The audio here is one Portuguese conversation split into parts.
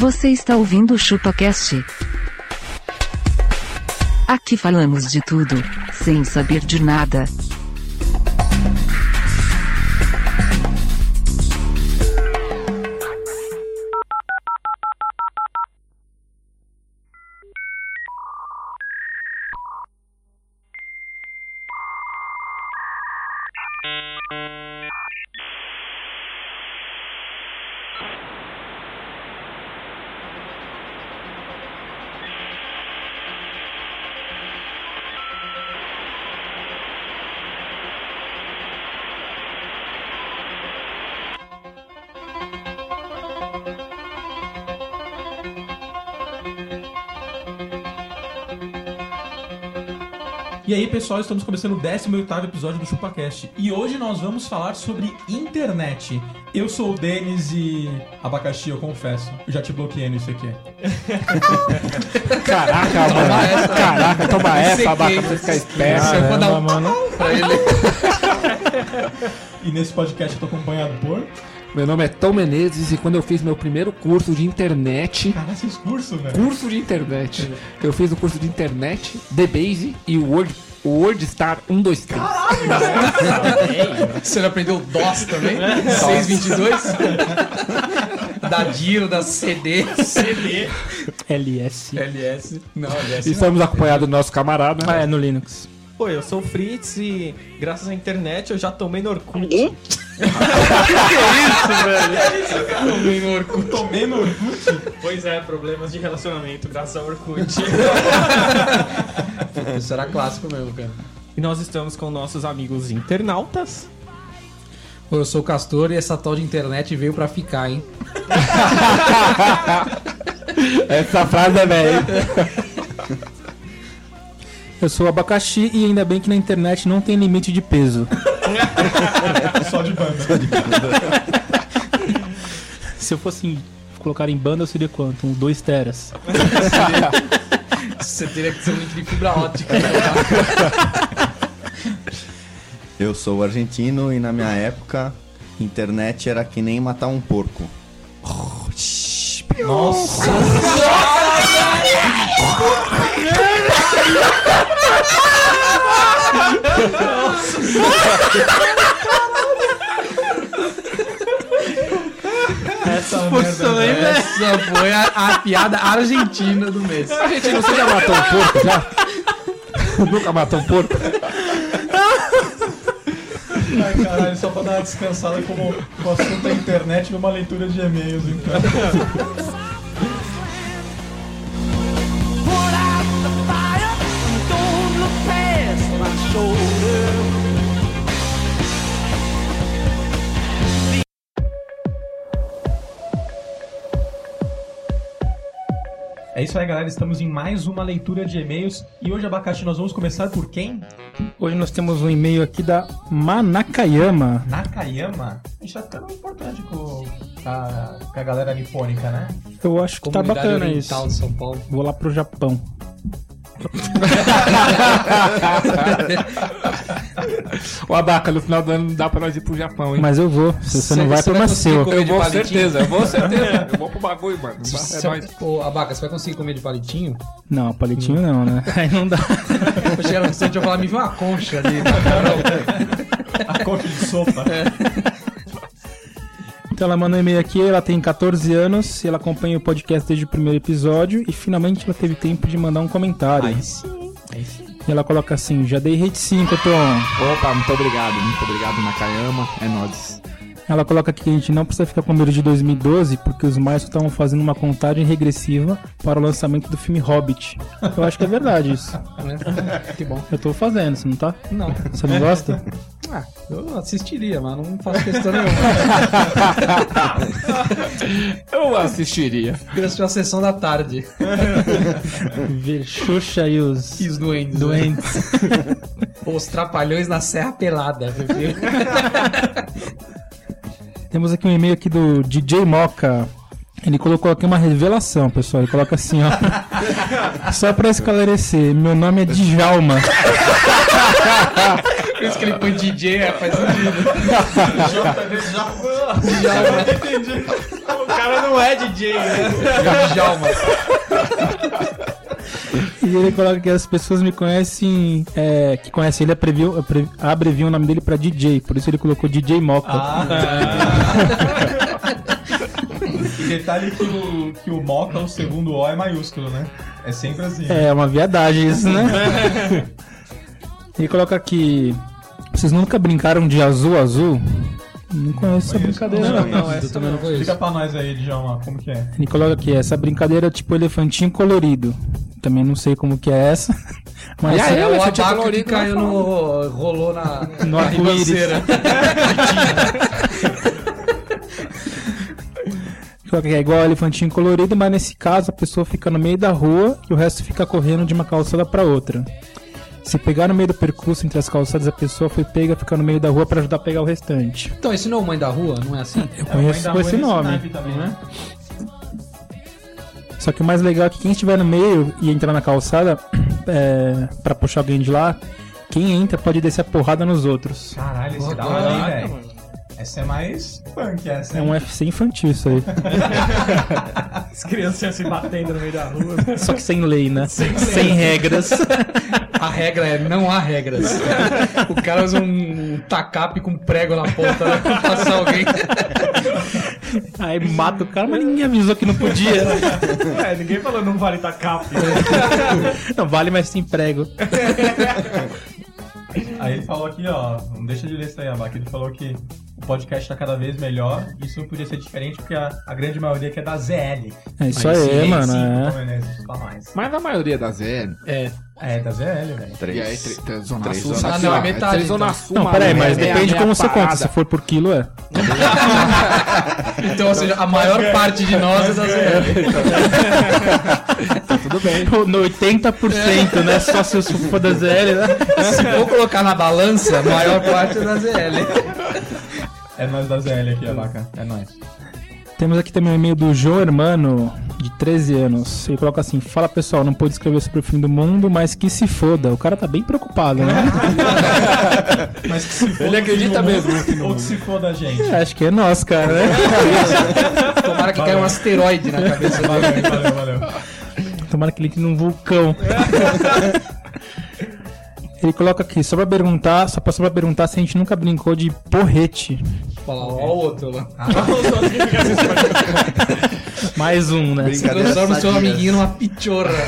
Você está ouvindo o ChupaCast? Aqui falamos de tudo, sem saber de nada. Pessoal, estamos começando o 18 episódio do ChupaCast. E hoje nós vamos falar sobre internet. Eu sou o Denis e. Abacaxi, eu confesso. Eu já te bloqueei no ICQ. Caraca, mano. Caraca, toma essa, abaca pra ficar esperto. Você vai dar um mano. pra ele. E nesse podcast eu tô acompanhado por. Meu nome é Tom Menezes e quando eu fiz meu primeiro curso de internet, Cara, esses cursos, velho. curso de internet, eu fiz o curso de internet, The Base e o Word, WordStar 123. Você não aprendeu DOS também? 622? da Diro, da CD. CD. LS. LS. Não, LS. E estamos acompanhados do nosso camarada. Ah, é, no Linux. Oi, eu sou o Fritz e graças à internet eu já tomei no Orkut. Tomei no Orkut. Tomei no Orkut. Pois é, problemas de relacionamento graças ao Orkut. Isso era clássico mesmo, cara. e nós estamos com nossos amigos internautas. Eu sou o Castor e essa tal de internet veio pra ficar, hein? Essa frase é velho. Eu sou o abacaxi e ainda bem que na internet não tem limite de peso. Só de banda. Se eu fosse colocar em banda, eu seria quanto? Um 2 teras. Você teria que ser um link de fibra ótica. né? Eu sou argentino e na minha época, internet era que nem matar um porco. Nossa. Essa Essa foi a, a piada argentina do mês. Argentino, você já matou um porco já? Nunca matou um porco? Ai, caralho, só pra dar uma descansada como o assunto é internet numa leitura de e-mails, então. É isso aí, galera. Estamos em mais uma leitura de e-mails. E hoje, Abacaxi, nós vamos começar por quem? Hoje nós temos um e-mail aqui da Manakayama. Nakayama. A gente tá ficando importante com a, com a galera nipônica, né? Eu acho que tá Comunidade bacana Oriental isso. de São Paulo. Vou lá pro Japão. O Abaca, no final do ano não dá pra nós ir pro Japão, hein? Mas eu vou. Se você não vai, Você conseguir seu. comer eu de vou palitinho? certeza, eu vou certeza. Eu vou pro bagulho, mano. É nóis. Ô, Abaca, você vai conseguir comer de palitinho? Não, palitinho não, né? Aí não dá. Eu cheguei no restaurante e eu falar, me viu uma concha ali. A concha de sopa. Então ela mandou um e-mail aqui, ela tem 14 anos, ela acompanha o podcast desde o primeiro episódio e finalmente ela teve tempo de mandar um comentário. Aí sim, aí sim. E ela coloca assim, já dei rate 5, Tom. Opa, muito obrigado, muito obrigado, Nakayama. É nóis. Ela coloca aqui que a gente não precisa ficar com o número de 2012, porque os mais estavam fazendo uma contagem regressiva para o lançamento do filme Hobbit. Eu acho que é verdade isso. Né? Que bom. Eu tô fazendo, você não tá? Não. Você não gosta? Ah, eu assistiria, mas não faço questão nenhuma. Eu assistiria. Queria assistir a sessão da tarde. Ver Xuxa e os E os doentes. né? doentes. Os trapalhões na Serra Pelada. prefiro. Temos aqui um e-mail aqui do DJ Moca. Ele colocou aqui uma revelação, pessoal. Ele coloca assim, ó. Só pra esclarecer, meu nome é Djalma. Por isso que ele põe DJ, é, faz sentido. Já, O cara não é DJ, né? Djalma. E ele coloca que as pessoas me conhecem, é, que conhecem ele, abreviam, abre- abreviam o nome dele pra DJ, por isso ele colocou DJ Moca. Ah. e detalhe que o, que o Moca, o segundo O é maiúsculo, né? É sempre assim. É uma viadagem isso, né? ele coloca aqui, vocês nunca brincaram de azul azul? Não conheço essa brincadeira Não, não. não, essa também não conheço. Explica pra nós aí, Djalma, como que é. Ele coloca aqui, essa brincadeira é tipo elefantinho colorido. Também não sei como que é essa. Mas E aí, É o elefante abaca que caiu no... rolou na, No na arco-íris. é igual elefantinho colorido, mas nesse caso a pessoa fica no meio da rua e o resto fica correndo de uma calçada pra outra. Se pegar no meio do percurso entre as calçadas, a pessoa foi pega fica no meio da rua pra ajudar a pegar o restante. Então, esse não é o Mãe da Rua? Não é assim? Eu conheço com esse nome. Também, né? Só que o mais legal é que quem estiver no meio e entrar na calçada é, para puxar alguém de lá, quem entra pode descer a porrada nos outros. Caralho, esse da hora, hein, velho? Essa é mais punk, essa. É um UFC infantil isso aí. As crianças se batendo no meio da rua. Só que sem lei, né? Sem, regras. A regra é não há regras. O cara usa um tacape com prego na ponta né, pra passar alguém. Aí mata o cara, mas ninguém avisou que não podia. É, ninguém falou não vale tacar. Não vale, mas sem prego. Aí ele falou aqui, ó, não deixa de ler isso aí, Abaca. Ele falou que o podcast tá cada vez melhor. Isso não podia ser diferente porque a, a grande maioria aqui é da ZL. É isso aí, sim, mano. sim, é. Mais. Mas a maioria é. É. É, da ZL, velho. Três. E aí, tre- Zona Três Sul? Ah, não, é ó, metade, três Zona então. Sul, Não, peraí, é mas meia- depende como você conta. Se for por quilo, é. Então, ou seja, a maior parte de nós é da ZL. Tudo bem. No 80%, né? Só se eu for da ZL, né? Se for colocar na balança, a maior parte é da ZL. É nós da ZL aqui, Abaca. É nós. Temos aqui também o e-mail do João Hermano, de 13 anos. Ele coloca assim: Fala pessoal, não pude escrever sobre o fim do mundo, mas que se foda. O cara tá bem preocupado, né? Mas que se for Ele acredita mesmo do Ou que se for da gente. É, Acho que é nós, cara, né? Tomara que caia um asteroide na cabeça dele. Valeu, valeu, valeu. Tomara que ele entre num vulcão. Ele coloca aqui, só pra perguntar, só só pra perguntar se a gente nunca brincou de porrete. Fala, ó o outro lá. Mais um, né? Você transforma o seu amiguinho numa pichorra.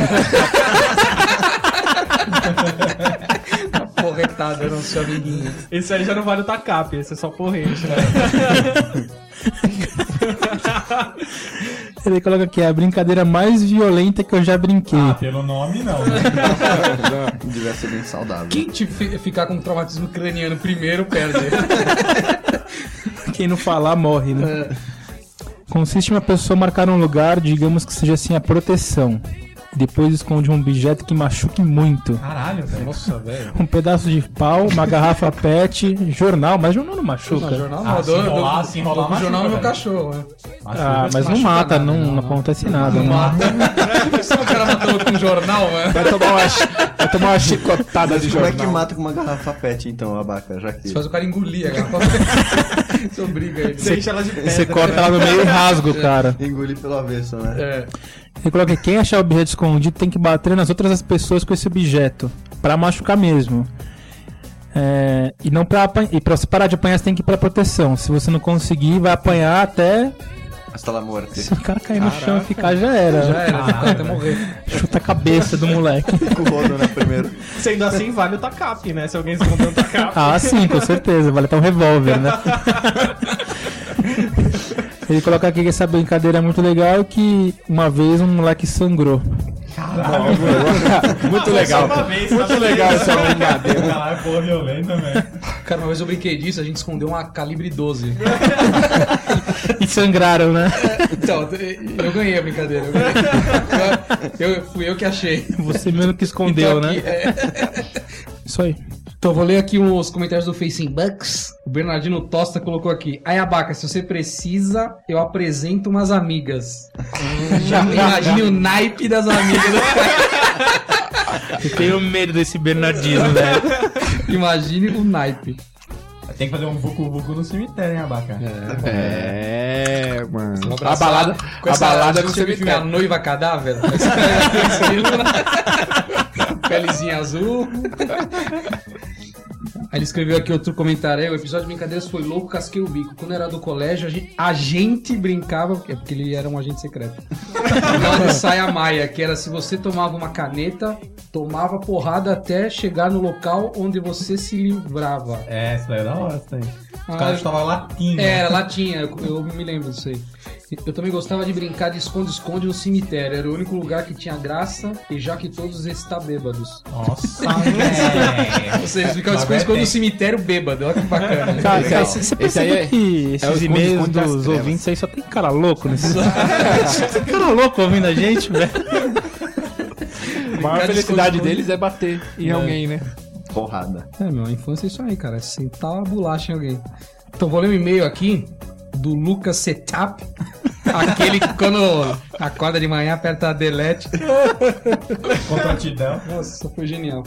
Uma porretada no seu amiguinho. Esse aí já não vale o tacape, esse é só porrete, né? Ele coloca aqui, é a brincadeira mais violenta que eu já brinquei. Ah, pelo nome não, né? Devia ser bem saudável. Quem te fi- ficar com traumatismo craniano primeiro perde. Quem não falar morre, né? Consiste em uma pessoa marcar um lugar, digamos que seja assim a proteção. Depois esconde um objeto que machuque muito. Caralho, velho. Nossa, velho. Um pedaço de pau, uma garrafa pet, jornal, mas jornal não machuca. No jornal Ah, não, se enrolar- eu se enrolar jornal no meu cachorro. né? Ah, mas não mata, nada, não, não, não, não. acontece nada. Não né? mata. Você o cara matou com um jornal, mano. Vai tomar uma, vai tomar uma chicotada de Como é jornal. que mata com uma garrafa pet, então, abaca? Já que... Você faz o cara engolir a garrafa. Você obriga ele. Deixa ela de pedra. Você corta ela no meio e rasga o cara. Engolir pelo avesso, né? É. Ele coloca quem achar o objeto escondido tem que bater nas outras pessoas com esse objeto. Pra machucar mesmo. É, e não pra apanhar. E pra você parar de apanhar, você tem que ir pra proteção. Se você não conseguir, vai apanhar até. Hasta la muerte. Se o cara cair no chão e ficar, já era. Já era, até morrer. Chuta a cabeça do moleque. Com o rodo, né, primeiro. Sendo assim, vale o tacape, né? Se alguém esconder um tacape. Ah, sim, com certeza. Vale até um revólver, né? Ele coloca aqui que essa brincadeira é muito legal que uma vez um moleque sangrou. Muito legal. Vez, Muito tá legal essa brincadeira. Caralho, porra violenta, velho. Cara, uma vez eu brinquei disso, a gente escondeu uma calibre 12. E sangraram, né? Então, eu ganhei a brincadeira. Eu, ganhei. Eu- fui eu que achei. Você mesmo que escondeu, Então, né? aqui, é. Isso aí. Então, vou ler aqui os comentários do Facebooks. O Bernardino Tosta colocou aqui. Aí, Abaca, se você precisa, eu apresento umas amigas. Já imagine o naipe das amigas. Eu tenho medo desse Bernardino, velho. Imagine o naipe. Tem que fazer um vucu vucu no cemitério, hein, Abaca? É, mano. Um A balada, Com a balada viu cemitério. minha noiva cadáver? Pelezinha azul. Aí ele escreveu aqui outro comentário. aí, O episódio de brincadeiras foi louco, casquei o bico. Quando era do colégio, a gente, a gente brincava, é porque ele era um agente secreto. De saia maia, que era se você tomava uma caneta, tomava porrada até chegar no local onde você se livrava. É, isso é da hora, isso daí. Os Ah, caras estavam latinha. É, Era, lá tinha, eu, eu me lembro disso aí. Eu também gostava de brincar de esconde-esconde no cemitério. Era o único lugar que tinha graça, e já que todos estavam bêbados. Nossa. Ou seja, eles ficavam de esconde-esconde no cemitério bêbado. Olha que bacana. Cara, Esse cara, você aí é- que é esses esconde-esconde e-mails dos ouvintes aí só tem cara louco nesse. tem cara louco ouvindo a gente, velho. A maior felicidade deles é bater em alguém, né? Porrada. É, meu, a infância é isso aí, cara. É sentar a bolacha em alguém. Então, vou ler um e-mail aqui do Lucas Setup. Aquele que quando acorda de manhã aperta a delete. Contratidão. Nossa, foi genial.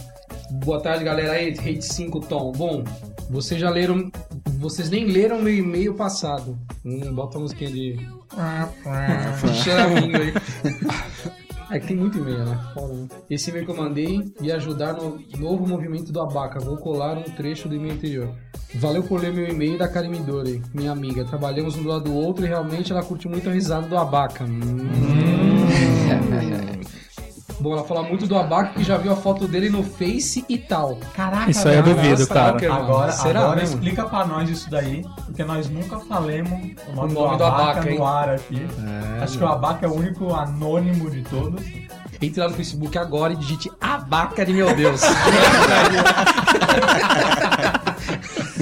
Boa tarde, galera aí, Hate 5 Tom. Bom, vocês já leram. Vocês nem leram meu e-mail passado. Hum, bota a musiquinha de. Choramingo aí. É que tem muito e-mail, né? Né? Esse e-mail que eu mandei ia ajudar no novo movimento do Abaca. Vou colar um trecho do e-mail anterior. Valeu por ler meu e-mail da Karen Midori, minha amiga. Trabalhamos um do lado do outro e realmente ela curte muito a risada do Abaca. Hum. Bom, ela fala muito do Abaca que já viu a foto dele no Face e tal. Caraca, Isso aí eu duvido, cara. Agora, Será agora mesmo? explica pra nós isso daí, porque nós nunca falemos o nome, O nome do do Abaca, Abaca, no ar aqui. Acho que o Abaca é o único anônimo de todos. Entre lá no Facebook agora e digite Abaca de meu Deus.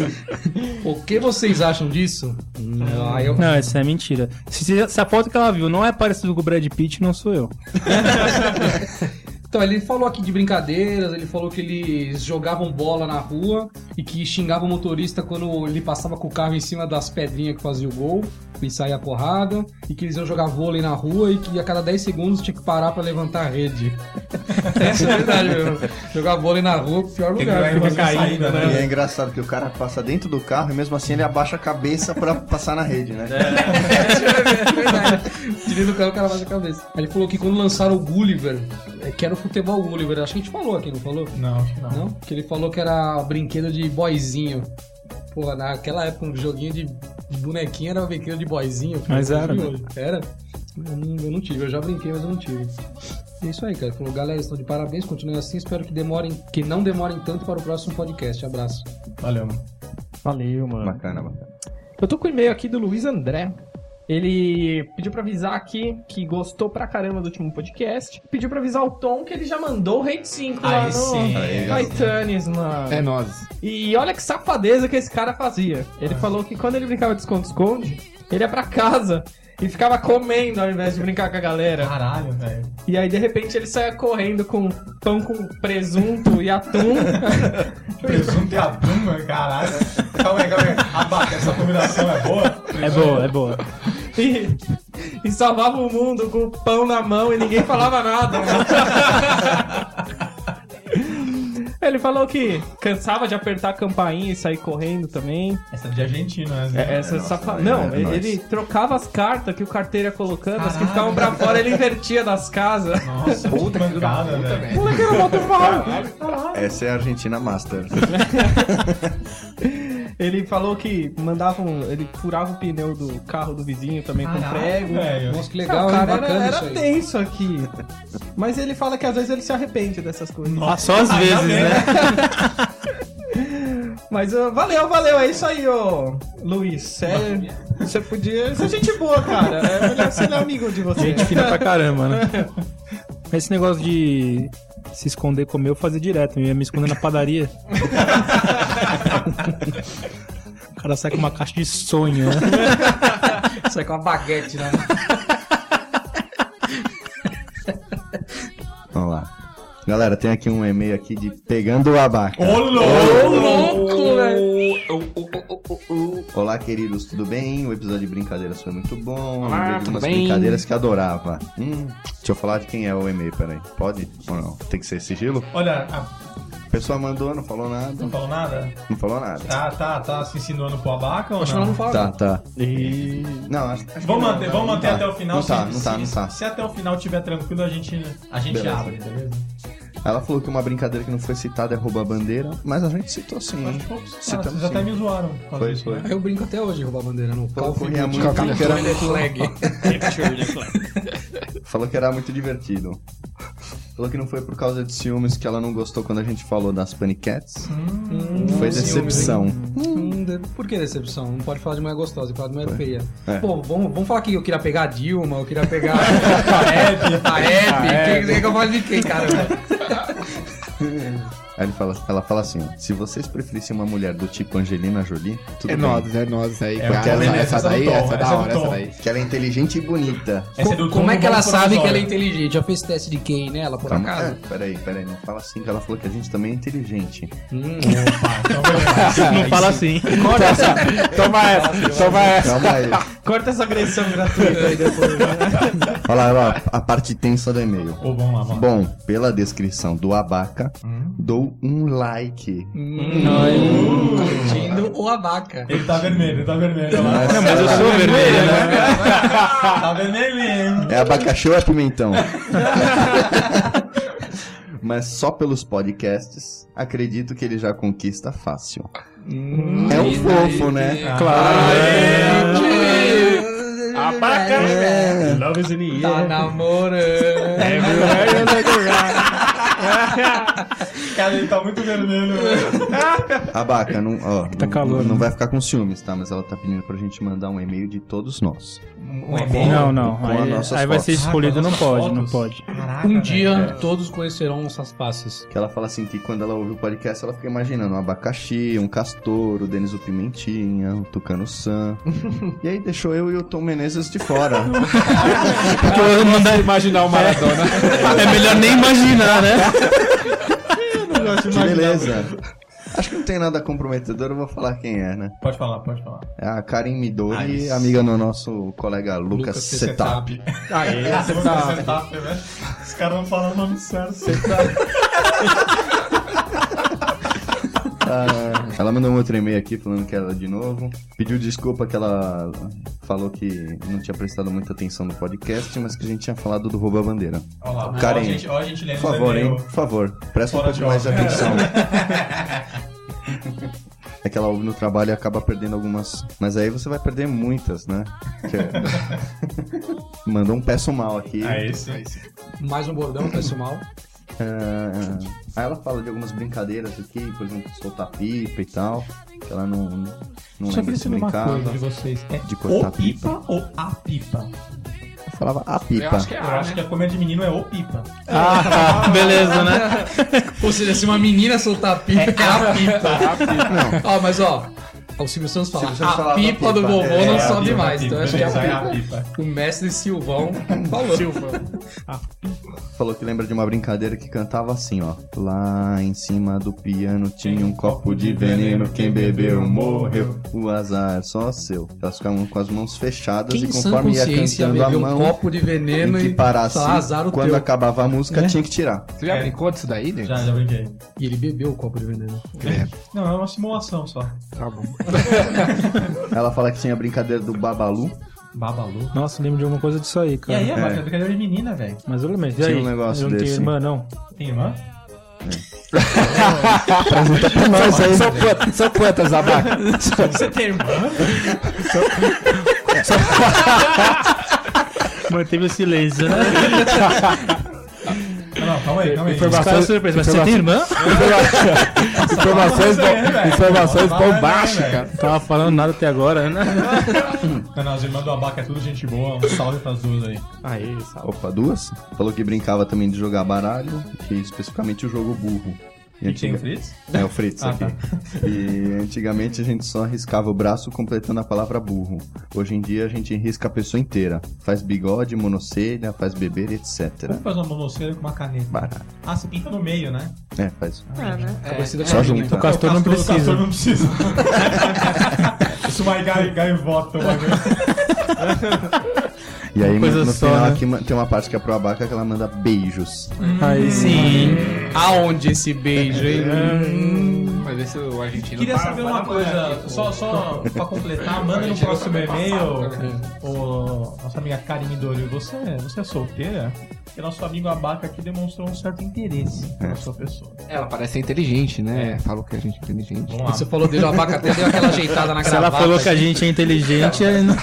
o que vocês acham disso? Não, aí eu... Não, isso é mentira. Se, se a foto que ela viu não é parecida com o Brad Pitt, não sou eu. Então, ele falou aqui de brincadeiras, ele falou que eles jogavam bola na rua e que xingavam o motorista quando ele passava com o carro em cima das pedrinhas que fazia o gol e saía a porrada, e que eles iam jogar vôlei na rua e que a cada 10 segundos tinha que parar pra levantar a rede. Essa é verdade, meu. Jogar vôlei na rua, pior Tem lugar, caindo, saída, né? E é engraçado que o cara passa dentro do carro e mesmo assim ele abaixa a cabeça pra passar na rede, né? É verdade. Tirando o carro, o cara baixa a cabeça. Ele falou que quando lançaram o Gulliver, é, que era o futebol Gulliver, acho que a gente falou aqui, não falou? Não, acho que não. Não? Que ele falou que era brinquedo de boyzinho. Porra, naquela época um joguinho de, bonequinho era um brinquedo de boyzinho. cara. Mas era, Eu vi né? Era? Eu não, eu não tive, eu já brinquei, mas eu não tive. É isso aí, cara. Falou, galera, estão de parabéns, continuem assim. Espero que demorem, que não demorem tanto para o próximo podcast. Abraço. Valeu, mano. Valeu, mano. Bacana, bacana. Eu tô com o e-mail aqui do Luiz André. Ele pediu pra avisar aqui que gostou pra caramba do último podcast. Pediu pra avisar o Tom que ele já mandou o Rate 5 lá Aí no sim. Aí, Titanes, mano. É nós. E olha que safadeza que esse cara fazia. Ele falou que quando ele brincava de esconde-esconde, ele ia pra casa e ficava comendo ao invés de brincar com a galera. Caralho, velho. E aí, de repente, ele saia correndo com pão com presunto e atum. Presunto e atum, mano, caralho. Calma aí, calma aí. Abaca, essa combinação é boa? É boa, é boa. e, e salvava o mundo com o pão na mão e ninguém falava nada. Ele falou que cansava de apertar a campainha e sair correndo também. Essa é de argentino, né? É, essa nossa, safa... é, Não, é ele, ele trocava as cartas que o carteiro ia colocando, as que Caralho. ficavam pra fora, ele invertia das casas. Nossa, puta que mancada, velho. Moleque era mó mal. Essa é a Argentina Master. Ele falou que mandava um, ele furava o pneu do carro do vizinho também com Caralho, prego. velho. Nossa, que Não, legal, hein? cara, era, Bacana era isso aí. tenso aqui. Mas ele fala que às vezes ele se arrepende dessas coisas. Ah, só às vezes, né? Mas uh, valeu, valeu, é isso aí, ô Luiz. Sério, você podia ser gente boa, cara. É melhor ser amigo de você. Gente fina pra caramba, né? Esse negócio de se esconder comer eu fazia direto. Eu ia me esconder na padaria. o cara sai com uma caixa de sonho, né? Sai com uma baguete, né? Vamos lá. Galera, tem aqui um e-mail aqui de Pegando o Abaca. Ô, louco! louco, velho. Olá, queridos, tudo bem? O episódio de brincadeiras foi muito bom. Olá, tudo umas bem? brincadeiras que adorava. Hum, deixa eu falar de quem é o e-mail, peraí. Pode ou não? Tem que ser sigilo? Olha, a- pessoa mandou, não falou nada. Não falou nada? Não falou nada. Tá, tá, tá se insinuando pro abaca ou Acho que ela não? não fala. Tá, não. tá. Não, acho, acho que Vamos não, manter, não, vamos não manter tá. até o final. Não tá, se, não tá, se- não tá. Se até o final tiver tranquilo, a gente, a gente Beleza. abre, beleza? Ela falou que uma brincadeira que não foi citada é roubar a bandeira, mas a gente citou sim? Acho poucos caras, Citamos vocês até me zoaram. Foi, disso, foi. né? Aí eu brinco até hoje de roubar a bandeira no Falou que Duty. muito, Capture que era the flag. Falou que era muito divertido. Falou que não foi por causa de ciúmes que ela não gostou quando a gente falou das Paniquettes. foi decepção. Hum, de- Por que decepção? Não pode falar de mulher gostosa, pode falar de mulher feia. É. Pô, vamos, vamos falar que eu queria pegar a Dilma, eu queria pegar a Hebe, a Hebe. Quem quer que eu fale de quem, cara? Yeah. Aí ele fala, ela fala assim, ó, se vocês preferissem uma mulher do tipo Angelina Jolie, tudo É bem. nós, é nós aí. É, cara. beleza, essa, essa é do daí, Tom, essa é da essa é do hora, essa daí. Que ela é inteligente e bonita. Essa é do Como Tom é que ela sabe que ela é Provisório. inteligente? Já fez teste de QI nela, por Calma, acaso? é, peraí, peraí, não fala assim que ela falou que a gente também é inteligente. Hum, Não fala assim. Toma essa, toma essa, toma essa. Calma aí. Corta essa agressão gratuita aí depois. Olha lá, olha lá, a parte tensa do e-mail. Ô, vamos lá, vamos. Bom, pela descrição do abaca, dou um like. hum, curtindo o abaca. Ele tá vermelho, ele tá vermelho. Não, mas eu sou vermelho, né? Tá vermelhinho. É abacaxi ou é pimentão? Mas só pelos podcasts, acredito que ele já conquista fácil. é um fofo, né? Claro. Abaca. É. Love is in the Tá air. namorando. Cara, ele tá muito vermelho. Abaca, não, ó, Tá não, calor, não né? vai ficar com ciúmes, tá? Mas ela tá pedindo pra gente mandar um e-mail de todos nós. Um e-mail. Não, não. Com as Aí, nossas aí vai ser fotos. escolhido, Ah, não as pode, nossas não fotos. pode. Caraca, Um dia todos conhecerão nossas faces. Que ela fala assim que quando ela ouve o podcast, ela fica imaginando um abacaxi, um castor, o Denis o Pimentinha, o Tucano Sam. e aí deixou eu e o Tom Menezes de fora. Porque eu não dá Imaginar o Maradona. É melhor nem imaginar, né? Que beleza. Acho que não tem nada comprometedor, eu vou falar quem é, né? Pode falar, pode falar. É a Karen Midori, Nice. amiga do nosso colega Lucas, Lucas Setap. Aê, você Vamos tá... fazer setup, né? Os caras não falam o nome certo. Ah, ela mandou um outro e-mail aqui falando que ela de novo. Pediu desculpa que ela falou que não tinha prestado muita atenção no podcast, mas que a gente tinha falado do roubo a bandeira. Olha lá. Karen, Ó, a gente, ó, a gente Por favor, hein? Por favor, presta um Fora pouco de mais de atenção. É que ela ouve no trabalho e acaba perdendo algumas. Mas aí você vai perder muitas, né? Que é- Mandou um peço mal aqui. Aí sim. Mais um bordão, pessoal. É, Aí ela fala de algumas brincadeiras aqui, por exemplo, soltar pipa e tal. Que ela não, não Só lembra se preciso uma brincava. coisa de vocês. É De cortar o pipa ou a pipa? Eu falava a Eu pipa. acho que é Eu A, acho né? que a comer de menino é o pipa. Ah. Beleza, né? Ou seja, se uma menina soltar pipa, é, a pipa. Não. Ó, mas ó, o Silvio Santos fala, Silvio Santos a pipa pipa. do vovô É, não a sobe pipa, mais. a Então acho que é é a a pipa. O mestre Silvão falou. Falou que lembra de uma brincadeira que cantava assim, ó. Lá em cima do piano tinha um copo de veneno, quem bebeu morreu. O azar é só seu. Elas ficavam com as mãos fechadas Quem e conforme ia cantando a bebeu um mão, copo de veneno e parasse. azar o Quando teu. acabava a música, tinha que tirar. Você já brincou disso daí, né? Já, já brinquei. E ele bebeu o copo de veneno. Não, é uma simulação só. Tá bom. Ela fala que tinha a brincadeira do Babalu. Babalu. Nossa, lembro de alguma coisa disso aí, E cara. aí, é É. brincadeira de menina, velho. Mas eu lembro. E Tinha aí? um negócio eu não tenho desse. irmã, não. Tem irmã? Mas aí, São quantas, são quantas abaca? Você tem irmã? Manteve o silêncio, né? Não, não, calma aí, calma aí. Os caras surpresos. Mas você tem irmã? Informações, velho. informações aí, bombásticas. Tava falando nada até agora, né? Irmãs do Abaca é tudo gente boa. Um salve pras duas aí. Aí, sabe? Opa, duas? Falou que brincava também de jogar baralho, que especificamente o jogo burro. E E tem o antiga- Fritz? É, o Fritz Ah, aqui. tá. E antigamente a gente só riscava o braço completando a palavra burro. Hoje em dia a gente risca a pessoa inteira. Faz bigode, monocelha, faz beber, etc. Como faz uma monocelha com uma caneta? Baralho. Ah, você pinta no meio, né? É, faz. Cabecida Só é, junta. O Castor não O precisa. Castor não precisa. Isso vai gai, gaivota o bagulho. E aí, coisa no só, final, né? aqui tem uma parte que é pro abaca que ela manda beijos. Aí sim. Aonde esse beijo, hein? Mas esse o argentino Queria tá- saber vai uma na coisa, só, só pra completar, manda no próximo e-mail, o nossa amiga Karen Midori, você, você é solteira? Porque nosso amigo Abaca aqui demonstrou um certo interesse pela sua pessoa. Ela parece ser inteligente, né? Falou que a gente é inteligente. Vamos lá. Você falou dele, o abaca até deu aquela ajeitada na Se gravata. ela falou que a gente é inteligente, aí não-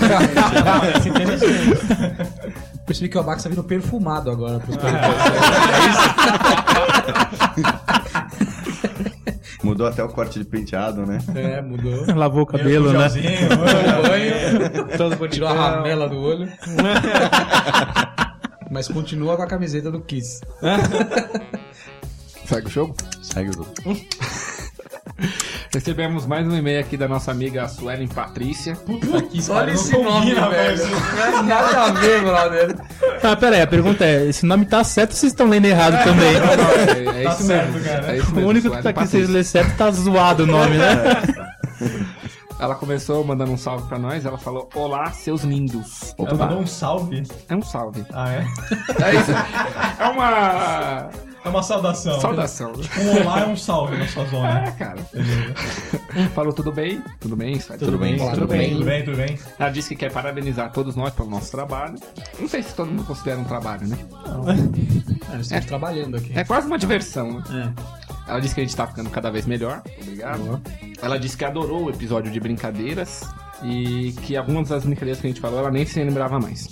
Parece interessante. Percebi que o abaca virou perfumado agora pros Mudou até o corte de penteado, né? É, mudou. lavou o cabelo, né? Tomou banho, tirou a ramela do olho. Mas continua com a camiseta do Kiss. Segue o jogo? Segue o jogo. Recebemos mais um e-mail aqui da nossa amiga Suelen Patrícia. Puta que Olha esse não nome, velho. Não é nada a ver, brother. Ah, pera aí, a pergunta é: esse nome tá certo ou vocês estão lendo errado também? É, é Tá isso certo, mesmo. cara. É isso O mesmo, único que Suelen tá aqui, Patrícia. vocês lê certo, tá zoado o nome, né? Ela começou mandando um salve pra nós. Ela falou: Olá, seus lindos. Ela mandou um salve. É um salve. Ah, é? É isso. É uma É uma saudação. saudação. Um olá é um salve na sua É, zona. cara. Falou tudo bem? Tudo bem? Suelen? Tudo bem. Olá, Tudo bem, tudo bem, tudo bem. Ela disse que quer parabenizar todos nós pelo nosso trabalho. Não sei se todo mundo considera um trabalho, né? É, nós estamos trabalhando aqui. É quase uma diversão, né? É. Ela disse que a gente tá ficando cada vez melhor. Obrigado. Ela disse que adorou o episódio de brincadeiras e que algumas das brincadeiras que a gente falou ela nem se lembrava mais.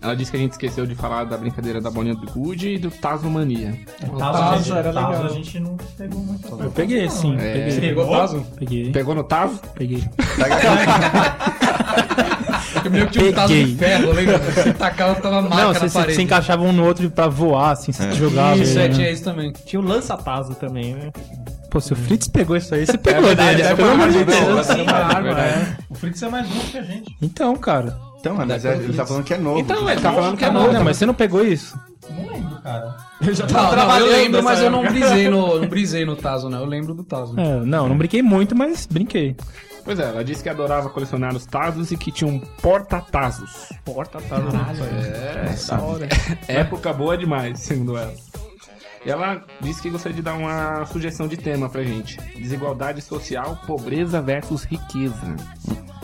Ela disse que a gente esqueceu de falar da brincadeira da bolinha do Good e do Tasmania. Tazo, Tazo a gente, era Tazo legal. a gente não pegou muito. Eu peguei, sim. É. Você Peguei. pegou Tazo? Peguei. Pegou no Tazo? Peguei. Eu meio que tinha um taso de ferro, lembra? Você tacava, tava marca Não, na você se, parede. se encaixava um no outro pra voar, assim, você jogava. Isso, é, né? tinha isso também. Tinha o lança-tazo também, né? Pô, se o Fritz pegou isso aí, você pegou, verdade, Denis, é pelo amor de arma, Deus. não, é é. O Fritz é mais novo que a gente. Então, cara. Então, mas é- ele tá falando que é novo. Então, ele tá falando que é Não, novo. não, mas você não pegou isso? Não lembro, cara. Eu já Não, não, eu lembro, mas eu não brisei no, não brisei no Tazo, né? Eu lembro do Tazo. É, não, não brinquei muito, mas brinquei. Pois é, ela disse que adorava colecionar os Tazos e que tinha um porta-Tazos. Porta-tazo. É, da hora. Época boa demais, segundo ela. E ela disse que gostaria de dar uma sugestão de tema pra gente. Desigualdade social, pobreza versus riqueza.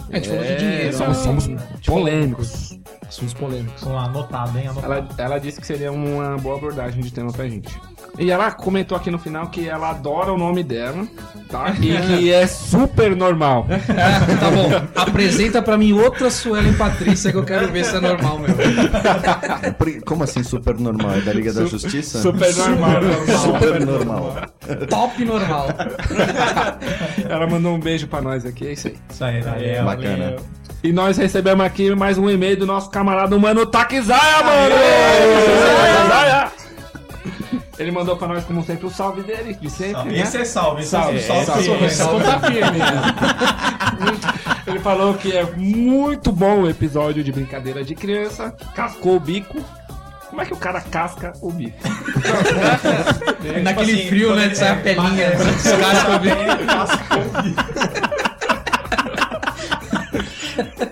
A gente falou de dinheiro. Somos, né? somos polêmicos. Assuntos polêmicos. Vamos lá, anotado, hein? Anotado. Ela, ela disse que seria uma boa abordagem de tema pra gente. E ela comentou aqui no final que ela adora o nome dela, tá? E que é super normal. tá bom, apresenta pra mim outra Suelen Patrícia que eu quero ver se é normal, meu. Como assim super normal? É da Liga da Justiça? Super normal. Super normal. Top normal. Ela mandou um beijo pra nós aqui, é isso aí. Isso aí, valeu. Bacana. E nós recebemos aqui mais um e-mail do nosso camarada humano Takizaya, mano! Takizaya! Ele mandou pra nós, como sempre, o salve dele, de sempre, Salve. né? Esse é salve, esse Salve, é salve. salve, firme. salve, tá firme, né? Ele falou que é muito bom o episódio de brincadeira de criança, cascou o bico. Como é que o cara casca o bico? Naquele assim, frio, né? De sair a é- pelinha. é- Os caras com a vida. Ele cascou o bico.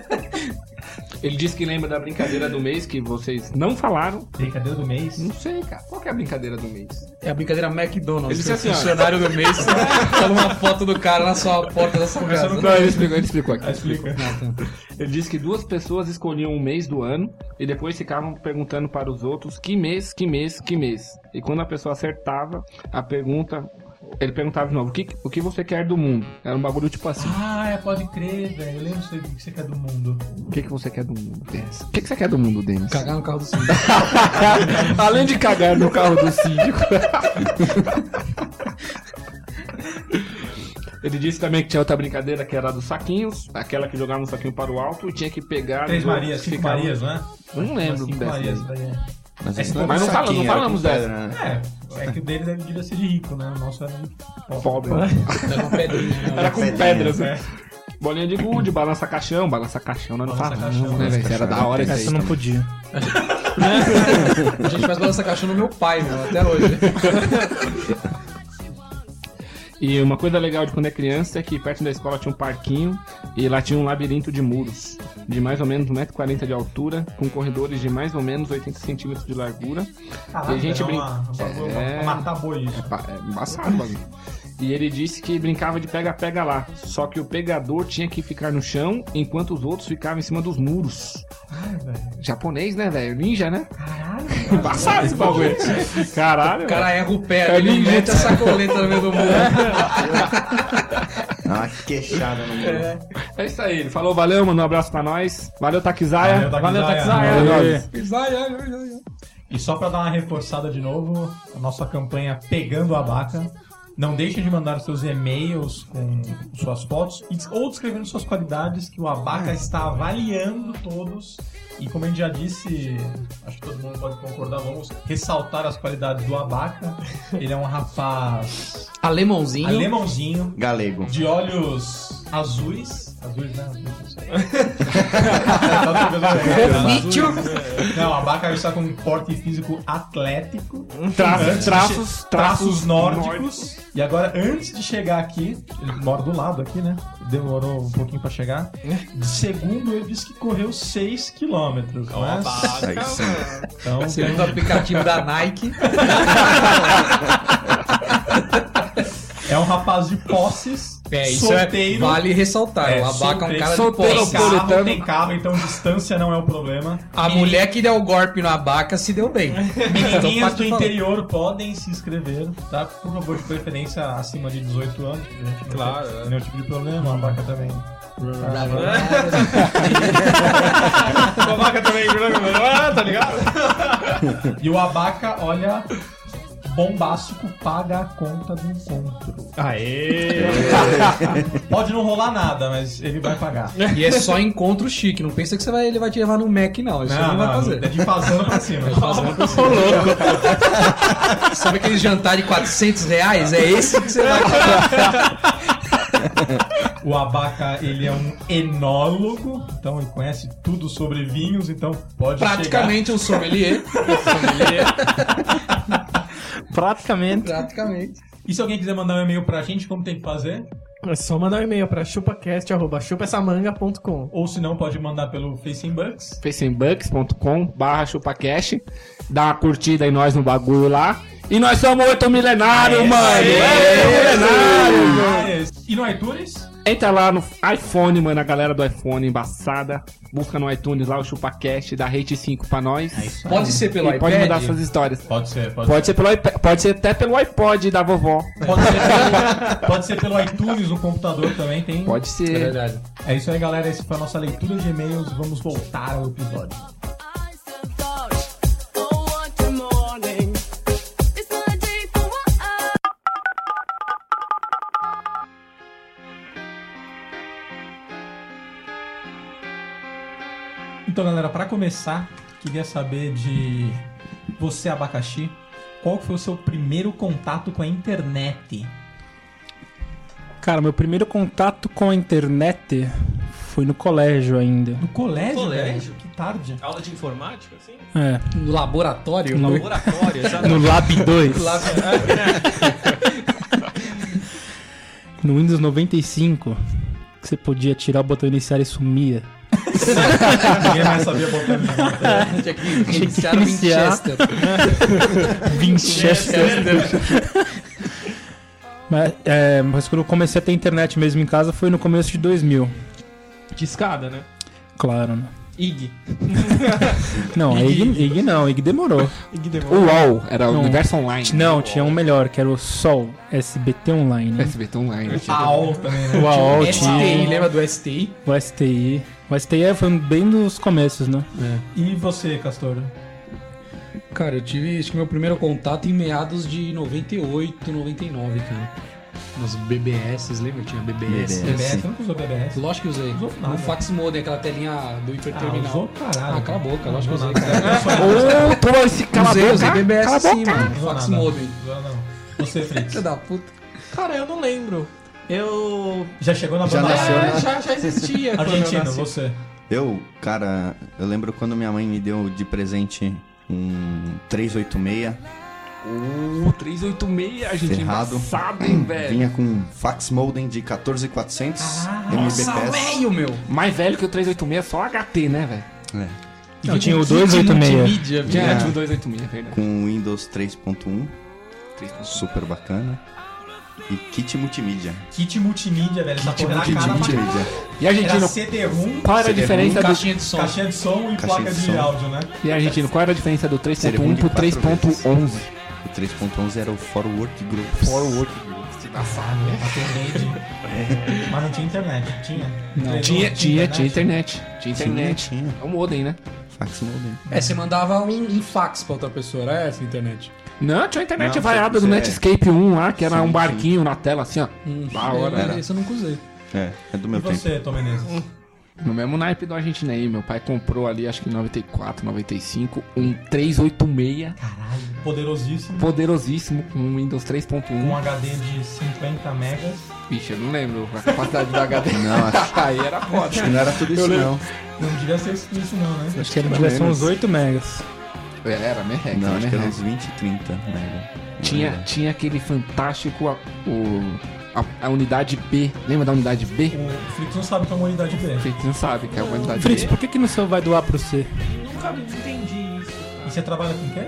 Ele disse que lembra da brincadeira do mês que vocês não falaram. Brincadeira do mês. Não sei, cara. Qual que é a brincadeira do mês? É a brincadeira McDonald's. Ele disse que o assim, funcionário do mês fala uma foto do cara na sua porta da sua casa. Não, ele explicou, ele explicou aqui. Ah, explica. Ele disse que duas pessoas escolhiam um mês do ano e depois ficavam perguntando para os outros que mês, que mês, que mês. E quando a pessoa acertava a pergunta, ele perguntava de novo: o que, o que você quer do mundo? Era um bagulho tipo assim: Ah, é, pode crer, velho. Eu lembro aí, o que você quer do mundo. o que, que você quer do mundo, Denis? O que, que você quer do mundo, Denis? Cagar no carro do síndico. Além de cagar no carro do síndico. Ele disse também que tinha outra brincadeira que era a dos saquinhos, aquela que jogava um saquinho para o alto e tinha que pegar. Três Marias, que cinco ficavam- Marias, não é? Eu não lembro Cinco Marias, daí. Daí é. Mas, É, mas é não fala- não saquinho, falamos era com dessa. pedra, né? É, é que o deles é devia ser de rico, né? O nosso era muito Pobre. Era uma pedrinha. né? Era com pedras, né? Bolinha de gude, balança caixão, balança caixão, nós não Balança falamos, caixão, né, velho? Era da hora isso aí. Essa não podia. A gente faz balança caixão no meu pai, meu, até hoje. E uma coisa legal de quando é criança é que perto da escola tinha um parquinho e lá tinha um labirinto de muros de mais ou menos 1,40m de altura, com corredores de mais ou menos 80 centímetros de largura. Caralho, e a gente é brinca. uma, É. matar boi isso. É embaçado o bagulho. E ele disse que brincava de pega-pega lá. Só que o pegador tinha que ficar no chão enquanto os outros ficavam em cima dos muros. Japonês, né, velho? Ninja, né? Caralho. Embaçado esse bagulho. Caralho. O cara erra o pé, É ele ninja. mete a sacoleta no meio do muro. Dá uma queixada no muro. É isso aí. Ele falou, valeu, mano. Um abraço pra nós. Valeu, Takizaya. Valeu, Takizaya. Takizaya. Valeu. É. E só pra dar uma reforçada de novo, a nossa campanha Pegando a Baca. Não deixem de mandar seus e-mails com suas fotos ou descrevendo suas qualidades, que o Abaca está avaliando todos. E como a gente já disse, acho que todo mundo pode concordar, vamos ressaltar as qualidades do Abaca. Ele é um rapaz Alemãozinho. alemãozinho, Galego. de olhos azuis. Azuis, né? Azuis, não sei. Não, a está com um porte físico atlético. Traços, traços, traços nórdicos. E agora, antes de chegar aqui, ele mora do lado aqui, né? Demorou um pouquinho pra chegar. Segundo, ele disse que correu 6 quilômetros. Mas, Aí sim. então, Segundo o aplicativo da Nike. é um rapaz de posses, É, isso solteiro. é, vale ressaltar. É, o Abaca é um cara de solteiro, posse. Tem carro, Napolitano. tem carro, então distância não é o problema. A mulher que deu o golpe no Abaca se deu bem. Menininhas Então, do pode falar. interior podem se inscrever, tá? Por favor, de preferência acima de 18 anos, não Claro, tem é. nenhum tipo de problema, a vaca também. A vaca também, ah, tá ligado? E o abaca, olha, bombástico, paga a conta do encontro. Aê! Pode não rolar nada, mas ele vai pagar. E é só encontro chique. Não pensa que você vai, ele vai te levar no Mac, não. Isso não, vai fazer. é de fazendo pra cima. Sabe aquele jantar de 400 reais? É esse que você vai O abaca, ele é um enólogo, então ele conhece tudo sobre vinhos, então pode Praticamente um sommelier. Praticamente. Praticamente. chegar. E se alguém quiser mandar um e-mail pra gente, como tem que fazer? É só mandar um e-mail pra chupacast.chupessamanga.com. Ou se não, pode mandar pelo Facebook. facebookcom barra chupacast. Dá uma curtida em nós no bagulho lá. E nós somos oito milenários, mano! Oito milenários! E no iTunes? Entra lá no iPhone, mano, a galera do iPhone embaçada. Busca no iTunes lá o ChupaCast, dá rate 5 pra nós. Pode ser pelo e pode iPad? mandar suas histórias. Pode ser, pode, Pode ser, pelo iPad, pode ser até pelo iPod da vovó. Pode ser, pelo, pode ser pelo iTunes no computador também, tem. Pode É ser. verdade. É isso aí, galera. Essa foi a nossa leitura de e-mails. Vamos voltar ao episódio. Então, galera, para começar, queria saber de você, abacaxi, qual foi o seu primeiro contato com a internet? Cara, meu primeiro contato com a internet foi no colégio ainda. No colégio, Colégio? velho? Que tarde. Aula de informática, assim? É, No laboratório? No- Laboratório, exato. no Lab 2. No Windows 95, que você podia tirar o botão iniciar e sumia. Ninguém mais sabia botar no Tinha que iniciar iniciar. Winchester. Winchester. Mas, é, mas quando eu comecei a ter internet mesmo em casa foi no começo de 2000. De escada, né? Claro, né? IG. Não, a IG, IG não, IG demorou. IG O demorou. UOL era o. Universo Online. Não, tinha um melhor, que era o Sol, SBT Online. SBT Online. AOL também, né? O AOL STI, tinha, lembra do STI? o STI. O STI foi bem dos começos, né? E você, Castor? Cara, eu tive acho que meu primeiro contato em meados de 98, 99, cara. Nos BBS, lembra? Tinha BBS. BBS. BBS? Você nunca usou BBS? Lógico que usei. Usou nada. No fax modem, aquela telinha do Ah, hiperterminal. usou caralho. Ah, cala a boca, lógico que usei. Ô, pô, esse cala a usei, boca. usei BBS Cala sim, boca. mano. Fax modem. Usou não. Você, Fritz. Filha da puta. Cara, eu não lembro. Eu. Já chegou na Já nasceu, É, né? já, já existia. nasci. você. Eu, cara, eu lembro quando minha mãe me deu de presente um 386 O 386, a gente Ferrado. hein, velho. Vinha com fax modem de 14400 Nossa, Mbps. velho, meu. Mais velho que o 386 é só HT, né, velho? É, Não, tinha o Kit 286. multimídia, Tinha velho. tinha o 286, é verdade. com Windows 3.1, super bacana. E kit multimídia. Kit multimídia, velho. Kit cara pra multimídia. E Era argentino, CD-ROM, qual era a diferença do... Caixinha de som. caixinha de som e Caixinha placa de de, som. áudio, né? E argentino, qual era a diferença do CD-ROM 3.1 de pro quatro 3.11? O 3.11 era o Forward Groups. Forward. Pra ter rede. Mas não tinha internet. Tinha? Não, Tinha, tinha, tinha internet. Tinha internet. Tinha, tinha. É um modem, né? Fax modem. É, você mandava um, um fax pra outra pessoa, era essa a internet? Não, tinha internet Não, vaiada do é. Netscape 1 lá, que era Sim, um sim. barquinho na tela, assim, ó. Hum, Da hora, eu- era. Esse eu nunca usei. É, é do E meu tempo. você, Tom Menezes? No mesmo naipe do Argentina aí, meu pai comprou ali, acho que em 94, 95, um 386, Caralho, poderosíssimo. poderosíssimo, com um Windows Com um 3.1. HD de 50 megas. Vixe, eu não lembro a capacidade do HD. Não, acho, aí era foda. acho que não era tudo isso, não. Não devia ser isso não, né? Acho que era devia ser uns 8 megas. É, Era, merreca, Não, acho que era uns 20, 30 mega. Tinha, tinha aquele fantástico, a, o, a, a unidade B, lembra da unidade B? O Flix não sabe o que é uma unidade B. Fritz não sabe que é uma unidade Fritz, B. por que, que no seu vai do A pro C? Nunca entendi isso. E você trabalha com o quê?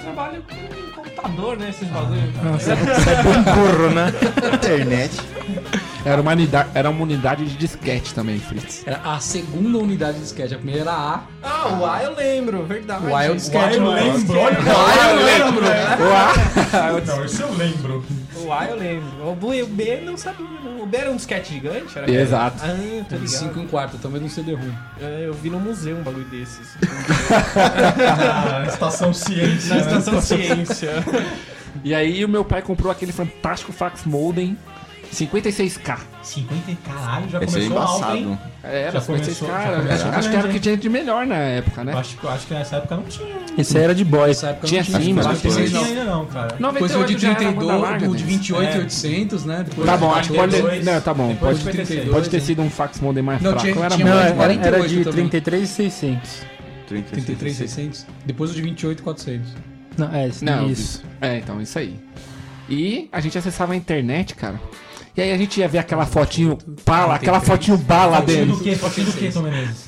Eu trabalho com computador, né? Esses bagulhos. Você é bom burro, né? Internet. Era uma, unidade, era uma unidade de disquete também, Fritz. Era a segunda unidade de sketch. A primeira era A. Ah, o A eu lembro, verdade. O A é o disquete. eu mano. lembro, olha o A eu lembro. Não, isso eu lembro. O A eu lembro. O B- o B eu não sabia, não. O B era um disquete gigante? Era Exato. Ah, tô De ligado. 5 e um quarto, também no CD-ROM. É, Eu vi no museu um bagulho desses. Estação ciência. Na né? estação ciência. E aí o meu pai comprou aquele fantástico fax modem 56k. 50 caralho, já Esse é começou alto, hein? embaçado. Era, Já 56k. começou- já era. começou acho, acho que era o que tinha de melhor na época, né? Acho, acho que nessa época não tinha. Esse era de boy. Nessa época Tinha não tinha. sim, mas Eu acho que não depois- tinha ainda não, cara. Depois foi o de 98 já era banda 32, larga, o de Denis. 28 É. 800, né? Depois Tá bom, acho que pode, 42, não, tá bom. depois Pode, de 52, pode ter sido um fax modem mais Não, fraco. tinha- era tinha. Não, mais era, 48 era de também. 33 e 600. 33 600. Depois o de 28 400. Não, é, isso. Não, isso. É, então, isso aí. E a gente acessava a internet, cara. E aí a gente ia ver aquela fotinho bala, aquela fotinho bala Fotinho dentro. do quê? Fotinho do quê, Tom Menezes?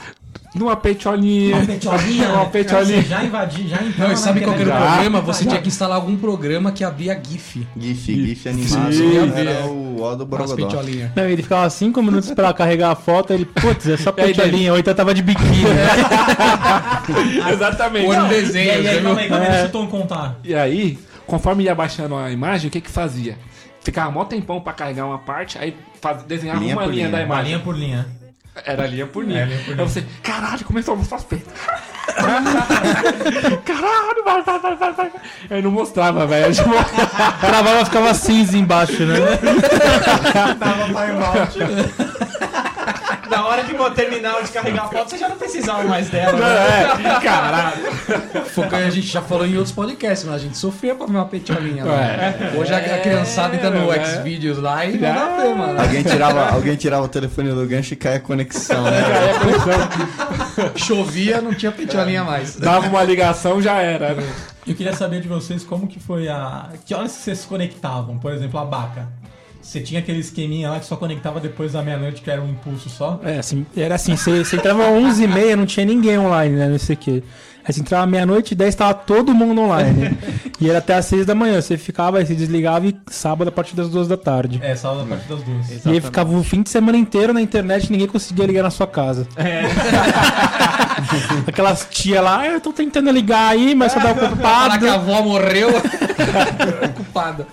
Numa peitolinha. Uma petiolinha? Uma petiolinha. Você já invadi, já entrava Não, e sabe qual que era o problema? Já. Você tinha que instalar algum programa que abria GIF. GIF, GIF animado. Sim. Era o O do Borogodó. Não, ele ficava 5 minutos pra carregar a foto, ele, putz, é só E aí, petiolinha, ou então tava de biquíni. Exatamente. Ou no E desenho, aí, já aí, viu? calma aí, calma aí, É. deixa o Tom contar. E aí, conforme ia baixando a imagem, o que que fazia? Ficava mó tempão pra carregar uma parte, aí desenhava Linha uma linha linha. da Uma imagem. linha por linha. Era linha por linha. É, linha por Aí linha. você, caralho, começou a mostrar as peitas. caralho, vai, vai, vai, vai, vai. Aí não mostrava, velho. Travava, ficava cinza embaixo, né? Dava timeout. Na hora que vou terminar de carregar a foto, você já não precisava mais dela. né? é, caralho. Foi o que a gente já falou em outros podcasts, mas a gente sofria pra ver uma petiolinha lá. É. Hoje a a criançada entra no É. Xvideos lá e não dá ver, mano. Alguém tirava, alguém tirava o telefone do gancho e caia a conexão, né? Chovia, não tinha petiolinha mais. Dava uma ligação, já era. né? Eu queria saber de vocês como que foi a... Que horas que vocês se conectavam? Por exemplo, a Baca. Você tinha aquele esqueminha lá que só conectava depois da meia-noite, que era um impulso só? É, assim, era assim, você, você entrava às 11h30, não tinha ninguém online, né, no ICQ. Aí você entrava meia-noite e 10 tava todo mundo online. e era até às 6 da manhã, você ficava, aí você desligava e sábado a partir das 2 da tarde. É, sábado a partir das duas. E aí ficava o fim de semana inteiro na internet e ninguém conseguia ligar na sua casa. Aquelas tia lá, "Ah, eu tô tentando ligar aí, mas só dá Falar ocupado. que a avó morreu. Ocupada.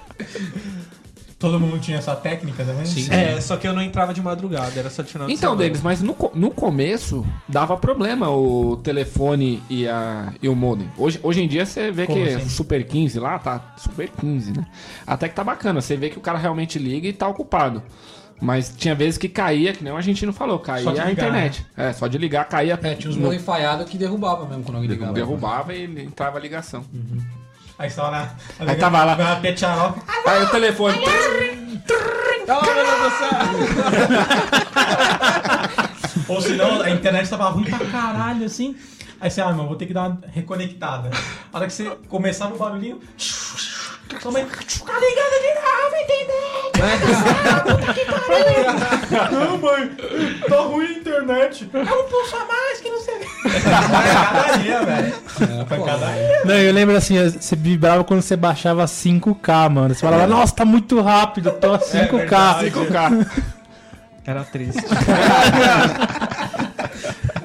Todo mundo tinha essa técnica também? Sim. É, só que eu não entrava de madrugada, era só de final de Então, semana. deles, mas no, no começo dava problema o telefone e, a, e o modem. Hoje, hoje em dia você vê Como que assim? Super 15 lá tá Super 15, né? Até que tá bacana, você vê que o cara realmente liga e tá ocupado. Mas tinha vezes que caía, que nem o argentino falou, caía Só de a ligar, internet. É, só de ligar caía. É, tinha uns no- modem falhados que derrubava mesmo quando alguém ligava. derrubava e entrava a ligação. Aí você tava na... Aí tava lá. Na petiaroca. Aí o telefone. Ah, meu Deus! Ou senão a internet tava ruim pra caralho, assim. Aí você, ah, irmão, vou ter que dar uma reconectada. A hora que você começava o barulhinho, Sua mãe, tá ligando de novo, entendeu? Não, mãe, tá ruim a internet. É um pulso a mais que não sei. Pancadaria, velho. Pancadaria. Não, eu lembro assim, você vibrava quando você baixava 5K, mano. Você falava, nossa, tá muito rápido, tô a 5K. 5K. Era triste.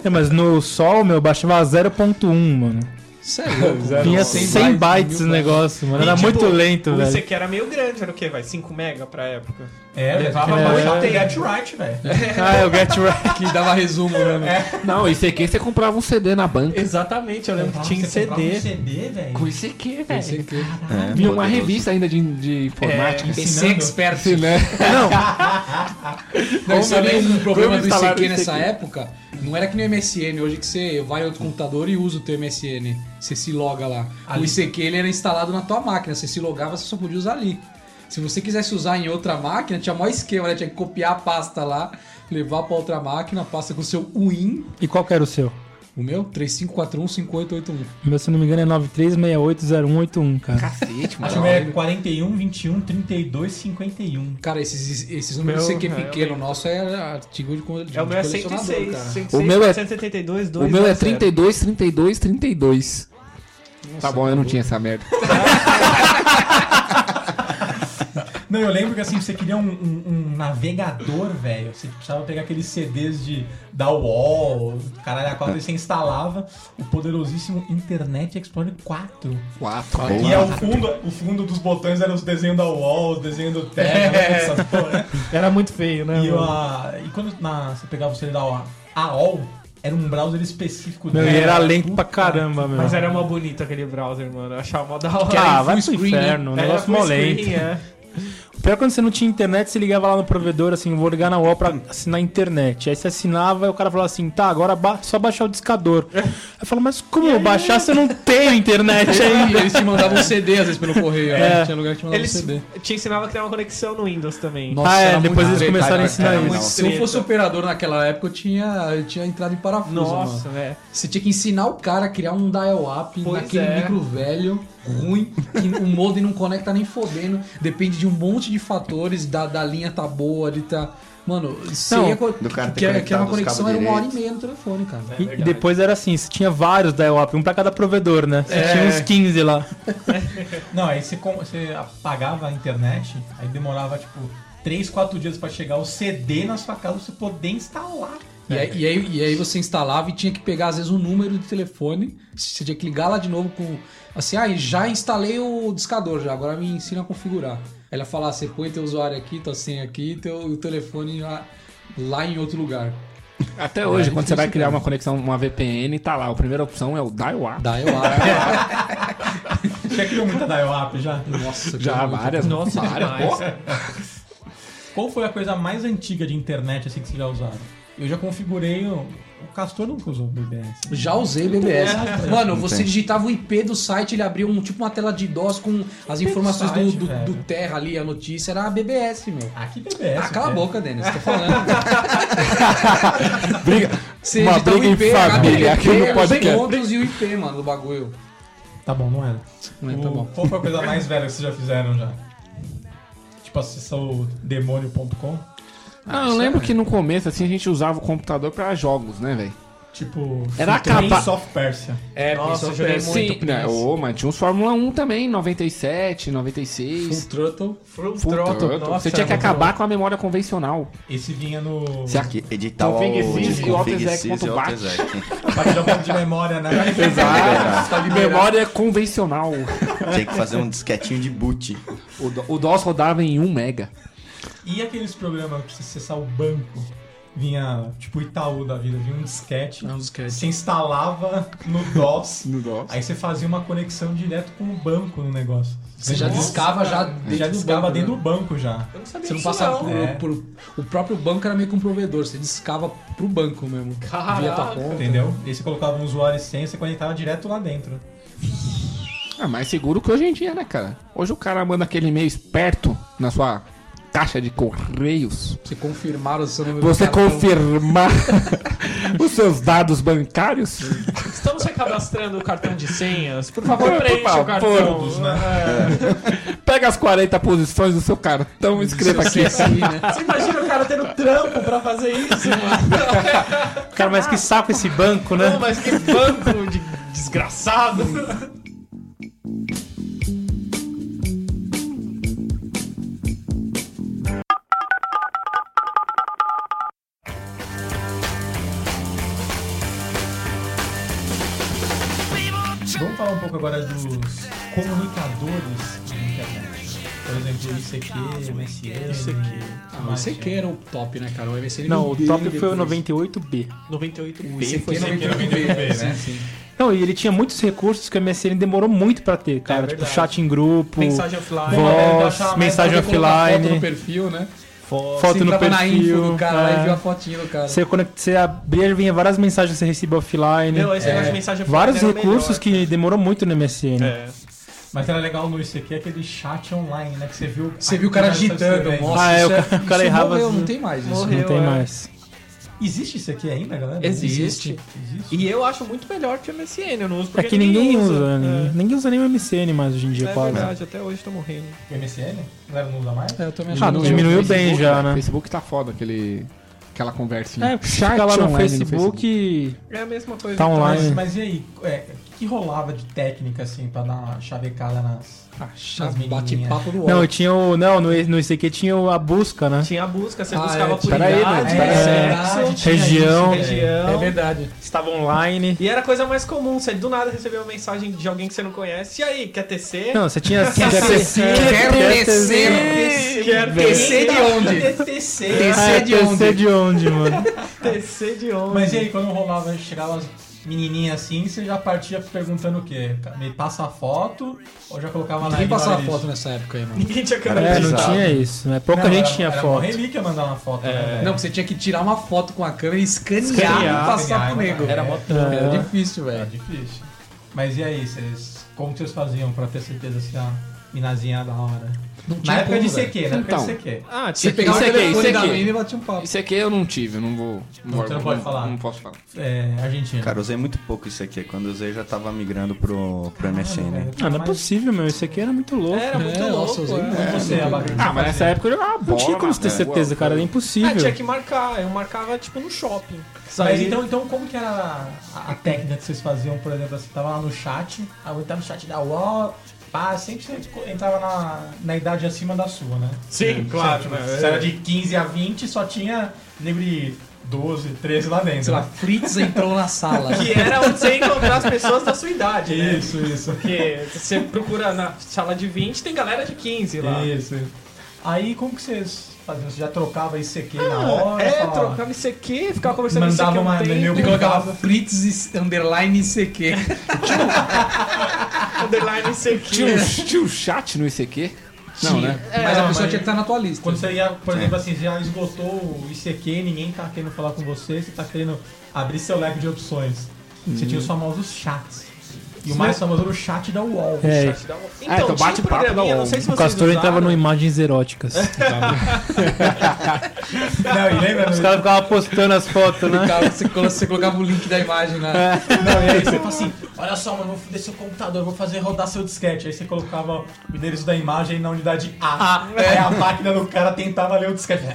É, mas no sol, meu, eu baixava 0.1, mano. Sério? Vinha 100 100 bytes o negócio, mano. E, Era tipo, muito lento, o velho. ICQ era meio grande, era o quê? Vai 5 mega pra época. É, levava É. pra baixar o Get Right, velho. Ah, é o Get Right. Que dava resumo, né? Não, isso aqui você comprava um CD na banca. Exatamente, eu lembro que tinha CD. um CD, velho. Com isso aqui, velho. ICQ. É, Vinha uma revista ainda de, de informática. PC Expert. Assim, né? Não, isso era um problema do ICQ o nessa ICQ? época. Não era que no MSN, hoje que você vai em outro computador e usa o teu MSN. Você se loga lá. O Ali. ICQ ele era instalado na tua máquina. Você se logava, você só podia usar ali. Se você quisesse usar em outra máquina, tinha maior esquema, né? Tinha que copiar a pasta lá, levar pra outra máquina, a pasta com o seu UIN. E qual que era o seu? O meu? 35415881. O meu, se não me engano, é 93680181, cara. Cacete, Acho que mano. é 41, 21, 32, 51. Cara, esses, esses números Meu, ICQ é, pequeno eu nosso é artigo de, de É, o meu é colecionador, 106, cara. 106, O meu é- 472, O meu é 32, 32, 32. Tá bom, eu não tinha essa merda. Não, eu lembro que assim, você queria um, um- um navegador, velho. Você precisava pegar aqueles CDs de, da UOL, caralho, a qual você instalava o poderosíssimo Internet Explorer 4. 4. E é o fundo, o fundo dos botões eram os desenhos da UOL, os desenhos do Terra, essas porra, né? Era muito feio, né? E, mano? a- e quando na- você pegava o CD da UOL, a UOL era um browser específico Meu, e era lento pra caramba, meu. Mas era mó bonito aquele browser, mano. Eu achava mó da hora. Que era Ah, vai pro né? inferno, um Era negócio mó lento. É. Pior é quando você não tinha internet, você ligava lá no provedor, assim, vou ligar na UOL pra assinar a internet. Aí você assinava e o cara falava assim, tá, agora ba- só baixar o discador. Aí eu falo, mas como eu baixar se eu não tenho internet ainda? eles te mandavam um CD às vezes pelo correio. É. né? Tinha lugar que te mandava um CD. te ensinavam a criar uma conexão no Windows também. Nossa, ah, é, era depois muito eles começaram a cara. ensinar isso. Se eu fosse operador naquela época, eu tinha, eu tinha entrado em parafuso, Nossa, velho. Você tinha que ensinar o cara a criar um dial-up naquele é. micro velho, ruim, que o modem não conecta nem fodendo. Depende de um monte de fatores, da, da linha tá boa, ali tá... Mano, Não, ia co- do cara ter que, era- que era uma conectado os conexão era uma hora e meia no telefone, cara. E, e depois era assim, você tinha vários dial-up, um pra cada provedor, né? Você tinha uns 15 lá. Não, aí você, você apagava a internet, aí demorava tipo 3, 4 dias pra chegar o CD na sua casa pra você poder instalar. E aí, e, aí, e aí você instalava e tinha que pegar, às vezes, um número de telefone. Você tinha que ligar lá de novo com. Assim, ah, já instalei o discador já, agora me ensina a configurar. Ela fala, ah, você põe teu usuário aqui, tua senha aqui, teu o telefone lá, lá em outro lugar. Até hoje, É quando você vai criar uma conexão, uma VPN, tá lá. A primeira opção é o dial-up. Lá. Já criou muita dial-up já? Nossa, Já, que muito. várias. Nossa, várias. Qual foi a coisa mais antiga de internet assim que vocês já usaram? Eu já configurei o. O Castor nunca usou o BBS. Já usei BBS. Mano, Não você digitava o IP do site, ele abria um, tipo uma tela de DOS com as informações do, site, do, do Terra ali, a notícia era a BBS, meu. Ah, que BBS. Ah, cala a boca, Denis, tô falando. Briga. Você Uma briga em família aqui no os podcast. encontros e o IP, mano, do bagulho. Tá bom, não era. Mas tá O- bom. Qual foi a coisa mais velha que vocês já fizeram já? Tipo, acessar o demônio.com? Não, eu lembro que no começo, assim, a gente usava o computador pra jogos, né, velho? Tipo, Era Prince capa- of Persia. É, Nossa, eu joguei muito Sim, né? Ô, mas tinha uns Fórmula 1 também, 97, Full 96. Throttle. Full Full Throttle, nossa, Você tinha que acabar com a memória convencional. Esse vinha no. Se a- Que editar o Config e config autoexec sys ponto e bat. autoexec. Pra tirar um pouco de memória, né? Exato. memória convencional. Tinha que fazer um disquetinho de boot. O, o DOS rodava em 1 mega. E aqueles programas pra você acessar o banco? Vinha, tipo, Itaú da vida, vinha um disquete. Não, disquete. Você instalava no DOS. No DOS. Aí você fazia uma conexão direto com o banco no negócio. Você já Nossa, discava já já dentro do discava banco, dentro né? do banco já. Eu não sabia Você não passava por, É. por- O próprio banco era meio que um provedor, você discava pro banco mesmo. Caraca. Via tua conta. Entendeu? E aí você colocava um usuário e senha e você conectava direto lá dentro. Ah, mais seguro que hoje em dia, né, cara? Hoje o cara manda aquele e-mail esperto na sua caixa de correios. Você confirmar o seu número Você confirmar os seus dados bancários. estamos recadastrando o cartão de senhas. Por favor, preencha o cartão. todos, né? Pega as 40 posições do seu cartão e escreva aqui. Você imagina o cara tendo trampo pra fazer isso, mano? Cara, mas que saco esse banco, né? Pô, mas que banco de desgraçado. Pouco agora dos comunicadores de internet. Por exemplo, ICQ, MSN. ICQ. Ah, o ICQ era o top, né, cara? O MSN Não, o top foi o depois. 98B. 98 O ICQ foi era sempre 98B, né? Sim, sim. Não, e ele tinha muitos recursos que o MSN demorou muito pra ter, cara. tipo, verdade. chat em grupo, mensagem offline. voz, mais mensagem colocar foto no offline, perfil, né? Foto. foto Você no entrava na info perfil. do cara lá é. e viu a fotinha do cara. Você, conect... você abria e vinha várias mensagens que você recebia offline. Meu, esse É, negócio de mensagem offline Vários recursos melhor, que demorou muito no MSN. É. Mas era legal no ICQ aquele chat online, né? Que você viu. Você viu o cara digitando, nossa, Ah, é, isso o cara- o cara errava morreu, assim. não tem mais isso. Morreu. Não tem é. mais. Existe isso aqui ainda, galera? Existe. Existe. E eu acho muito melhor que o MSN, eu não uso É porque que ninguém usa, né? ninguém usa nem o MSN mais hoje em É, dia, é quase. verdade, até hoje tá morrendo. O MSN? A galera não usa mais? É, eu também acho Ah, diminuiu O bem Facebook, já, né? O Facebook tá foda, aquele, aquela conversinha. É, fica lá no online Facebook, É a mesma coisa. tá Mas, online. mas e aí? É, que rolava de técnica, assim, pra dar uma chavecada nas. Ah, bate-papo do Não, tinha o. Não, no, no ICQ tinha o- a busca, né? Tinha a busca, você Ah, buscava é, por aí, idade, mas espera aí. sexo, tinha Região. isso, região. É verdade. Estava online. E era a coisa mais comum, você do nada recebeu uma mensagem de alguém que você não conhece. E aí, quer tecer? Não, você tinha. Quer tecer? Quero tecer. Quer TC de onde? TTC. Ah, de onde? TC de onde, mano? tecer de onde? Mas e aí, quando rolava, chegava as menininhas assim, você já partia perguntando o quê? Me passa a foto ou já colocava na Quem passava foto nessa época aí, mano? Ninguém tinha câmera É, não tinha isso, né? Pouca Não, gente era- tinha era foto. Uma relíquia mandar uma foto, né, velho? Não, você tinha que tirar uma foto com a câmera e escanear, Escanear, e passar escanear, pro nego. era mó É. Era difícil, É velho. difícil. Mas e aí, vocês, como vocês faziam pra ter certeza se a minazinha da hora? Não Na época de como. CQ, na época Então. de CQ. Ah, Você tinha pegava o telefone da e batia um papo. Isso aqui eu não tive, eu não vou. Não, você não pode falar. Não posso falar. É, Argentina. Cara, usei muito pouco isso aqui. Quando usei já tava migrando pro, pro MSN. velho, Ah, não é possível, meu. Isso aqui era muito louco. Era muito É, louco. nossa, eu usei é. muito. Você, Abaca, Ah, mas nessa época eu jogava bola. Não tinha como ter mano. certeza, cara. Era Ah, impossível. tinha que marcar. Eu marcava, tipo, no shopping. Mas então, então, como que era a, técnica que vocês faziam, por exemplo, você tava lá no chat, aí eu entrava no chat da UOL, pá, sempre você entrava na, na idade acima da sua, né? Sim, claro, Tipo, né? Se era de 15 a 20, só tinha nego de 12, 13 lá dentro. Sei lá, né? Fritz entrou na sala. Que era onde você ia encontrar as pessoas da sua idade, né? Isso, isso. Porque você procura na sala de 20, tem galera de 15 lá. Isso. Aí, como que vocês faziam? Você já trocava ICQ na hora? É, falava- trocava aqui, ficava conversando isso Mandava aqui uma um. Ele colocava Fritz underline CQ. Underline aqui. Tinha um, tinha um chat no ICQ? Não, né? É, mas a pessoa mas- tinha que estar na tua lista. Quando você ia, por exemplo, assim, já esgotou o ICQ, ninguém tá querendo falar com você, você tá querendo abrir seu leque de opções. Você tinha os famosos chats. E o mais famoso era o chat da UOL. É, Chat da UOL. então tinha um bate-papo da UOL. Não sei se o Castor entrava usaram. no imagens eróticas. Não, e lembra? Os no- caras ficavam postando as fotos, né? Cara, você, colo- você colocava o link da imagem na. Não, e aí você fala assim, olha só, mano, vou foder seu computador, vou fazer rodar seu disquete. Aí você colocava o endereço da imagem na unidade A. Aí a máquina do cara tentava ler o disquete.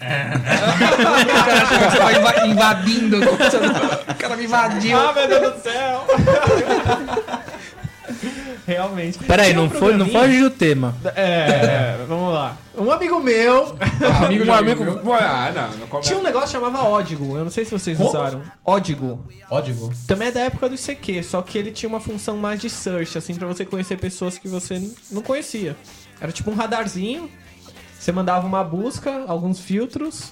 O cara achava que você tava inva- invadindo. o computador. O cara me invadiu. Ah, meu Deus do céu! Realmente. Peraí, Tinha um não, foi, não foge do tema. É, vamos lá. Um amigo meu amigo de Um amigo. amigo Ah, não, não começa. tinha um negócio que chamava Ódigo. Eu não sei se vocês Como? usaram. Ódigo. Ódigo. Também é da época do ICQ, só que ele tinha uma função mais de search, assim, pra você conhecer pessoas que você não conhecia. Era tipo um radarzinho, você mandava uma busca, alguns filtros,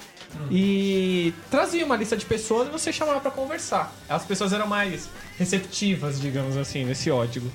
e trazia uma lista de pessoas e você chamava pra conversar. As pessoas eram mais receptivas, digamos assim, nesse ódigo.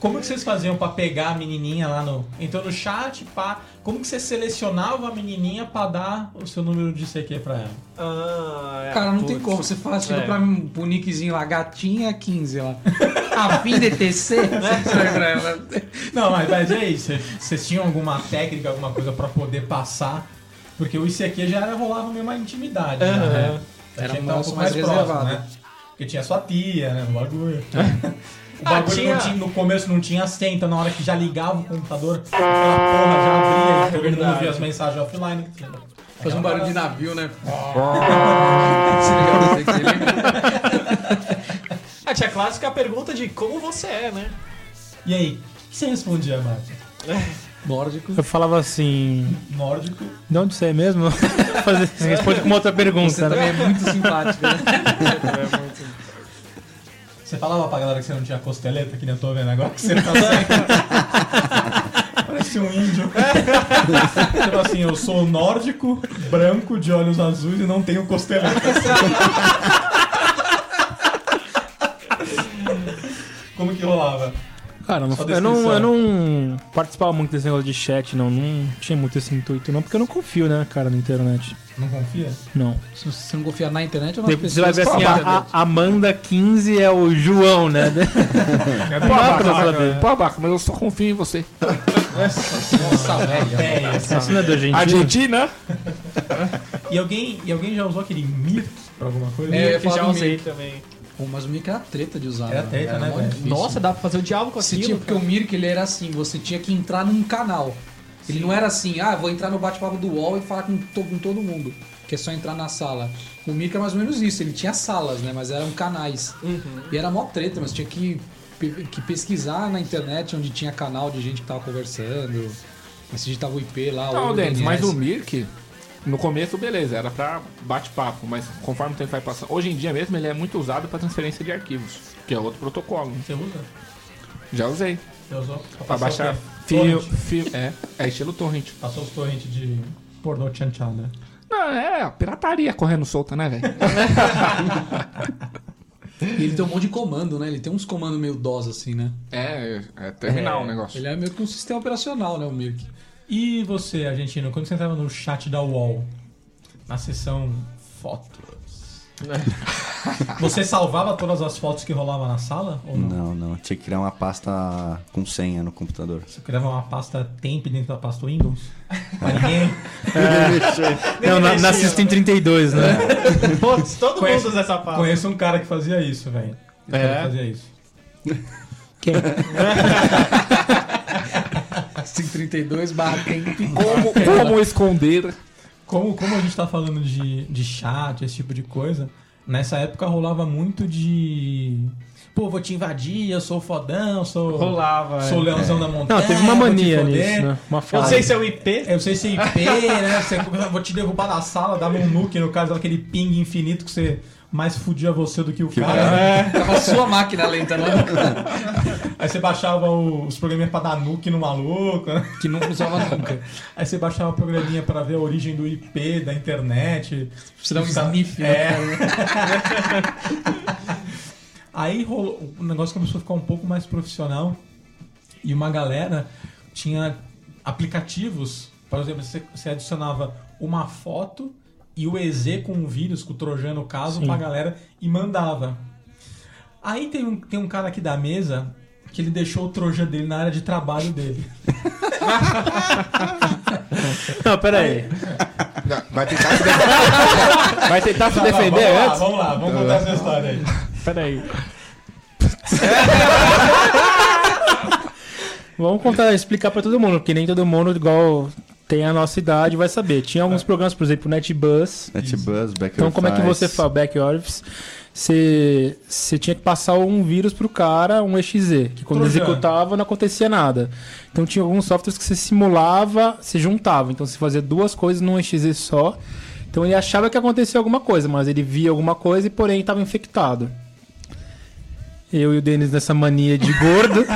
Como que vocês faziam pra pegar a menininha lá no... Entrou no chat, pá. Como que você selecionava a menininha pra dar o seu número de CQ pra ela? Ah, é, Cara, não tem como. Você fala, chega É. pra mim, pro nickzinho lá, gatinha 15 lá. A fim de TC? Ela. Não, mas, mas é isso. Vocês tinham alguma técnica, alguma coisa pra poder passar? Porque o ICQ já era, rolava meio uma intimidade. Aham. né? Era tinha um estar negócio mais próximo, reservado. né? Porque tinha sua tia, né? O bagulho. O Ah, bagulho tinha- não tinha- no começo não tinha senha, então na hora que já ligava o computador, aquela porra já abria e todo mundo verdade. via as mensagens offline. Faz um barulho de navio, né? Ah, tinha a clássica pergunta de como você é, né? E aí, o que você respondia, Marcos? Nórdico. Eu falava assim. Nórdico. De onde você é mesmo? Fazer- Você responde com uma outra pergunta. Você também é muito simpático, né? Você falava pra galera que você não tinha costeleta, que nem eu tô vendo agora, que você tá sem. Parece um índio. tipo assim, eu sou nórdico, branco, de olhos azuis e não tenho costeleta. Como que rolava? Cara, não- eu, não, eu não participava muito desse negócio de chat, não. Não tinha muito esse intuito, não, porque eu não confio, né, cara, na internet. Não confia? Não. Se você não confiar na internet ou nas Você vai ver assim, a, a Amanda 15 é o João, né? É, Não dá pra saber. Pô, Abaca, mas eu só confio em você. Nossa, velho. É. Isso não é da gente. Argentina? E alguém, e alguém já usou aquele Mirk pra alguma coisa? É, eu que já usei também. Pô, mas o Mirk era treta de usar. Era né? treta, né, mó velho? difícil. Nossa, dá pra fazer o diabo com Você aquilo. tinha, porque o Mirk ele era assim, você tinha que entrar num canal. Ele não era assim, ah, vou entrar no bate-papo do UOL e falar com, to- com todo mundo. Que é só entrar na sala. O Mirk é mais ou menos isso, ele tinha salas, né? Mas eram canais. E era mó treta, mas tinha que, pe- que pesquisar na internet onde tinha canal de gente que tava conversando. Você digitava o IP lá, Não, o Denis, mas o Mirk, no começo, beleza, era pra bate-papo, mas conforme o tempo vai passando. Hoje em dia mesmo, ele é muito usado pra transferência de arquivos, que é outro protocolo. Você usa? Já usei. Você usou? Pra Passou baixar fio, Torrent. fio. É, é estilo torrent. Passou os torrentes de pornô chanchada. Não, é a pirataria correndo solta, né, velho? E ele tem um monte de comando, né? Ele tem uns comandos meio DOS assim, né? é, é terminal o negócio. Ele é meio que um sistema operacional, né, o Mirk. E você, argentino, quando você entrava no chat da UOL, na seção fotos, você salvava todas as fotos que rolavam na sala? Ou não? Não, não. Tinha que criar uma pasta com senha no computador. Você criava uma pasta temp dentro da pasta Windows? Pra ninguém? Não, na, na System 32, né? Putz, todo Conheço- mundo usa essa pasta. Conheço um cara que fazia isso, velho. É? que fazia isso. Quem? 532 barra temp. Como, como esconder? Como, como a gente tá falando de, de chat, esse tipo de coisa, nessa época rolava muito de. Pô, vou te invadir, eu sou fodão, sou. Rolava. Sou o é. leãozão da montanha. Não, teve uma mania nisso, né? Uma Eu fase. sei seu IP. Eu sei se é IP, né? Você, vou te derrubar da sala, dava um nuke, no caso, aquele ping infinito que você mais fudia você do que o cara. né? Tava a sua máquina lenta, né? Aí você baixava o- os programinhas pra dar nuke no maluco, né? Que não usava nunca. Aí você baixava o programinha pra ver a origem do IP da internet. Você dá um sniff, né? É. Aí rolou, o negócio começou a ficar um pouco mais profissional e uma galera tinha aplicativos, por exemplo, você, você adicionava uma foto e o EZ com um vírus, com o Trojan no caso, Sim. pra galera e mandava. Aí tem um, tem um cara aqui da mesa que ele deixou o Trojan dele na área de trabalho dele. Não, pera aí. Vai tentar se defender, Vai tentar se defender vamos lá, antes? vamos lá, vamos contar essa história aí. Pera aí. Vamos contar, explicar pra todo mundo, porque nem todo mundo, igual tem a nossa idade, vai saber. Tinha alguns programas, por exemplo, o NetBuzz. NetBuzz, Back Então, como é que você fala Back Office? Você, você tinha que passar um vírus pro cara, um exe, que quando Trojan. executava não acontecia nada. Então tinha alguns softwares que você simulava, se juntava. Então você fazia duas coisas num exe só. Então ele achava que acontecia alguma coisa, mas ele via alguma coisa e porém estava infectado. Eu e o Denis nessa mania de gordo,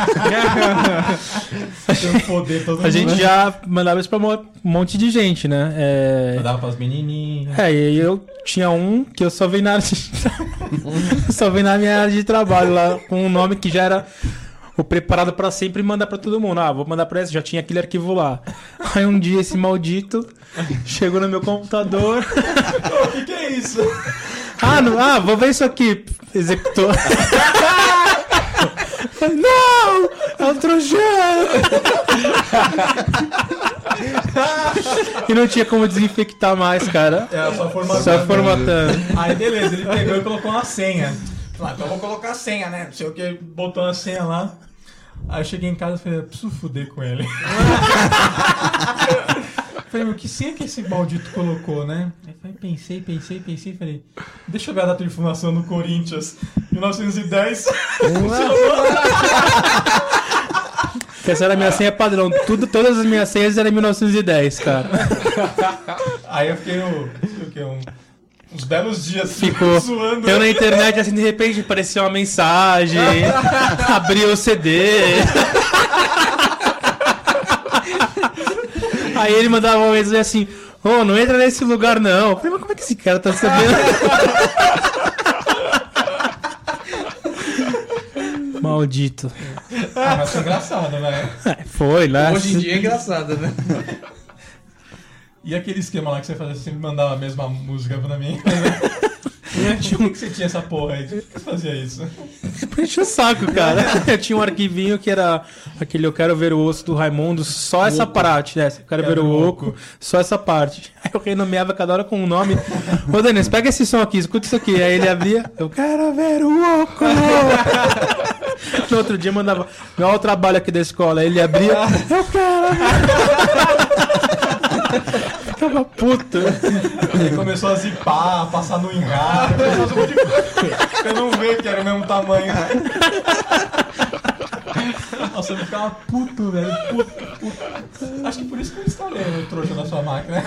todo a mundo. gente já mandava isso pra um monte de gente, né? É, Mandava pras menininhas. É, e eu tinha um que eu só vi na área de... só vi na minha área de trabalho lá, com um nome que já era o preparado pra sempre e mandar pra todo mundo. Ah, vou mandar pra esse, já tinha aquele arquivo lá. Aí um dia esse maldito chegou no meu computador. O que, que é isso? Ah, não, ah, vou ver isso aqui. Executou. Falei, Não! É um trojano! e não tinha como desinfectar mais, cara. Era só formatando. Só formatando. Aí beleza, ele pegou e colocou uma senha. Lá, então eu vou colocar a senha, né? Não sei o que, botou a senha lá. Aí eu cheguei em casa e falei, preciso fuder com ele. falei, meu, que senha que esse maldito colocou, né? Aí falei, pensei, pensei, pensei, falei, deixa eu ver a data de fundação do Corinthians. 1910. Que essa era a minha senha padrão. Tudo, todas as minhas senhas eram 1910, cara. Aí eu fiquei, o quê, um- uns belos dias Ficou. zoando. Eu na internet, assim, de repente apareceu uma mensagem, abriu o CD. Aí ele mandava uma mensagem assim: Ô, não entra nesse lugar não. Eu falei, mas como é que esse cara tá sabendo? Maldito. Ah, mas foi engraçado, né? É, Foi lá. Hoje em dia é engraçado, né? E aquele esquema lá que você fazia, você sempre mandava a mesma música pra mim. Por que que você tinha essa porra aí? Por que você fazia isso? Pra encher o saco, cara. Eu tinha um arquivinho que era aquele Eu Quero Ver o Osso do Raimundo, só essa parte. Essa, eu quero, ver o oco, só essa parte. Aí eu renomeava cada hora com um nome. Ô, Denis, pega esse som aqui, escuta isso aqui. Aí ele abria, Eu Quero Ver o Oco. No outro dia mandava, meu o trabalho aqui da escola. Aí ele abria, Eu quero. Ficava puto. Aí começou a zipar, a passar no enrado. começou a fazer um monte de coisa. Pra eu não ver que era o mesmo tamanho. Nossa, eu ficava puto, velho. Puto, puto. Acho que por isso que eu instalei o trouxa na sua máquina.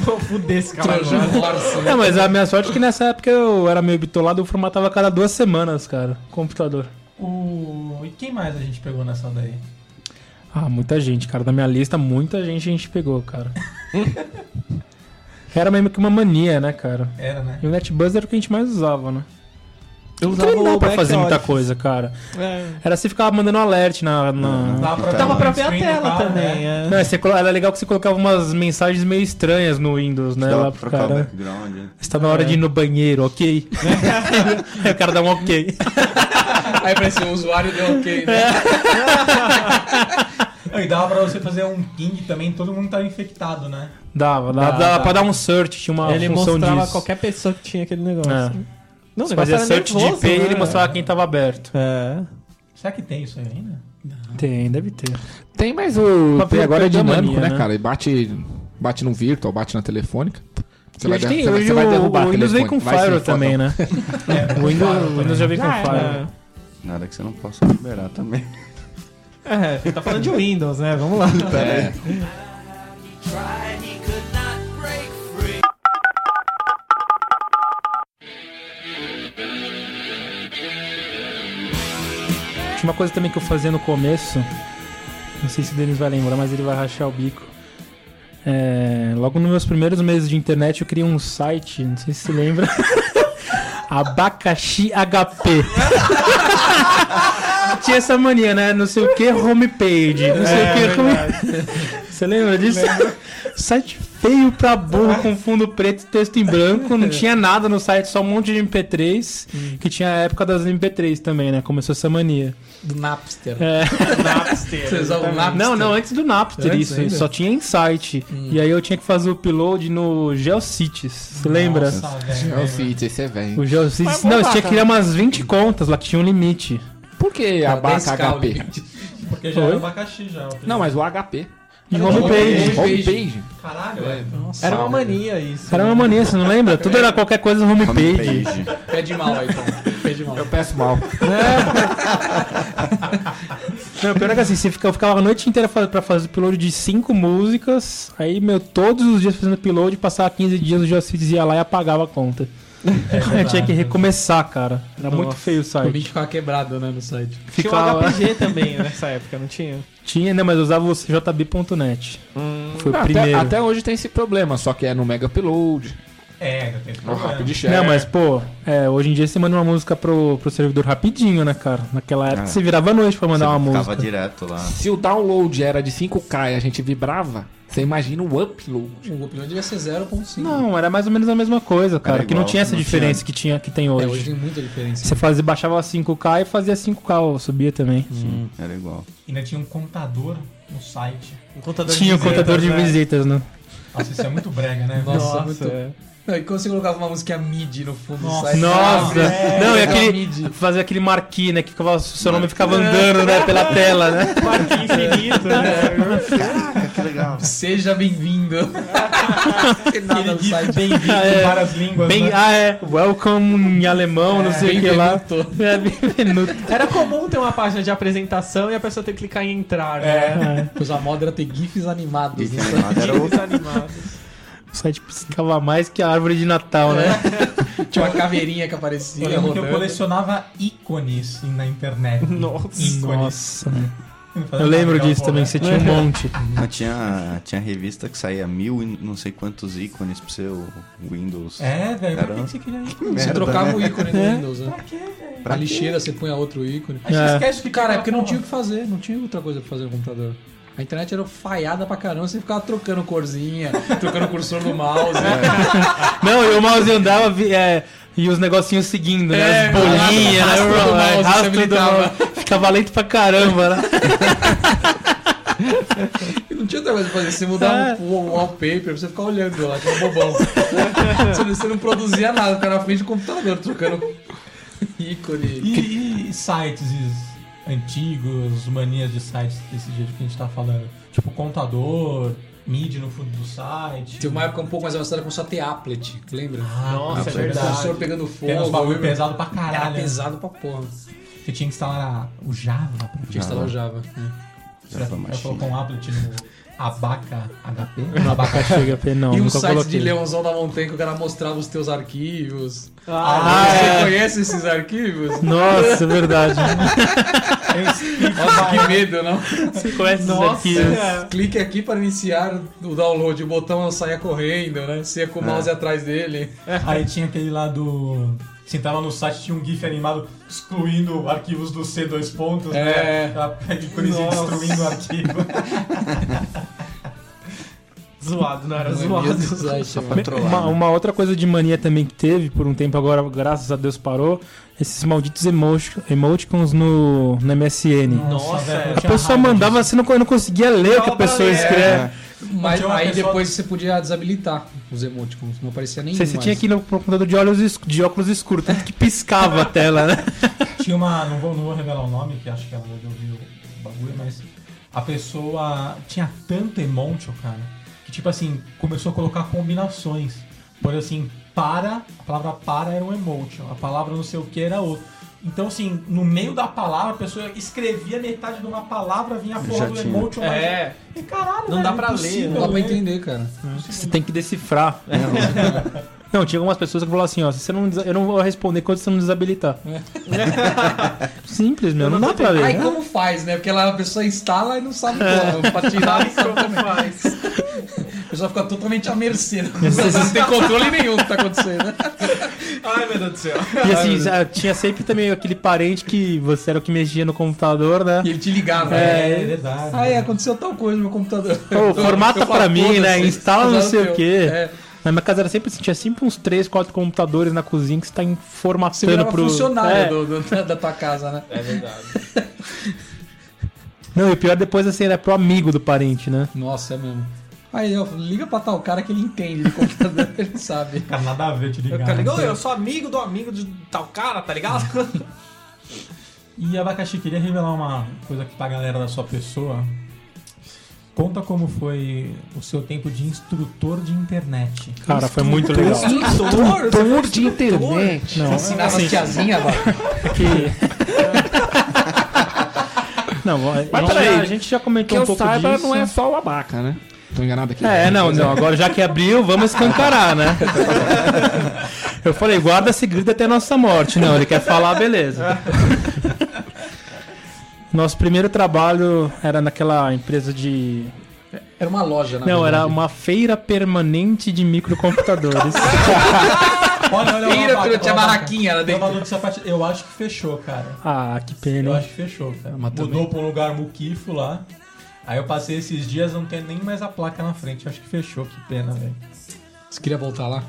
Vou fuder esse cara agora. Né? Não, mas a minha sorte é que nessa época eu era meio bitolado, eu formatava a cada duas semanas, cara, computador. O... E quem mais a gente pegou nessa daí? Ah, muita gente, cara. Da minha lista, muita gente a gente pegou, cara. Era meio que uma mania, né, cara? Era, né? E o NetBuzz era o que a gente mais usava, né? Eu Porque não dá o pra fazer muita Office. coisa, cara. É. Era você ficar mandando alert na. na... Dava pra, Dava pra ver a tela cara, também. né? é. Não, você colo- era legal que você colocava umas mensagens meio estranhas no Windows, né? Lá pro cara. background. hein? Está na hora de ir no banheiro, ok? Aí o cara dá um ok. Aí parece o usuário deu ok, né? E dava pra você fazer um ping também, todo mundo tava infectado, né? Dava, dava, dava dá. pra dar um search, tinha uma Ele função mostrava disso. qualquer pessoa que tinha aquele negócio. É. Não, Você fazia search de nervoso, IP e né? ele mostrava quem tava aberto. É. Será que tem isso aí ainda? Tem, deve ter. Tem, mas o Uma Play agora é dinâmico, mania, né, né? cara? E bate, bate no virtual, bate na telefônica. Você E vai, tem- você vai- derrubar o Windows vem com Firewall também, né? É, O Windows, já vem com Já era. Firewall. Nada que você não possa liberar também. É, você tá falando de Windows, né? Vamos lá. É. Uma coisa também que eu fazia no começo. Não sei se o Denis vai lembrar, mas ele vai rachar o bico. É, logo nos meus primeiros meses de internet eu criei um site, não sei se você lembra. Abacaxi HP. Tinha essa mania, né? Não sei o que, homepage. Não sei o que, home... Você lembra disso? Site feio pra burro, com fundo preto e texto em branco. Não tinha nada no site, só um monte de MP3. Que tinha a época das MP3 também, né? Começou essa mania. Do Napster. É. Você usava o Napster? Não, não, antes do Napster Antes isso. ainda? Só tinha Insight. E aí eu tinha que fazer o upload no GeoCities. Você lembra? Nossa. É City, esse é velho. O GeoCities. Não, você tinha que criar umas 20 contas lá que tinha um limite. Por que Era abaca 10K o HP? Porque já Oi? era abacaxi já. Não, mas o HP. De homepage. Homepage. Caralho, velho. Era uma mania isso. Era uma mania, você não lembra? Tudo era qualquer coisa no homepage. Homepage. Pede mal aí, então. Pede mal. Eu peço mal. Não, o pior é que assim, você fica- eu ficava a noite inteira pra fazer upload de 5 músicas. Aí, meu, todos os dias fazendo upload, passava 15 dias, o GeoCities ia lá e apagava a conta. eu tinha que recomeçar, cara. Era muito feio o O site. link ficava quebrado, né, no site. Tinha Ficava... um RPG também nessa época, não tinha? Tinha, né? Mas eu usava o cjb.net. Foi o até, primeiro. até hoje tem esse problema, só que é no Mega Upload, É, já tem problema. Rapid Share. Não, mas, pô, é, hoje em dia você manda uma música pro, pro servidor rapidinho, né, cara? Naquela época Ah. você virava a noite pra mandar uma música. direto lá. Se o download era de 5K e a gente vibrava, você imagina o upload. O upload devia ser 0.5. Não, era mais ou menos a mesma coisa, cara. Era que não tinha essa não diferença que, tinha, que tem É, hoje. hoje tem muita diferença. Você fazia, baixava 5K e fazia 5K, ó, subia também. Era igual. Ainda tinha um contador no site. Um contador Tinha o visitas, contador de né? visitas, né? Nossa, isso é muito brega, né? Nossa, Nossa, muito- é. E quando você colocava uma música MIDI no fundo do Nossa. site. Nossa! É, não, e legal, aquele. Fazer aquele marquinho, né? Que ficava, o seu nome ficava andando, né? Pela tela, né? Parque infinito, né? Caraca, que legal. Seja bem-vindo. Tem nada no site. bem-vindo É. em várias línguas, Bem, né? ah, é. Welcome em alemão, não sei o que lá. É. Era comum ter uma página de apresentação e a pessoa ter que clicar em entrar, né? Pois a moda era ter GIFs animados. Esse né? animado era o Desanimado. O site piscava mais que a árvore de Natal, né? Tinha uma caveirinha que aparecia Eu lembro que eu colecionava ícones na internet. Nossa. Ícones. Nossa. Eu lembro disso também, né? você tinha um monte. Mas tinha, tinha revista que saía mil e não sei quantos ícones pro seu Windows. É, velho, pra que que você queria ícone? Você Merda, trocava né? o ícone do É. Windows, né? Pra lixeira você punha outro ícone. Aí você É. esquece que Cara, é porque não tinha o que fazer, não tinha outra coisa pra fazer no computador. A internet era falhada pra caramba, você ficava trocando corzinha, trocando o cursor do mouse. Não, e o mouse andava é, e os negocinhos seguindo, né? É, As bolinhas, né? rastro do mouse. Ficava lento pra caramba, né? Não tinha outra coisa pra fazer, você mudava É. o wallpaper pra você ficar olhando lá, que era bobão. você, não, você não produzia nada, ficava na frente do computador trocando ícone. E, e sites antigos, manias de sites desse jeito que a gente tá falando? Tipo, contador, MIDI no fundo do site. Teve uma época um pouco mais avançada com só ter applet, lembra? Ah, Nossa, é é o verdade. cursor pegando fogo. Tem uns bagulho pesado pra Era caralho. né? pesado pra porra. Você tinha que instalar o Java pra Tinha que instalar o Java. né? Já Machine. colocou um applet no Abaca HP? No abacaxi HP, não, e os sites coloquei. de Leãozão da Montanha que o cara mostrava os teus arquivos. Ah, Você é. conhece esses arquivos? Nossa, é verdade. Nossa, que medo, não? Você conhece esses Nossa. arquivos? Clique aqui para iniciar o download. O botão saia correndo, né? Você ia com o mouse atrás dele. Aí tinha aquele lá do. Você entrava no site tinha um GIF animado excluindo arquivos do C dois pontos, É. né? Íconezinha Nossa. destruindo o arquivo. Zoado, não era zoado. trollar, Uma, né? uma outra coisa de mania também que teve por um tempo agora, graças a Deus parou, esses malditos emoticons no, no MSN. Nossa, velho, é. A pessoa mandava, você não, não conseguia ler o que a pessoa escreve. Mas Tinha uma aí pessoa- depois você podia desabilitar os emoticons. Não aparecia nenhum Você, você tinha que ir no computador de, olhos, es- de óculos escuros, tanto que piscava a tela, né? Tinha uma. Não vou, não vou revelar o nome, que acho que ela deve ouvir o bagulho, mas a pessoa tinha tanto emotion, cara, que tipo assim, começou a colocar combinações. Por assim, para, a palavra para era um emotion, a palavra não sei o que era outro. Então, assim, no meio da palavra, a pessoa escrevia metade de uma palavra, vinha a porra do emotion. mas- É. E caralho, Não velho, dá pra ler, Não dá pra entender, cara. Você tem que decifrar. Não, tinha algumas pessoas que falavam assim, ó, se você não, eu não vou responder quando você não desabilitar. Simples, meu, não dá pra ler. Aí né? como faz, né? Porque lá a pessoa instala e não sabe como. Pra tirar, não sabe como faz. A pessoa fica totalmente à mercê. Não, não tem controle nenhum do que tá acontecendo. né? Ai, meu Deus do céu. E assim, já tinha sempre também aquele parente que você era o que mexia no computador, né? E ele te ligava. É, né? é verdade. Aí aconteceu tal coisa no meu computador. Pô, formata pra mim, né? Instala não sei o quê. É. Na minha casa era sempre assim, tinha sempre uns 3, 4 computadores na cozinha que você tá Você formatando virava pro. funcionário É. do- do- da tua casa, né? É verdade. Não, e pior depois assim, era pro amigo do parente, né? Nossa, é mesmo. Aí, ó, liga pra tal cara que ele entende de computador, ele sabe. Cara, nada a ver te ligar. Eu, cara, ligou, eu sou amigo do amigo de tal cara, tá ligado? E abacaxi, queria revelar uma coisa aqui pra galera da sua pessoa. Conta como foi o seu tempo de instrutor de internet. Cara, foi muito legal. Instrutor de internet. Não, Ensinava assim, as tiazinhas, mano. é que... Não, Mas peraí, a gente já comentou Que um eu pouco saiba, disso. não é só o abaca, né? Tô enganado aqui. É, não, não, agora já que abriu, vamos escancarar, né? Eu falei, guarda segredo até a nossa morte. Não, ele quer falar, beleza. Nosso primeiro trabalho era naquela empresa de. Era uma loja, na Não, verdade. era uma feira permanente de microcomputadores. Olha, olha, Feira, Abaca, tinha Abaca. barraquinha lá uma dentro. Eu acho que fechou, cara. Ah, que Eu pena. hein? acho que fechou, cara. Mas Mudou também- pra um lugar muquifo lá. Aí eu passei esses dias, não tem nem mais a placa na frente. Eu acho que fechou, que pena, velho. Você queria voltar lá?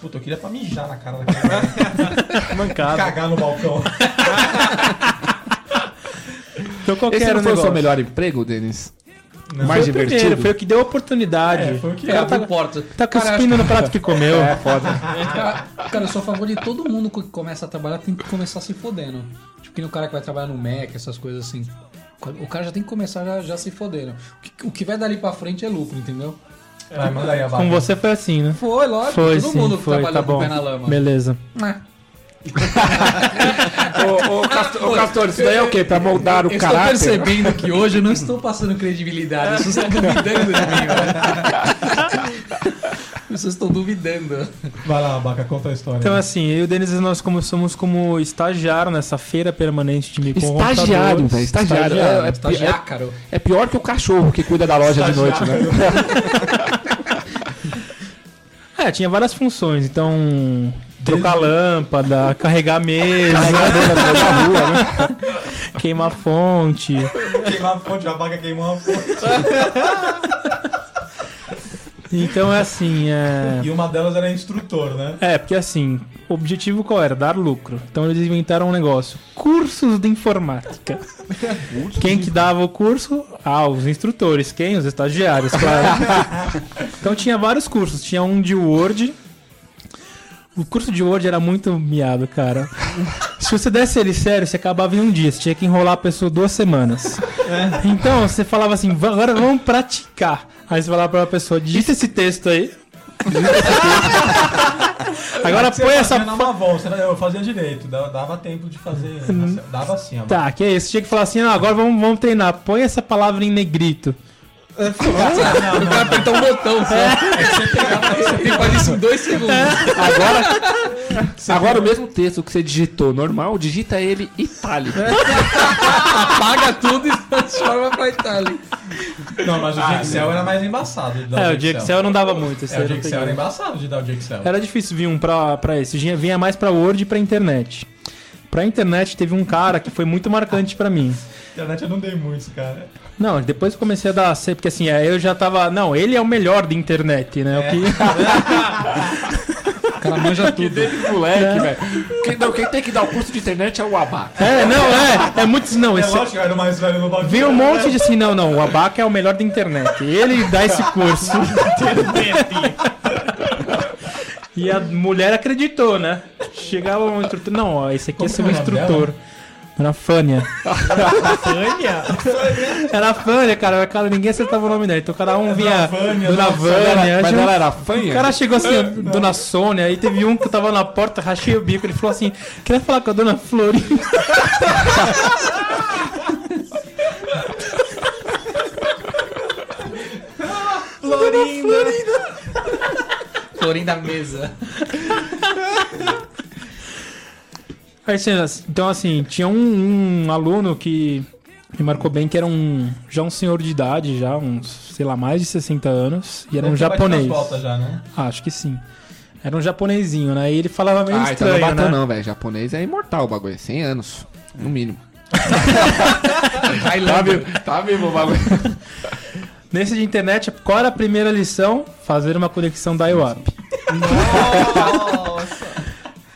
Puta, eu queria pra mijar na cara daquela Mancada. cagar no balcão. Então qual que Esse era não o foi o seu melhor emprego, Denis? Mais foi o divertido? primeiro, foi o que deu a oportunidade. É, foi o que cara Abriu tá, porta. tá cuspindo no prato que comeu. É, foda. Cara, eu sou a favor de todo mundo que começa a trabalhar tem que começar se fodendo. Tipo, que nem o cara que vai trabalhar no Mac, essas coisas assim. O cara já tem que começar já, já se fodendo. O que, o que vai dali pra frente é lucro, entendeu? Aí a. Com você foi assim, né? Foi, lógico. Foi, todo sim, mundo foi, trabalhou tá com o bom. pé na lama. Beleza. É. ô, ô, Castor, ô, Castor, isso daí é o quê? Pra moldar o Eu estou caráter? percebendo que hoje eu não estou passando credibilidade. Vocês estão duvidando de mim, velho. Vocês estão duvidando. Vai lá, Abaca, conta a história. Então, assim, eu e o Denis, nós começamos como estagiário nessa feira permanente de microcomputadores. Estagiário, velho, estagiário. É, é, já, cara. é pior que o cachorro que cuida da loja de noite, né? É, tinha várias funções. Então, trocar lâmpada, carregar mesa, queimar fonte. Queimar a fonte, a vaca queimou a fonte. Então, é assim, é... E uma delas era instrutor, né? É, porque assim, o objetivo qual era? Dar lucro. Então eles inventaram um negócio. Cursos de informática. Quem que dava o curso? Ah, os instrutores. Quem? Os estagiários, claro. então tinha vários cursos. Tinha um de Word. O curso de Word era muito miado, cara. Se você desse ele sério, você acabava em um dia. Você tinha que enrolar a pessoa duas semanas. Então você falava assim, "Va- agora vamos praticar. Aí você falava pra pessoa, digita esse texto aí. Agora Você põe fazia essa. na Mavon, você- eu fazia direito, dava, tempo de fazer. Dava assim. Tá, que é isso. Tinha que falar assim, ah, agora vamos, vamos treinar. Põe essa palavra em negrito. O cara apertar um botão só. Você tem que fazer isso em dois segundos. Agora, agora o mesmo texto que você digitou normal, digita ele itálico. Apaga tudo e transforma pra Itália. Não, mas o de Excel era mais embaçado. de dar É, o de Excel não dava muito. esse É, o de não Excel era embaçado de dar o de Excel. Era difícil vir um pra, pra esse. Vinha, vinha mais pra Word e pra internet. Pra internet teve um cara que foi muito marcante pra mim. Internet eu não dei muitos, cara. Não, depois eu comecei a dar C, porque assim, aí eu já tava. Não, ele é o melhor da internet, né? O que... O cara manja tudo. Moleque, velho. Quem, não, quem tem que dar o curso de internet é o abaca. É, não, é. É muito. Não, É esse, lógico que eu era o mais velho no bagulho. Vem um monte de assim, não, não, o Abaca é o melhor da internet. Ele dá esse curso. e a mulher acreditou, né? Chegava um instrutor. Não, ó, esse aqui Como é seu que é o nome instrutor. Era Fânia. Fânia? Era a Fânia, cara. cara. Ninguém acertava o nome dela. Então cada um vinha. Vânia, Dona Vânia. Mas ela era O fanha? cara chegou assim, Dona Sônia, aí teve um que tava na porta, rachei o bico, ele falou assim, queria falar com a Dona Florinda. Florim da mesa. Aí, então, assim, tinha um, um aluno que me marcou bem, que era um já um senhor de idade, já uns, sei lá, mais de 60 anos, e era um Deve japonês. já, né? Ah, acho que sim. Era um japonesinho, né? E ele falava meio Ah, então não estranho, bateu né? não, velho. Japonês é imortal o bagulho. 100 anos, no mínimo. tá vivo, tá vivo o bagulho. Nesse de internet, qual era a primeira lição? Fazer uma conexão da IWAP.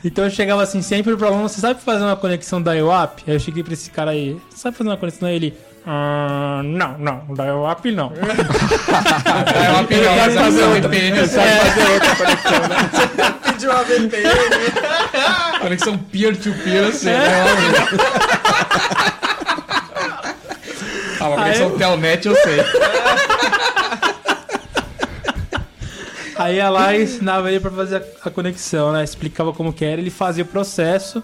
Então eu chegava assim, sempre pro aluno, você sabe fazer uma conexão da IWAP? Aí eu cheguei pra esse cara aí, você sabe fazer uma conexão? Aí ele, ah, não, não, da IWAP não. É uma piada fazer um VPN. Pediu uma VPN. Conexão peer-to-peer, eu sei. É. Ah, uma conexão telnet, eu sei. Aí ia lá e ensinava ele pra fazer a- conexão, né? Explicava como que era, ele fazia o processo.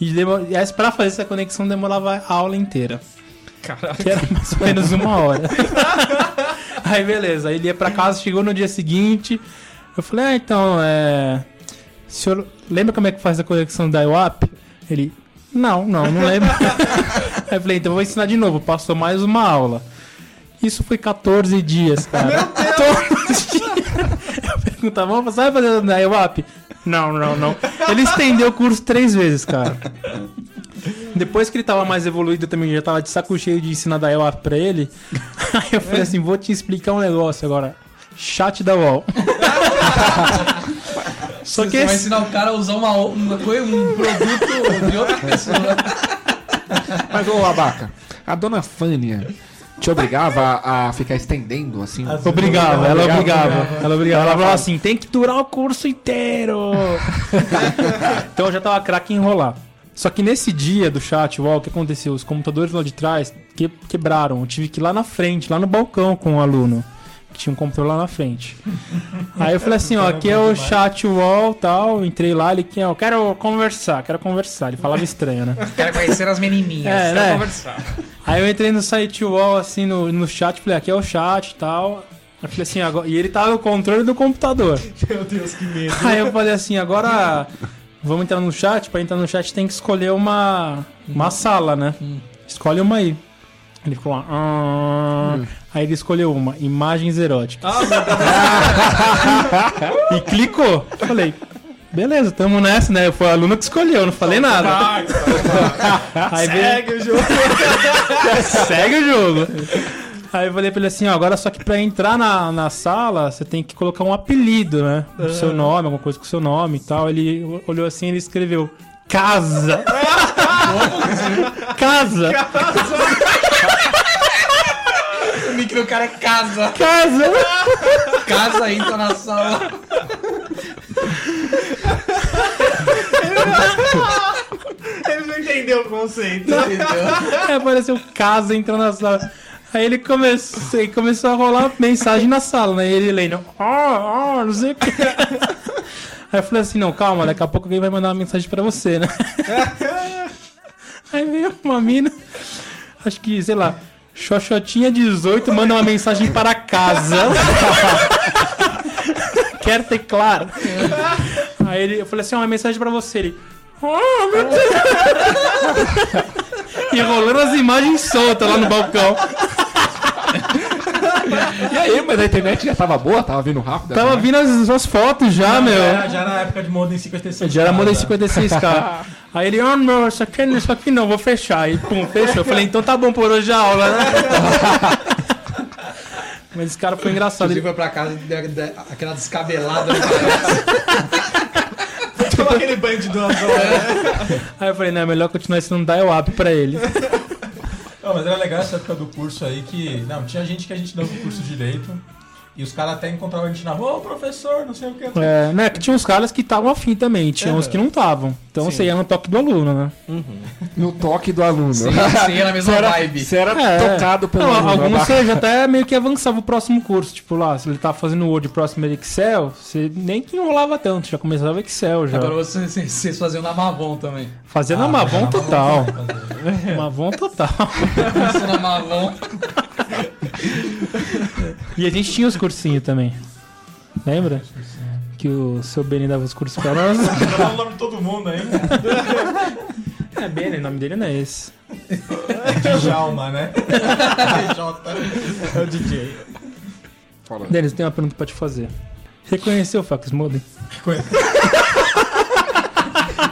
E, demo... aí, pra fazer essa conexão demorava a aula inteira. Que era mais ou menos uma hora. aí beleza, aí ele ia pra casa, chegou no dia seguinte. Eu falei, ah, então, é. O senhor lembra como é que faz a conexão da IWAP? Ele, não, não, não lembro. aí eu falei, então eu vou ensinar de novo. Passou mais uma aula. Isso foi 14 dias, cara. Todos os dias. Eu perguntava, vamos sabe fazer na IWAP? Não, não, não. Ele estendeu o curso três vezes, cara. Depois que ele tava mais evoluído, eu também já tava de saco cheio de ensinar da IWAP pra ele. Aí eu falei assim, vou te explicar um negócio agora. Chat da UOL. Só que Você vai esse... ensinar o cara a usar uma, uma coisa, um produto de outra pessoa. Mas, ô Abaca, a dona Fânia, Te obrigava a, ficar estendendo, assim. As- Obrigava, ela Obrigava. obrigava. Ela obrigava. Ela falava assim, tem que durar o curso inteiro. então eu já tava craque em enrolar. Só que nesse dia do chat, uau, o que aconteceu? Os computadores lá de trás que- quebraram. Eu tive que ir lá na frente, lá no balcão com o aluno. Que tinha um computador lá na frente. Aí eu falei assim, ó, aqui é o chat wall tal. Entrei lá, ele que eu quero conversar, quero conversar. Ele falava estranho, né? Quero conhecer as menininhas. É, quero né? conversar. Aí eu entrei no site wall, assim, no, no chat, falei, aqui é o chat e tal. Eu falei assim, agora... e ele tava no controle do computador. Meu Deus, que medo. Aí eu falei assim, agora vamos entrar no chat. Pra entrar no chat tem que escolher uma, uma sala, né? Escolhe uma aí. Ele ficou lá. "Ah". Aí ele escolheu uma, imagens eróticas. e clicou. Falei, beleza, tamo nessa, né? Foi o aluno que escolheu, não falei nada. Aí veio- Segue o jogo. Segue o jogo. Aí eu falei pra ele assim, ó, agora só que pra entrar na, na sala, você tem que colocar um apelido, né? O seu nome, alguma coisa com o seu nome e tal. Ele olhou assim e ele escreveu Casa. casa. O nick do cara é casa. Casa. Casa, entra na sala. Ele não entendeu o conceito. Aí apareceu casa entrando na sala. Aí ele começou, ele começou a rolar mensagem na sala, né? E ele lendo, ó, ó, não sei o que. Aí eu falei assim, não, calma, daqui a pouco alguém vai mandar uma mensagem pra você, né? Aí veio uma mina, acho que, sei lá, Xoxotinha 18 manda uma mensagem para casa. Quer ter claro. Aí ele, eu falei assim, ó, uma mensagem pra você. Ele, oh, meu Deus. E rolando as imagens soltas lá no balcão. E aí, mas a internet já tava boa? Tava vindo rápido? Tava né? vindo as, as fotos já, meu. Já, era- já na época de Modem 56. Já era modem já. 56k. Aí ele, ah, não, isso aqui, isso aqui não, vou fechar. Aí, pum, fechou. Eu falei, então tá bom por hoje a aula, né? Mas esse cara foi engraçado. Inclusive Ele, foi pra casa e deu- aquela descabelada. Toma aquele banho de duas horas. aí eu falei, não, é melhor continuar ensinando dial-up pra ele. Não, mas era legal essa época do curso aí que. Não, tinha gente que a gente dava o curso direito. E os caras até encontravam a gente na rua, ô professor, não sei o que. É, né, que tinha uns caras que estavam afim também, tinha É. uns que não estavam. Então você ia no toque do aluno, né? No toque do aluno. Sim, sim, na mesma Você era, vibe. você era É. tocado pelo Não, aluno. alguns abaixo. você já até meio que avançava o próximo curso. Tipo lá, se ele tava fazendo Word próximo era Excel, você nem que enrolava tanto, já começava Excel já. Agora vocês, vocês- faziam na Mavon também. Fazia na Mavon total. Mavon total. Isso na Mavon. E a gente tinha os cursinhos também. Lembra? Que o seu Benny dava os cursos pra nós. Falando o nome de todo mundo aí. É Benny, o nome dele não é esse. Djalma, né? É o DJ. Denis, tem uma pergunta pra te fazer. Reconheceu o Fax Modem?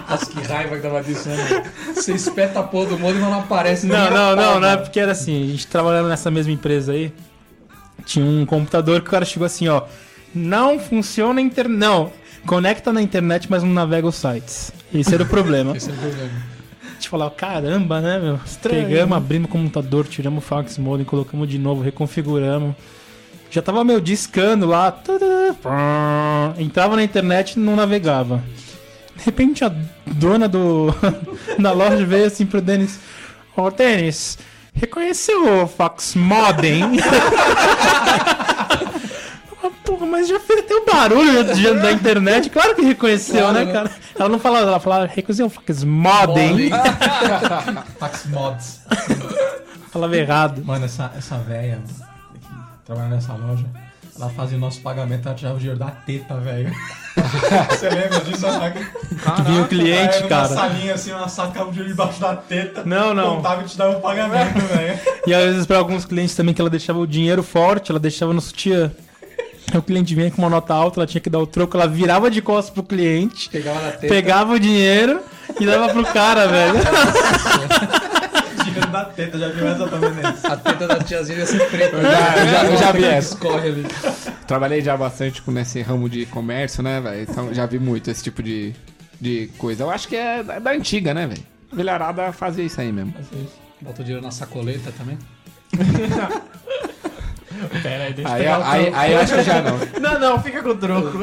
Nossa, que raiva que tava disso, né? Você espeta a porra do mundo e não aparece Não, não, não, não é porque era assim, a gente trabalhando nessa mesma empresa aí, tinha um computador que o cara chegou assim, ó, não funciona a internet, não, conecta na internet, mas não navega os sites. Esse era o problema. Esse é o problema. A gente falava, caramba, né, meu? Estranho, Pegamos, abrimos o computador, tiramos o fax modem, colocamos de novo, reconfiguramos. Já tava meio discando lá. Entrava na internet e não navegava. De repente a dona do da loja veio assim pro Denis. Ô Denis, reconheceu o fax modem? Ah, Porra, mas já fez até o barulho de- da internet. Claro que reconheceu, Claro, né, né? cara? Ela não falava, ela falava, reconheceu o fax modem. Fax Mods. Falava errado. Mano, essa, essa véia que trabalha nessa loja, ela fazia o nosso pagamento, ela tirava o dinheiro da teta, velho. Você lembra disso, Anaga? Que vinha o cliente, Uma cara. salinha assim, ela sacava o dinheiro debaixo da teta. Não, não. Contava e te dava o pagamento, velho. E às vezes pra alguns clientes também que ela deixava o dinheiro forte, ela deixava no sutiã. Aí O cliente vinha com uma nota alta, ela tinha que dar o troco, ela virava de costas pro cliente, Pegava na teta. pegava o dinheiro e dava pro cara, velho. Dinheiro da teta, já viu essa também, né? A teta da tiazinha ia ser preta. já- eu já- eu já vi essa. Escorre ali. Trabalhei já bastante com nesse ramo de comércio, né, velho? Então já vi muito esse tipo de, de coisa. Eu acho que é da, da antiga, né, velho? Velharada fazia isso aí mesmo. Bota o dinheiro na sacoleta também. Pera aí, deixa eu Aí, pegar o aí, aí eu acho que já não. Não, não, fica com o troco.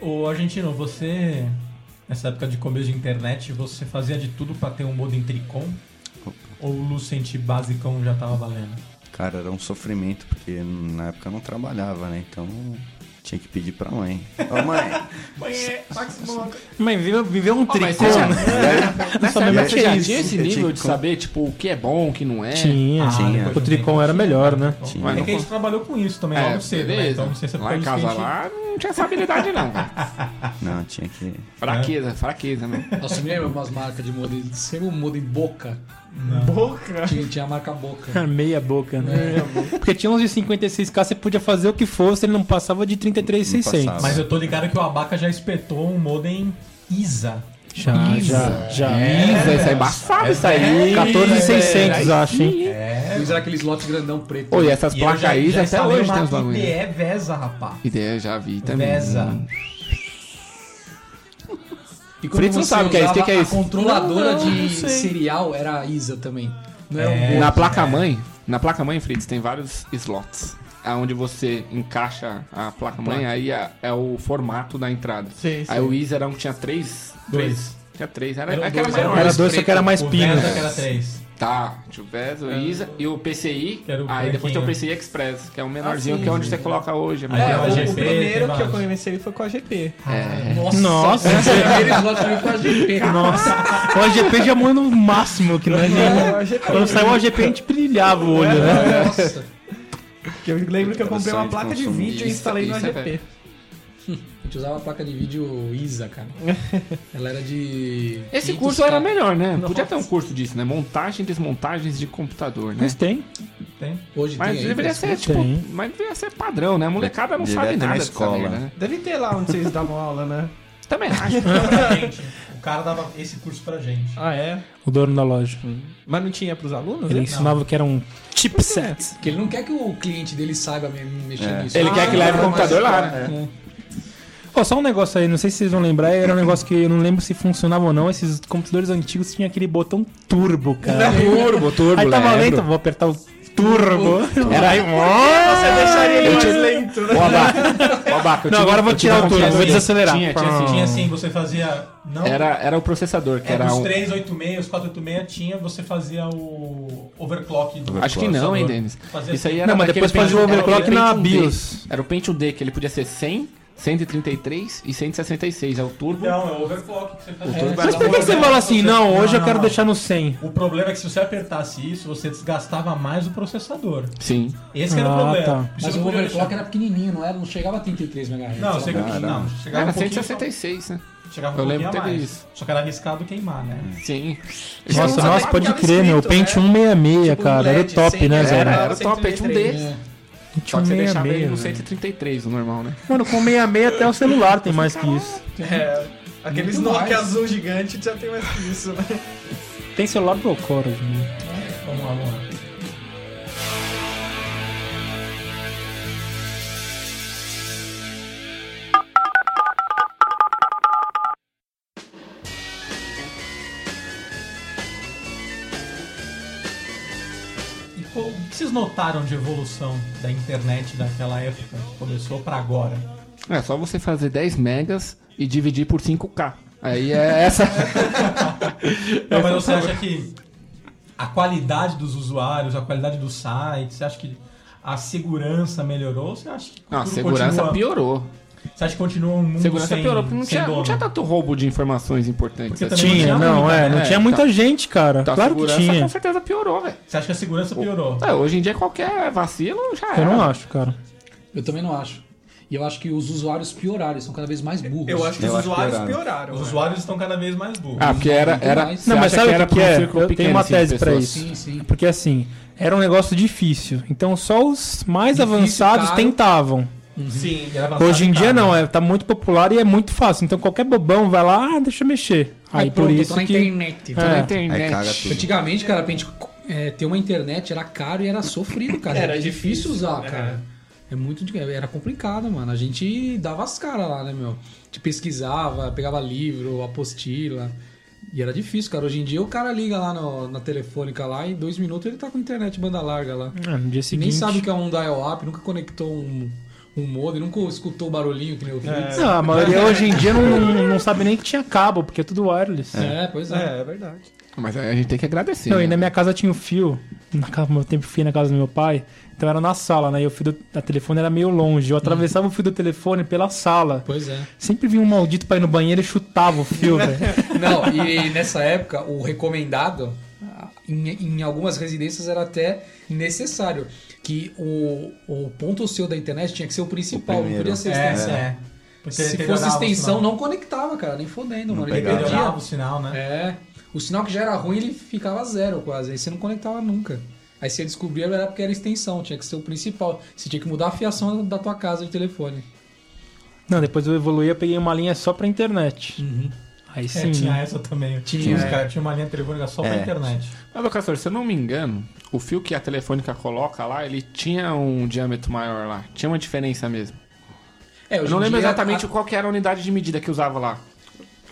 Ô, Argentino, você, nessa época de começo de internet, você fazia de tudo pra ter um modem tricom? Ou o Lucent basicão já tava valendo? Cara, era um sofrimento, porque na época eu não trabalhava, né? Então tinha que pedir pra mãe. Ô mãe, Mãe, viveu, viveu um tricô, já, né? nessa época você já tinha esse nível tinha de saber, tipo, o que é bom, o que não é? Tinha. Tinha. O tricom era melhor, né? Tinha. Mas É que a gente trabalhou com isso também É, logo cedo, né? beleza. Então não sei se é lá por em casa gente- lá não tinha essa habilidade não, não, tinha que. Fraqueza, fraqueza, né? Nossa, me lembra umas marcas de modem. Sempre o modem Boca. Boca. Tinha, tinha a marca Boca. Meia boca, né? Porque tinha uns de 56k, você podia fazer o que fosse, ele não passava de 33,600. passava. Mas eu tô ligado que o Abaca já espetou um modem ISA. Já, já, já. Isso, isso é embaçado isso aí. 14,600, acho, hein? É. Usaram aqueles lotes grandão preto. Oi, essas placas aí já até hoje tem os bagulho. IDE Vesa, rapá. Ideia, já vi também. Vesa. E Fritz não sabe o que é isso, o que é a isso? controladora Não, não, de não cereal era ISA também. Não era É. um. Na placa-mãe, na placa-mãe, Fritz, tem vários slots. Onde você encaixa a placa-mãe, aí é, é o formato da entrada. Sim, Aí sim. o Is era um que tinha três. Dois. três. Tinha três. Era, Era era, dois, maior. Era dois, só que era mais pino. Era 3. Tá, tinha o VES, o ISA e o PCI. O aí depois tem o. PCI Express, que é o menorzinho, Ah, sim, que é onde sim. você coloca hoje. Tem É, o o, primeiro que eu conheci foi com a GP. É. Nossa, Nossa. Com a GP. Nossa, o AGP já manda no máximo, que não é É, o nem... AGP. Quando saiu o AGP a gente brilhava o olho, né? Nossa. Que eu lembro que eu comprei uma placa de vídeo e instalei no é AGP. A gente usava a placa de vídeo ISA, cara. Ela era de. Esse 500K. curso era melhor, né? Podia ter um curso disso, né? Montagem e desmontagens de computador, né? Mas tem. Tem. Hoje Mas tem deveria mas- ser, tipo, Tem. mas deveria ser padrão, né? A molecada não Devia sabe na nada dessa escola. merda, né? Deve ter lá onde vocês davam aula, né? Também acho. Pra gente. O cara dava esse curso pra gente. Ah, é? O dono da loja. Mas não tinha pros alunos? Ele né? ensinava que era um chipset. Porque ele não quer que o cliente dele saiba me- mexer É. nisso. Ele quer que leve o Ah, computador lá, né? Pô, só um negócio aí, não sei se vocês vão lembrar, era um negócio que eu não lembro se funcionava ou não. Esses computadores antigos tinham aquele botão turbo, cara. Turbo, turbo, Aí tava lembro. lento, vou apertar o turbo. Era aí, Você deixaria ele mais tinha- lento, né? Abaca. Abaca, eu Não, agora eu vou tirar o turbo, vou assim. desacelerar. Tinha, tinha assim. Tinha assim, você fazia. Não, Era, era o processador, que é, era dos um... 386, os 486 tinha, você fazia o overclock do Acho que não, hein. Denis? Fazia Isso aí assim. era Não, mas depois fazia o era overclock na. BIOS. Era o Pentium D, que ele podia ser 100, 133 e 166. É o turbo. Não, é o overclock que você fazia. turbo Mas era por que você fala assim, não, hoje eu quero não. deixar no 100? O problema é que se você apertasse isso, você desgastava mais o processador. Sim. Esse que era o Ah, problema. tá. Mas não o podia overclock deixar- era pequenininho, não, era, não chegava a 33 MHz. Não, chega, não, chegava Era um pouquinho, 166, né? chegava um Eu lembro pouquinho a que teve mais. isso. Só que era arriscado queimar, né? Sim. Nossa, Não, nossa, até pode crer, meu. escrito, né? Pente 166, Tipo, cara. Era o LED, top, 100, né, Zé? Era, era o top Pentium D. 133. É. Só que você deixava ele no 166, velho. 133, o normal, né? Mano, com 66 até o celular tem mais que isso. É, aqueles Muito Nokia mais. azul gigante já tem mais que isso, né? Tem celular pro Cora, gente. Vamos lá, vamos lá. Vocês notaram de evolução da internet daquela época que começou pra agora? É só você fazer 10 megas e dividir por 5K. Aí é essa. Não, mas você acha que a qualidade dos usuários, a qualidade do site, você acha que a segurança melhorou? ou Você acha que Não, a segurança continua- piorou. Você acha que continua um mundo Segurança sem, piorou, porque não sem tinha, não tinha tanto roubo de informações importantes. Assim. Tinha, não é. Não né? tinha muita Tá. gente, cara. A Claro que tinha. com certeza piorou, velho. Você acha que a segurança piorou? É, hoje em dia qualquer vacilo já era. Eu não acho, cara. Eu também não acho. E eu acho que os usuários pioraram, eles são cada vez mais burros. Eu acho que Eu os acho usuários pioraram. pioraram. Os né? usuários estão cada vez mais burros. Ah, porque era. era Não, mas sabe o que, que um é? Eu tenho uma assim, de tese pra pessoas? isso. Sim, sim. Porque assim, era um negócio difícil. Então só os mais Difícil, avançados caro. tentavam. Sim. Era avançado Hoje em dia não, é, tá muito popular e é muito fácil. Então qualquer bobão vai lá, ah, deixa eu mexer. Aí por pronto, eu isso tô na que. internet. Tô na É. internet. Aí caga tudo. Antigamente, cara, pra gente é, ter uma internet era caro e era sofrido, cara. Era Era, difícil difícil, usar, é. cara. É muito. Era complicado, mano. A gente dava as caras lá, né, meu? A gente pesquisava, pegava livro, apostila. E era difícil, cara. Hoje em dia o cara liga lá no- na telefônica lá e em dois minutos ele tá com internet banda larga lá. Ah, no dia seguinte. nem sabe o que é um dial-up, nunca conectou um, um modem, nunca escutou o barulhinho que nem eu fiz. Não, a maioria hoje em dia não, não, sabe nem que tinha cabo, porque é tudo wireless. É, pois é. É, é verdade. Mas a gente tem que agradecer. Não, e né? na minha casa tinha um fio, na casa, meu tempo fio na casa do meu pai, então era na sala, né? E o fio do a telefone era meio longe. Eu atravessava o fio do telefone pela sala. Pois é. Sempre vinha um maldito pra ir no banheiro e chutava o fio, velho. Não, e nessa época, o recomendado, em, em algumas residências era até necessário. Que o, o ponto seu da internet tinha que ser o principal, O não podia ser É, extensão. é. Porque Se fosse extensão, não conectava, cara, nem fodendo, mano. Ele perdia. o sinal, né? É. O sinal que já era ruim, ele ficava zero quase. Aí você não conectava nunca. Aí você descobria era porque era extensão, tinha que ser o principal. Você tinha que mudar a fiação da tua casa de telefone. Não, depois eu evoluí, eu peguei uma linha só pra internet. Aí É, sim. tinha né? essa também. Tinha, Os é. caras tinham uma linha telefônica só pra É. internet. Mas, Castor, se eu não me engano, o fio que a telefônica coloca lá, ele tinha um diâmetro maior lá. Tinha uma diferença mesmo. É, Eu não em lembro dia, exatamente a- qual que era a unidade de medida que usava lá.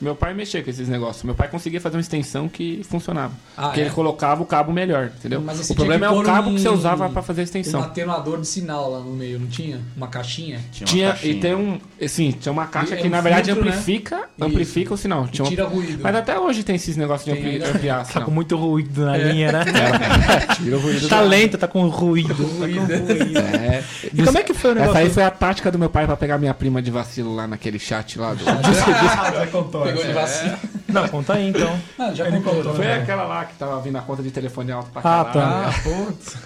Meu pai mexia com esses negócios. Meu pai conseguia fazer uma extensão que funcionava. Ah, porque é? ele colocava o cabo melhor, entendeu? O problema é o cabo um- que você usava pra fazer a Um extensão. atenuador de sinal lá no meio, não tinha? Uma caixinha? Tinha uma Tinha, caixinha. e tem um. Sim, tinha uma caixa E é que um na verdade filtro, né? amplifica, amplifica o sinal. Tinha uma- tira ruído. Mas até hoje tem esses negócios de ampli... ampliar Tá com muito ruído na É. linha, né? Tira o ruído Tá lento, tá com ruído. É. E como é que foi o negócio? Essa aí foi a tática do meu pai pra pegar minha prima de vacilo lá naquele chat lá do. Ah. Pegou essa. de vacina. Não, conta aí então. Não, já Ele contou. contou, né? Foi É. aquela lá que tava vindo a conta de telefone alto pra Ah, caralho. tá. putz.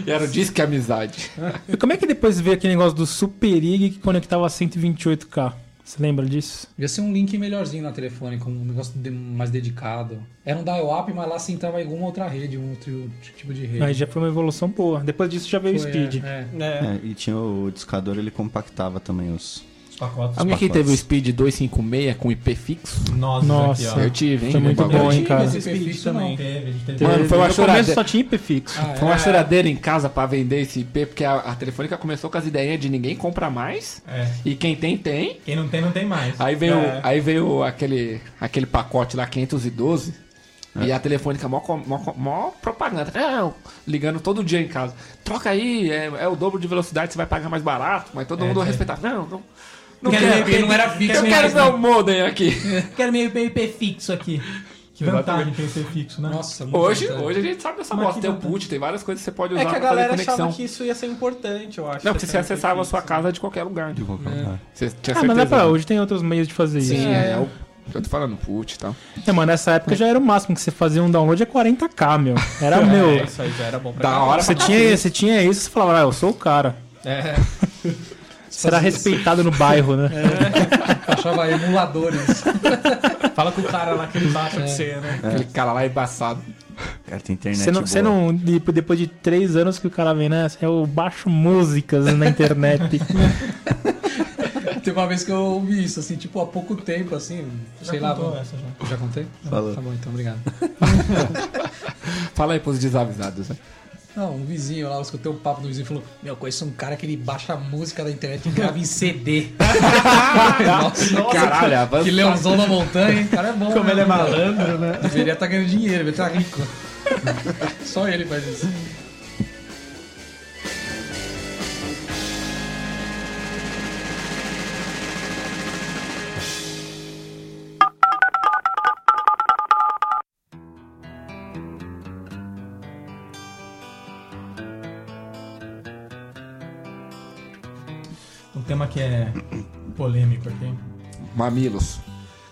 E era o Disque Amizade. E como é que depois veio aquele negócio do Super IG que conectava a 128K? Você lembra disso? Devia ser um link melhorzinho na telefone, com um negócio de- mais dedicado. Era um dial-up, mas lá você entrava em alguma outra rede, um outro tipo de rede. Aí já foi uma evolução boa. Depois disso já veio o Foi, Speed. é, é. É. É, e tinha o discador, ele compactava também os. Pacotes. Alguém aqui teve o Speed 256 com IP fixo? Nós Nossa. aqui, ó. Eu tive, hein? Foi muito bagulho. bom, hein, cara. Esse Speed Speed também. Teve, a gente teve. Mano, foi uma no choradeira. começo só tinha IP fixo. Ah, Foi uma choradeira em casa pra vender esse IP, porque a, a Telefônica começou com as ideias de ninguém compra mais. É. E quem tem, tem. Quem não tem, não tem mais. Aí veio, É. aí veio aquele, aquele pacote lá, 512. E a telefônica, mó, mó, mó propaganda. Não, ligando todo dia em casa. Troca aí, é, é o dobro de velocidade, você vai pagar mais barato. Mas todo É, mundo isso aí. respeitava. Não, não. Não Quero quero, ver Porque não era fixo eu quero meu né? modem aqui. Quero meio IP fixo aqui. Que vantagem tem ser fixo, né? Nossa, Hoje, hoje a gente sabe dessa bosta. que Tem o put, tem várias coisas que você pode usar É que a galera conexão. achava que isso ia ser importante, eu acho. Não, porque você acessava a sua casa de qualquer lugar. De qualquer lugar. Você tinha Ah, mas não é pra hoje, tem outros meios de fazer isso. Sim, né? é. o- Eu tô falando put e tal. É, mano, nessa época já era o máximo que você fazia um download é 40k, meu. Era É, meu. isso aí já era bom pra Da hora Você tinha, você tinha isso, você falava, ah, eu sou o cara. É. Você era respeitado no bairro, né? Achava emuladores. Fala com o cara lá que ele baixa com você, né? Aquele cara lá embaçado. Cara, tem internet Você não, boa. você não. de- Depois de três anos que o cara vem, né? Eu baixo músicas na internet. Teve uma vez que eu ouvi isso, assim, tipo, há pouco tempo, assim, Já sei lá. essa já. Já contei? Falou. Tá bom, então, obrigado. Fala aí pros desavisados, né? Não, um vizinho lá, eu escutei um papo do vizinho e falou: Meu, eu conheço um cara que ele baixa a música da internet e grava em CD. Nossa, Caralho, que avançado. leãozão na montanha, hein? O cara é bom. Como né, ele é malandro, né? Deveria estar ganhando dinheiro, deveria estar rico. Só ele faz isso. Tema que é polêmico aqui. Mamilos.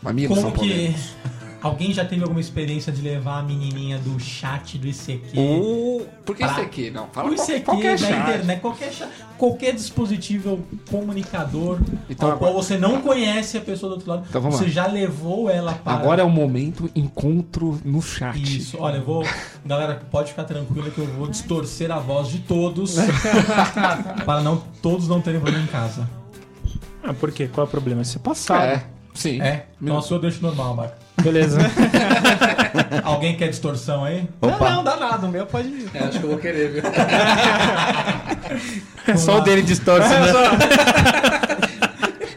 Mamilos Como são que polêmicos. Alguém já teve alguma experiência de levar a menininha do chat do ICQ? O... Por que Pra- aqui? Não, fala o ICQ qualquer da chat. internet, qualquer, cha- qualquer dispositivo comunicador Então ao agora- qual você não conhece a pessoa do outro lado, Então vamos você lá. já levou ela para... Agora é o momento encontro no chat. Isso, olha, eu vou. Galera, pode ficar tranquila que eu vou distorcer a voz de todos para não todos não terem problema em casa. Ah, por quê? Qual é o problema? Isso é passado. É, sim. É? Nossa, eu deixo normal, Baca. Beleza. Alguém quer distorção aí? Opa, Não, não, dá nada. O meu pode ir. É, acho que eu vou querer, viu? É só o dele distorce, né?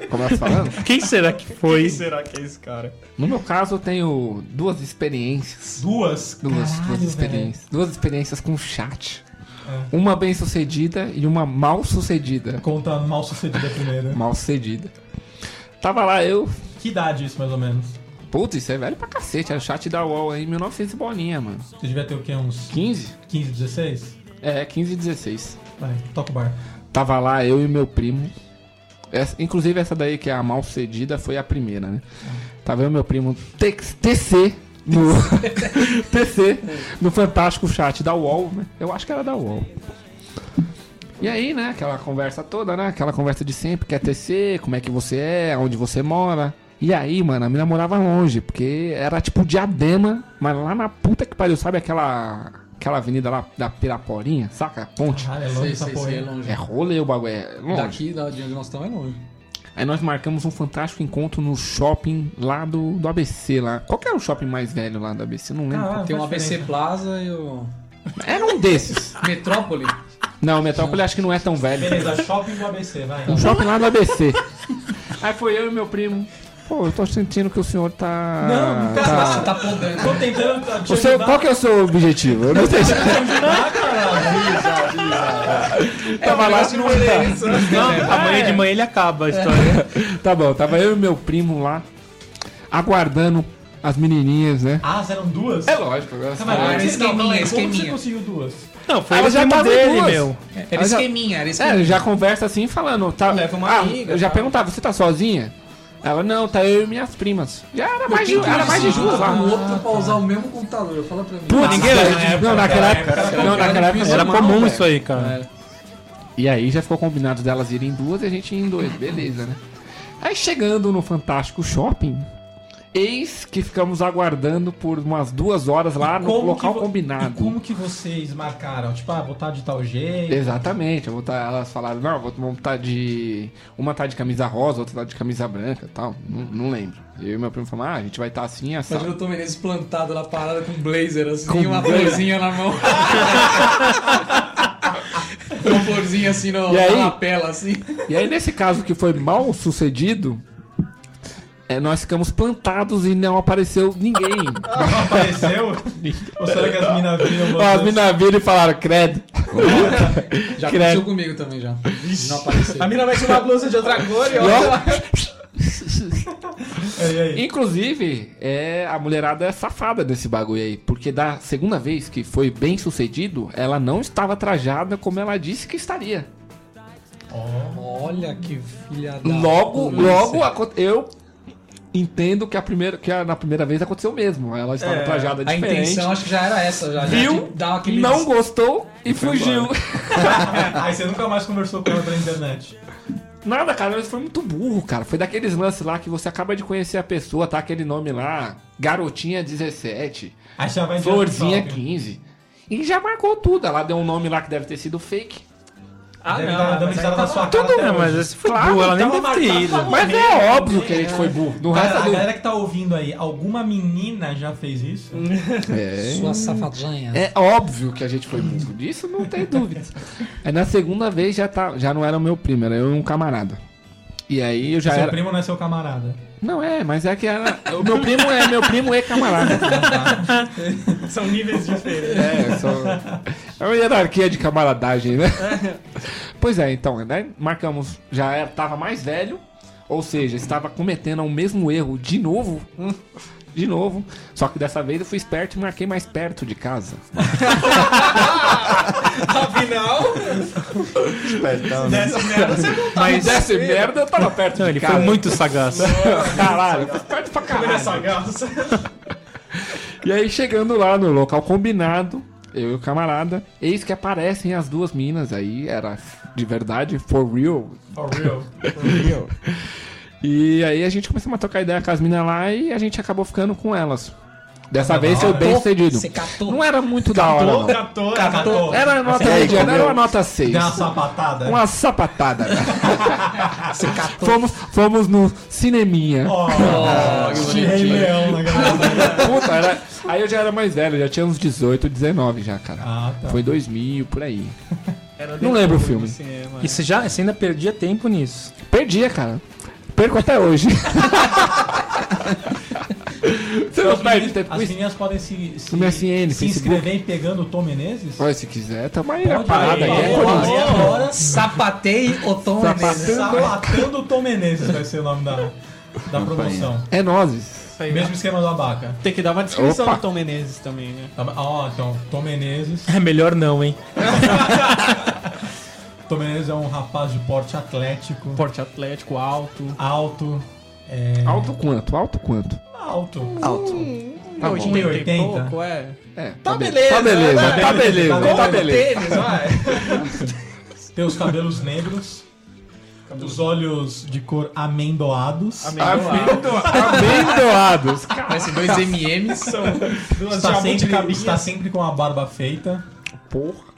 começo falando. Quem será que foi? será que é esse cara? No meu caso, eu tenho duas experiências. Duas? Duas, Caralho, duas velho. experiências. Duas experiências com chat. Uma bem sucedida e uma mal sucedida. Conta mal sucedida primeiro. Mal sucedida. Tava lá eu. Que idade isso, mais ou menos? Putz, isso é velho pra cacete. Era o chat da UOL aí, 1900 e bolinha, mano. Você devia ter o quê? Uns 15? 15, 16? É, 15 e 16. Vai, toca o bar. Tava lá eu e meu primo. Essa- inclusive essa daí que é a mal sucedida foi a primeira, né? Tava eu e meu primo TC no TC no fantástico chat da UOL, né? Eu acho que era da UOL. E aí, né, aquela conversa toda, né? Aquela conversa de sempre, que é TC, como é que você é, onde você mora. E aí, mano, a mina morava longe, porque era tipo diadema, mas lá na puta que pariu, sabe aquela aquela avenida lá da Piraporinha, saca? A ponte. Caralho, é longe Sei, essa sei, porra. sei, é longe. É rolê o bagulho, é longe. Daqui, da, de onde nós estamos, é longe. Aí nós marcamos um fantástico encontro no shopping lá do, do ABC lá. Qual que era o shopping mais velho lá do ABC? Não lembro. Ah, Tem o ABC diferença. Plaza e o Era um desses. Metrópole. Não, o Metrópole acho que não é tão velho. Beleza, shopping do ABC, vai. Um shopping lá do ABC. Aí foi eu e meu primo. Pô, eu tô sentindo que o senhor tá. Não, Você tá... tá podendo. Tô tentando tá, te O seu, qual que é o seu objetivo? Eu não sei se. Tava lá. Não, amanhã de manhã ele acaba a história. Tá bom, tava eu e meu primo lá, aguardando as menininhas, né? Ah, eram duas? É lógico, agora Tá, mas Ah, como era você- não, calma aí, esqueminha, Como você conseguiu duas? Não, foi Ela o já tava dele, duas. meu. Era Mas já- esqueminha, era É, esqueminha. já conversa assim, falando. Tá, Leva uma ah, amiga, Eu já tá? perguntava, você tá sozinha? Ela, não, tá eu e minhas primas. Já era mais de, era mais de duas lá. O outro pra usar o mesmo computador. Fala pra mim. Putz, ninguém- daí- não, naquela época, não, naquela época Era comum isso aí, cara. E aí já ficou combinado delas irem em duas e a gente ir em dois, beleza, né? Aí chegando no Fantástico Shopping, eis que ficamos aguardando por umas duas horas lá no local combinado. E como que vocês marcaram? Tipo, ah, vou estar de tal jeito. Exatamente, eu vou tá, elas falaram, não, vou- vamos estar de. Uma tá de camisa rosa, outra tá de camisa branca e tal. Não, não lembro. Eu e meu primo falaram, ah, a gente vai estar assim, essa. Imagina o Tom Menezes plantado na parada com blazer, assim, Com uma florzinha na mão. uma florzinha assim no, E aí? na lapela, assim. E aí, nesse caso que foi mal sucedido, é, nós ficamos plantados e não apareceu ninguém. Não apareceu? Ou será que as minas viram As minas viram e falaram, credo. Já Credo. aconteceu comigo também, já. Não apareceu. A mina mete uma blusa de outra cor e olha. aí? Inclusive, é, a mulherada é safada desse bagulho aí. Porque da segunda vez que foi bem sucedido, ela não estava trajada como ela disse que estaria. Olha que filha da Logo, polícia. logo eu entendo que a primeira que a- na primeira vez aconteceu mesmo. Ela estava É, trajada A diferente. intenção acho que já era essa, já. já Viu? dar aquele Não gostou e fugiu. Aí você nunca mais conversou com ela pela internet. Nada, cara, mas foi muito burro, cara. Foi daqueles lances lá que você acaba de conhecer a pessoa, tá aquele nome lá, Garotinha 17, Aí já vai Florzinha direto pro shopping. 15. E já marcou tudo. Ela deu um nome lá que deve ter sido fake. Ah, Deve não. dar- dando mas risada na sua cara Tudo, até né? Mas hoje. esse foi Claro, burro, ela nem deve ter ido. Mas é óbvio que a gente foi burro. No resto Cara, a do... galera que tá ouvindo aí, alguma menina já fez isso? É. Sua safadinha. É óbvio que a gente foi burro. Disso não tem dúvidas. Aí na segunda vez já, tá, já não era o meu primo, era eu e um camarada. E aí eu já Seu era. primo não é seu camarada. Não é, mas é que era. O meu primo é meu primo e camarada. São níveis diferentes. É, só. É uma hierarquia de camaradagem, né? Pois é, então, né? Marcamos, já era, tava mais velho, ou seja, estava cometendo o mesmo erro de novo. De novo. Só que dessa vez eu fui esperto e marquei mais perto de casa. Afinal, Desse merda, você não Mas dessa merda eu tava perto Não, de ele casa. foi muito sagaz. Caralho, perto pra caralho. graça. E aí, chegando lá no local combinado, eu e o camarada, eis que aparecem as duas minas aí, era de verdade, for real. For real. E aí a gente começou a trocar ideia com as minas lá e a gente acabou ficando com elas. Dessa vez foi bem sucedido. Você catou? Não era muito da hora, não. Catou, catou. Era nota aí, mediana, era uma nota 6. Deu uma sapatada. Uma sapatada. fomos, fomos no cineminha. Ó, que Rei Leão na. Puta, era... Aí eu já era mais velho, já tinha uns 18, 19 já, cara. Ah, tá. Foi 2000, por aí. Era Não lembro o filme. cinema. E você, já, você ainda perdia tempo nisso. Perdia, cara. perco até hoje. Você não As perde meninas, tempo com as isso? meninas podem se, se, No MSN, se Facebook. inscrever pegando o Tom Menezes? Olha, se quiser, tamo aí na Pode parada aí. É Corinthians. aí agora, Sapatei o Tom. Menezes. Sapatando o Tom Menezes vai ser o nome da, da promoção. É nozes. Mesmo esquema do Abaca. Tem que dar uma descrição Opa. do Tom Menezes também, né? Tá? Ó, então, Tom Menezes. É melhor não, hein? Tom Menezes é um rapaz de porte atlético, Porte atlético, alto. alto. É... Alto quanto? Alto quanto? Alto. Alto. Tá bom. 80 e 80. pouco, é. É, Tá be- beleza, Tá beleza, né? tá beleza, Tá tá beleza. beleza. Tênis, vai. Tem os cabelos negros. Os olhos de cor amendoados. Amendoados. Parece dois MMs. Duas Está sempre, está sempre com a barba feita. Porra.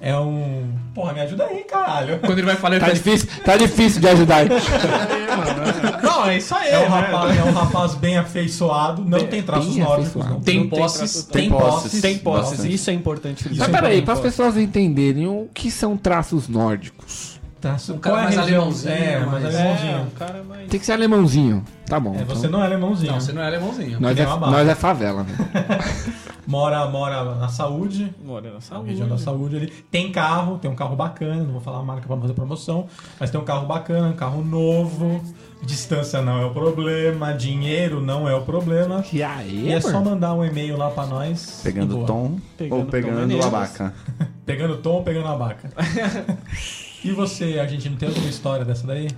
É um. Porra, me ajuda aí, caralho. Quando ele vai falar, ele Tá difícil, tá difícil de ajudar. Não, é isso aí, É um, né? rapaz, é um rapaz bem afeiçoado. Não tem traços bem nórdicos. Não. Tem Não tem posses. Tem posses. Tem posses, isso é importante. Isso Mas é peraí, para as pessoas entenderem o que são traços nórdicos. Traço- Um cara Qual é mais alemãozinho, É, mais É, alemãozinho. um cara mais... Tem que ser alemãozinho. Tá bom. É, então. você não é alemãozinho. Não, você não é alemãozinho. nós, é, nós é favela, né? Mora, mora na saúde. Mora na Na saúde. região da saúde ali. Tem carro, tem um carro bacana, não vou falar a marca pra não fazer promoção, mas tem um carro bacana, um carro novo. Distância não é o problema, dinheiro não é o problema. E aí, E é só mandar um e-mail lá pra nós. e Pegando boa. tom Pegando ou Tom pegando Menezes. abaca. Pegando tom ou pegando abaca. e você, argentino, tem alguma história dessa daí?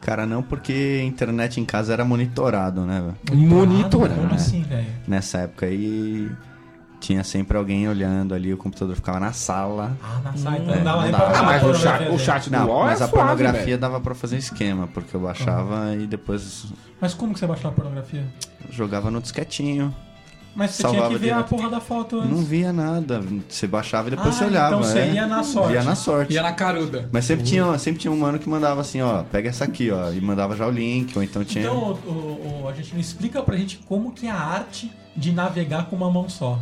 Cara, não porque a internet em casa era monitorado, né, velho? Monitorado. Como assim, velho? Nessa época aí tinha sempre alguém olhando ali, o computador ficava na sala. Ah, na sala, então É, não dava nem pra. Ah, mas o chat, o dele. chat do Não, UOL mas é a suave, pornografia velho. dava pra fazer esquema, porque eu baixava e depois Mas como que você baixava a pornografia? jogava no disquetinho. Mas você tinha que ver a direto. porra da foto antes. Não via nada. Você baixava e depois Ah, você olhava. então você é. ia na sorte. Ia na sorte. Ia na caruda. Mas sempre tinha, sempre tinha um mano que mandava assim, ó, pega essa aqui, ó, e mandava já o link, ou então tinha. Então, o, o, o- a gente não explica pra gente como que é a arte de navegar com uma mão só.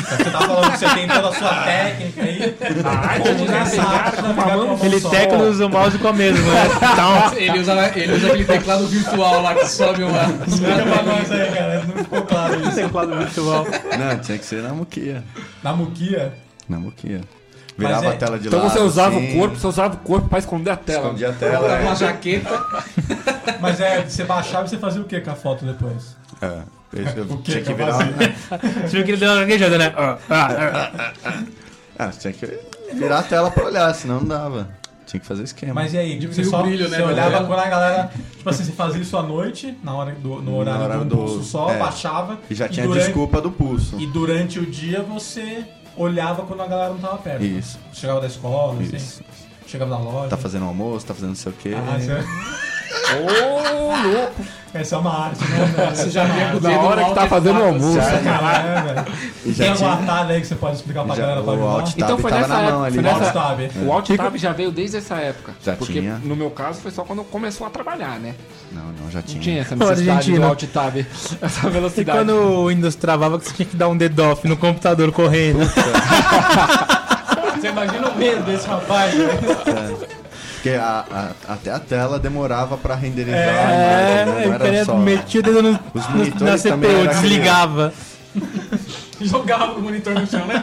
Você tá falando que você tem toda a sua técnica aí. é essa arte de navegar com uma mão Ele tecla usa o mouse com a mesma, né? Então, Ele usa, ele usa aquele teclado virtual lá que sobe uma. Explica pra nós aí, cara. Não ficou claro isso. teclado virtual. Não, tinha que ser na muquia. Na muquia. Na muquia. Virava é- a tela de Então lado. você usava assim, o corpo, você usava o corpo pra esconder a tela. Escondia a tela. Uma é. jaqueta. Mas é, você baixava e você fazia o que com a foto depois? É. Eu, tinha que virar. Você viu que ele deu uma gaguejada, né? Ah, ah, ah. Ah, tinha que virar a tela pra olhar, senão não dava. Tinha que fazer esquema. Mas e aí? Você, só, brilho, né, você olhava quando a galera. Tipo assim, você fazia isso à noite, na hora do, no horário, horário do do- pulso só, é. baixava. E já tinha durante, desculpa do pulso. E durante o dia você olhava quando a galera não tava perto. Isso. Chegava da escola, Isso. assim. Chegava da loja. Tá fazendo almoço, tá fazendo não sei o quê. Ah, você... Ô, louco. Essa é uma arte, né? velho? Você já via com o Na hora que tá e fazendo o almoço. assim. Caralho, é, velho. E já Tem tinha- atalho aí que você pode explicar pra Já- galera pra tab Então foi tava nessa época, foi né? nessa- Alt tab. O Alt Tab já veio desde essa época. Já porque tinha. no meu caso foi só quando começou a trabalhar, né? Não, não, já Não tinha. tinha essa necessidade do. Alt Tab. Essa E velocidade. quando o Windows travava, que você tinha que dar um dead off no computador correndo. Você imagina o medo desse rapaz, né? Porque a- a- até a tela demorava pra renderizar. É, né? não era só... metia o dedo no, Os no- monitores na também CPU, desligava. Jogava o monitor no chão, né?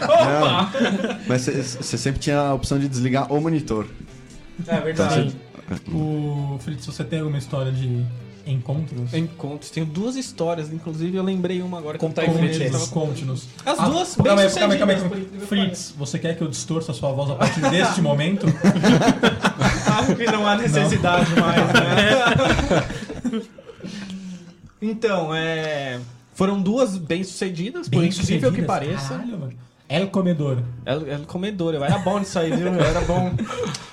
Não, mas você sempre tinha a opção de desligar o monitor. É Então, verdade. você- O Fritz, você tem alguma história de encontros? Encontros. Tenho duas histórias, inclusive eu lembrei uma agora. que Conta eu aí, tô Fritz. lembrando. Conte-nos. As Ah, duas calma bem calma calma calma que Fritz, você quer que eu distorça a sua voz a partir deste momento? Acho que não há necessidade mais, né? então, é. Foram duas bem sucedidas, por incrível que Bem-sucedidas? pareça. Caralho, mano. El Comedor. Ela, ela comedor, eu era bom nisso aí, viu? Eu era bom.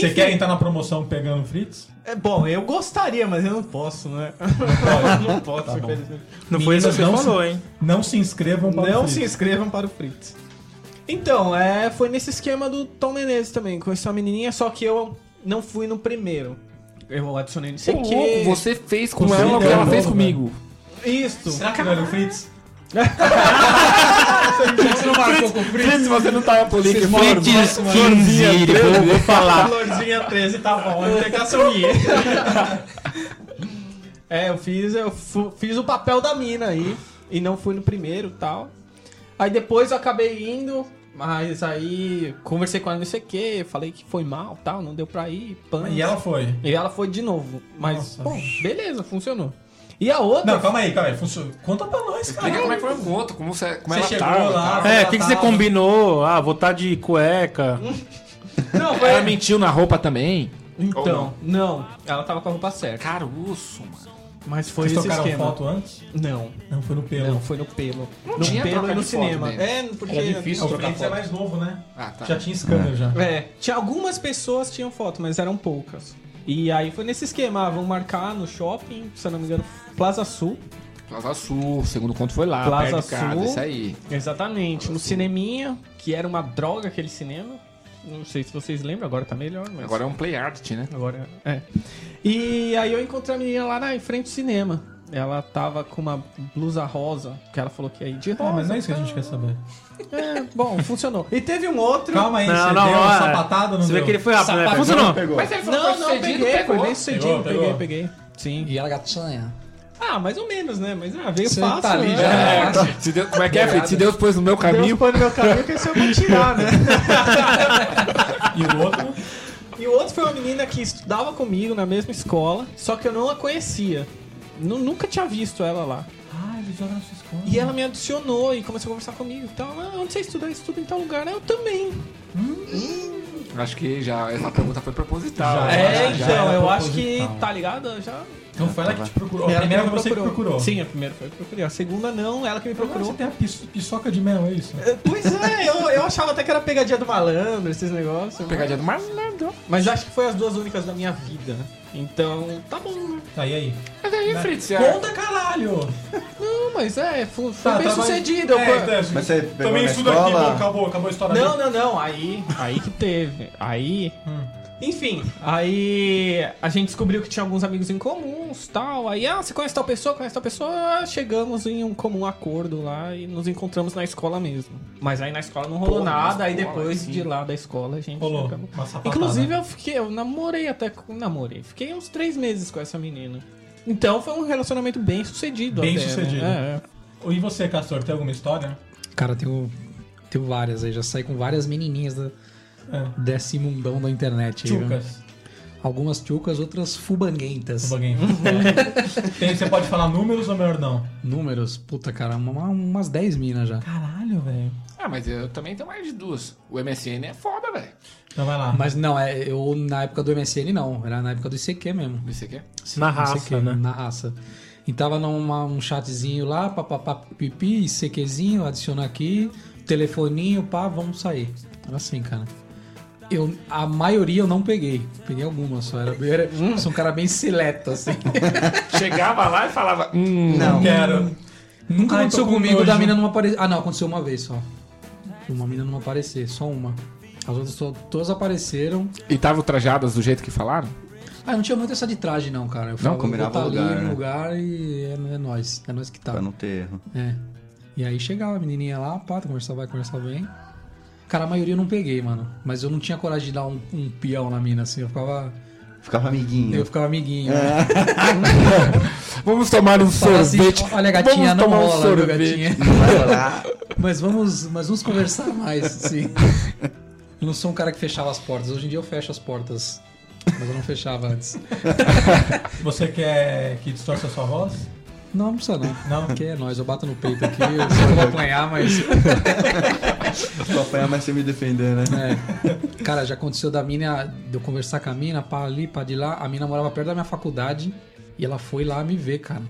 Você Enfim, quer entrar na promoção pegando o Fritz? É bom, eu gostaria, mas eu não posso, né? não posso, Tá infelizmente. Não foi isso que você não falou, se- hein? Não se inscrevam para o Não Fritz. se inscrevam para o Fritz. Então, é, foi nesse esquema do Tom Menezes também. Conheci uma menininha, só que eu não fui no primeiro. Eu adicionei não sei o quê. você fez com Você ela o que ela fez comigo. Isso. Será que não era o Fritz? Você não marcou com o Fritz? Se você não tava por link, Fritz 15, vou, vou falar. Florzinha 13, tá bom, vou que assumir. é, eu fiz, eu fiz o papel da mina aí. E não fui no primeiro e tal. Aí depois eu acabei indo, mas aí conversei com ela não sei o que, falei que foi mal tal, não deu pra ir. Pan. E ela foi. E ela foi de novo. Mas, Nossa. bom, beleza, funcionou. E a outra. Não, calma aí, calma aí. Funciona. Conta pra nós, cara. Explica como é que foi o encontro, como, você, como Você ela chegou tava. lá. É, o que, que você combinou? Ah, vou estar de cueca. Não, foi. Ela mentiu na roupa também. Então, não. Ela tava com a roupa certa. Caruço, mano. Mas foi Vocês esse esquema. foto antes? Não, Não, foi no pelo. não, foi no pelo. Não no tinha pelo troca e no de foto cinema. É, porque. Era difícil o trocar Fritz é mais novo, né? Ah, tá. Já tinha scanner já. É, tinha algumas pessoas tinham foto, mas eram poucas. E aí foi nesse esquema, ah, vamos marcar no shopping, se eu não me engano, Plaza Sul. Plaza Sul, segundo conto foi lá, Plaza de casa, Sul. isso aí. Exatamente, no cineminha, que era uma droga aquele cinema. Não sei se vocês lembram, agora tá melhor, mas Agora é um play art, né? agora é. E aí eu encontrei a menina lá na em frente do cinema. Ela tava com uma blusa rosa, que ela falou que ia ir de rosa. Ah, mas não é isso que a gente quer saber. É, bom, funcionou. E teve um outro. Calma aí, Não, você não, deu ó, uma é. sapatada não Você vê deu? que ele foi rápido, né? Funcionou. Pegou. Mas ele falou Não, que não, foi cedido, peguei, foi pegou. bem sucedido, Pegou, peguei, pegou. peguei. Sim. E ela gatinha. Ah, mais ou menos, né? Mas ah, veio Você fácil. tá ali né? já, É? Fácil. Se Deus, como é que é, Fritz? Se Deus pôs no meu Deus caminho, põe no meu caminho que esse eu vou tirar, né? E o outro? E o outro foi uma menina que estudava comigo na mesma escola, só que eu não a conhecia. Nu- nunca tinha visto ela lá. Ah, ele joga na sua escola. E ela me adicionou e começou a conversar comigo e tal. Ah, onde você estuda? Eu estudo em tal lugar. Eu também. acho que já essa pergunta foi proposital. Já, é, já então, era eu acho que, proposital. tá ligado? Já. Então foi ela que te procurou. A Ela primeira me foi você que procurou. Sim, a primeira foi eu que procurei. A segunda não, ela que me Procurou. procurou. Você tem a pis- piçoca de mel, é isso? Pois é, eu, eu achava até que era pegadinha do malandro, esses negócios. Pegadinha do mar. Mas acho que foi as duas únicas da minha vida. Então, tá bom, né? Tá, e aí? Mas aí, Fritz, é- Conta, caralho! Não, mas é, foi, foi Tá, bem mas- sucedido. eu- É, então, Mas você pegou Também estudo aqui, bom, acabou, acabou a história Não, não, não. Aí, aí que teve. Aí. Hum. Enfim, aí a gente descobriu que tinha alguns amigos em comuns tal. Aí, ah, você conhece tal pessoa, conhece tal pessoa. Chegamos em um comum acordo lá e nos encontramos na escola mesmo. Mas aí na escola não rolou Pô, na nada. Aí escola, depois sim. de lá da escola a gente. Rolou acabou-. Inclusive eu fiquei, eu namorei até com. Namorei. Fiquei uns três meses com essa menina. Então foi um relacionamento bem sucedido. Bem até, né? sucedido. É, é. E você, Castor, tem alguma história? Cara, tenho, tenho várias aí. Já saí com várias menininhas da, É. desse mundão da internet. aí? Tchucas. Algumas tchucas, outras fubanguentas. Alguém. Tem, você pode falar números ou melhor não? Números, puta, cara, uma- umas 10 minas já. Caralho, velho. Ah, mas eu também tenho mais de duas. O MSN é foda, velho. Então vai lá. Mas não, é, eu na época do MSN não, era na época do ICQ mesmo. Não sei o que. Na raça, quê, né? Na raça. E tava num um chatzinho lá, papapá, pipi, ICQzinho, adiciona aqui, telefoninho, pá, vamos sair. Era assim, cara. Eu, a maioria eu não peguei. Peguei algumas só. Era, era, sou um cara bem seleto, assim. Chegava lá e falava. Hum, Não quero. Nunca Ai, aconteceu com comigo nojo. da mina não aparecer. Ah, não, aconteceu uma vez só. Uma mina não aparecer, só uma. As outras to- todas apareceram. E estavam trajadas do jeito que falaram? Ah, não tinha muito essa de traje, não, cara. Eu falava, combinava eu tá lugar, ali no né? lugar e é, é nós. É nós que tá. Pra não ter erro. É. E aí chegava a menininha lá, pá, conversava vai, conversava bem. Cara, a maioria eu não peguei, mano. Mas eu não tinha coragem de dar um, um peão na mina, assim. Eu ficava, Ficava amiguinho. eu ficava amiguinho. Vamos tomar um assim, sorvete. olha, gatinha, Vamos não tomar um rola, viu, sorvete. gatinha. Mas vamos, mas vamos conversar mais, assim. Eu não sou um cara que fechava as portas. Hoje em dia eu fecho as portas. Mas eu não fechava antes. Você quer que distorça a sua voz? Não, não precisa não. Não? Porque é nóis, eu bato no peito aqui, eu sei que eu vou apanhar, mas. Vou apanhar, mas você me defender, né? É. Cara, já aconteceu da mina, de eu conversar com a mina, pá ali, pá de lá. A mina morava perto da minha faculdade e ela foi lá me ver, cara.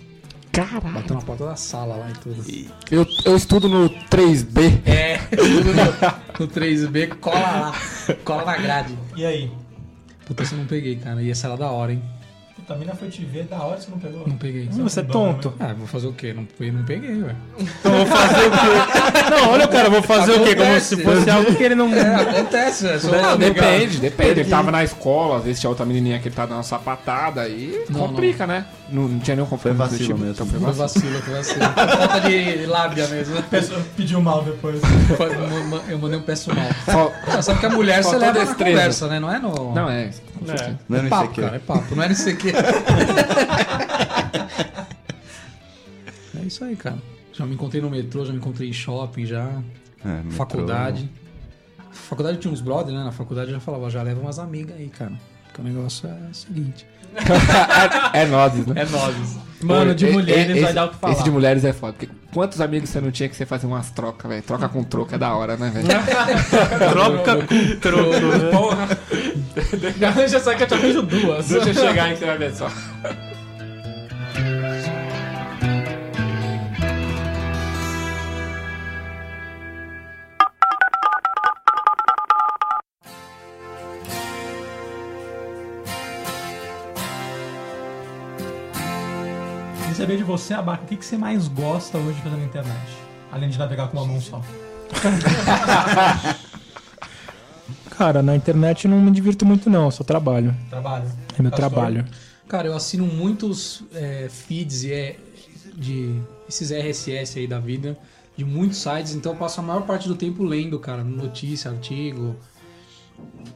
Caralho. Bateu na porta da sala lá e tudo. Eu, eu estudo no 3B. É, tudo no, no 3B, cola lá. Cola na grade. E aí? Puta, eu não peguei, cara. E essa era da hora, hein? Puta, a mina foi te ver, da hora que você não pegou. Não peguei. Você é tonto. Ah, vou fazer o quê? Não, eu não peguei, ué. Então vou fazer o quê? Não, olha o cara, vou fazer o quê? Como Acontece. se fosse algo que ele não. É, acontece, é só Não, depende, depende. Ele tava na escola, às vezes tinha outra menininha que ele tá dando uma sapatada aí Não, complica, né? Não, não tinha nenhum conflito. Foi vacilo tipo. mesmo. Então foi vacilo. vacilo, foi vacilo. Falta de lábia mesmo. Pessoa pediu mal depois. Eu mandei um peço mal. Só- Sabe que a mulher você leva na conversa, né? Não é no... Não, é. Não é no papo, cara, é papo. Não é aqui. é isso aí, cara. Já me encontrei no metrô, já me encontrei em shopping, já. É, metrô. Faculdade. Faculdade tinha uns brothers, né? Na faculdade eu já falava, já leva umas amigas aí, cara. O negócio é o seguinte. é nozes, né? É nozes. Mano, de mulheres esse, vai dar o que falar. Esse de mulheres é foda. Porque quantos amigos você não tinha que você fazia umas trocas, velho? Troca com troco é da hora, né, velho? Troca com troco. Porra, Já sabe que eu te arranjo duas. deixa eu chegar aí que você vai ver só. Saber de você, Abaca, o que, que você mais gosta hoje de fazer na internet? Além de navegar com uma mão só. Cara, na internet eu não me divirto muito, não. Eu só trabalho. Trabalho. É meu Castor? trabalho. Cara, eu assino muitos é, feeds e é, de esses RSS aí da vida, de muitos sites, então eu passo a maior parte do tempo lendo, cara, notícia, artigo,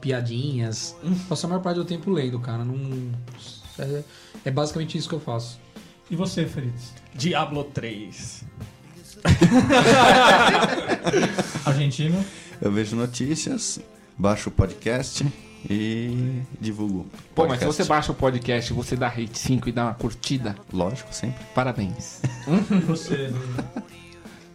piadinhas. Passo a maior parte do tempo lendo, cara. Não, é, é basicamente isso que eu faço. E você, Fritz? Diablo 3. Argentino? Eu vejo notícias, baixo o podcast e divulgo. Pô, mas se você baixa o podcast, você dá rate 5 e dá uma curtida, Lógico, sempre. parabéns. E você?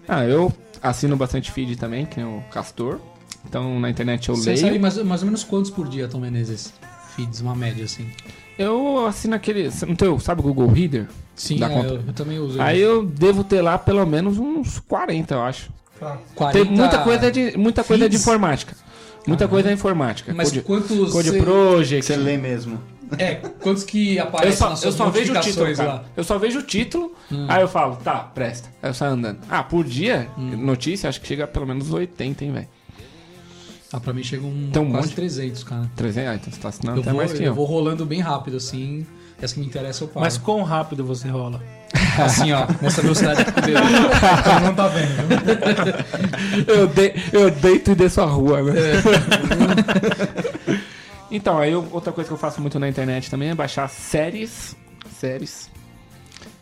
Ah, eu assino bastante feed também, que é o Castor. Então na internet eu Você leio. sabe mais, mais ou menos quantos por dia, Tom Menezes? Feeds, uma média, assim. Eu assino aquele. Não tem, sabe o Google Reader? Sim, é, conta. eu, eu também uso. Aí eu devo ter lá pelo menos uns 40, eu acho. Tá. 40 Tem muita coisa de, muita coisa de informática. Muita coisa é informática. Mas Code, quantos... Code você- Project. Você lê mesmo. É, quantos que Eu aparecem só, nas eu suas só vejo o título, cara. lá? Eu só vejo o título, Hum. aí eu falo, tá, presta. Aí eu saio andando. Ah, por dia, notícia, acho que chega a pelo menos 80, hein, velho. Ah, pra mim chega um Tem um quase monte. 300, cara. 300, ah, então você tá assinando Eu até vou, mais que eu eu. vou rolando bem rápido, assim. Essa que me interessa eu paro. Mas quão rápido você rola? assim, ó, nessa velocidade que eu Todo mundo tá vendo, viu? Eu, de- eu deito e desço a rua, né? É. então, aí eu- outra coisa que eu faço muito na internet também é baixar séries. Séries.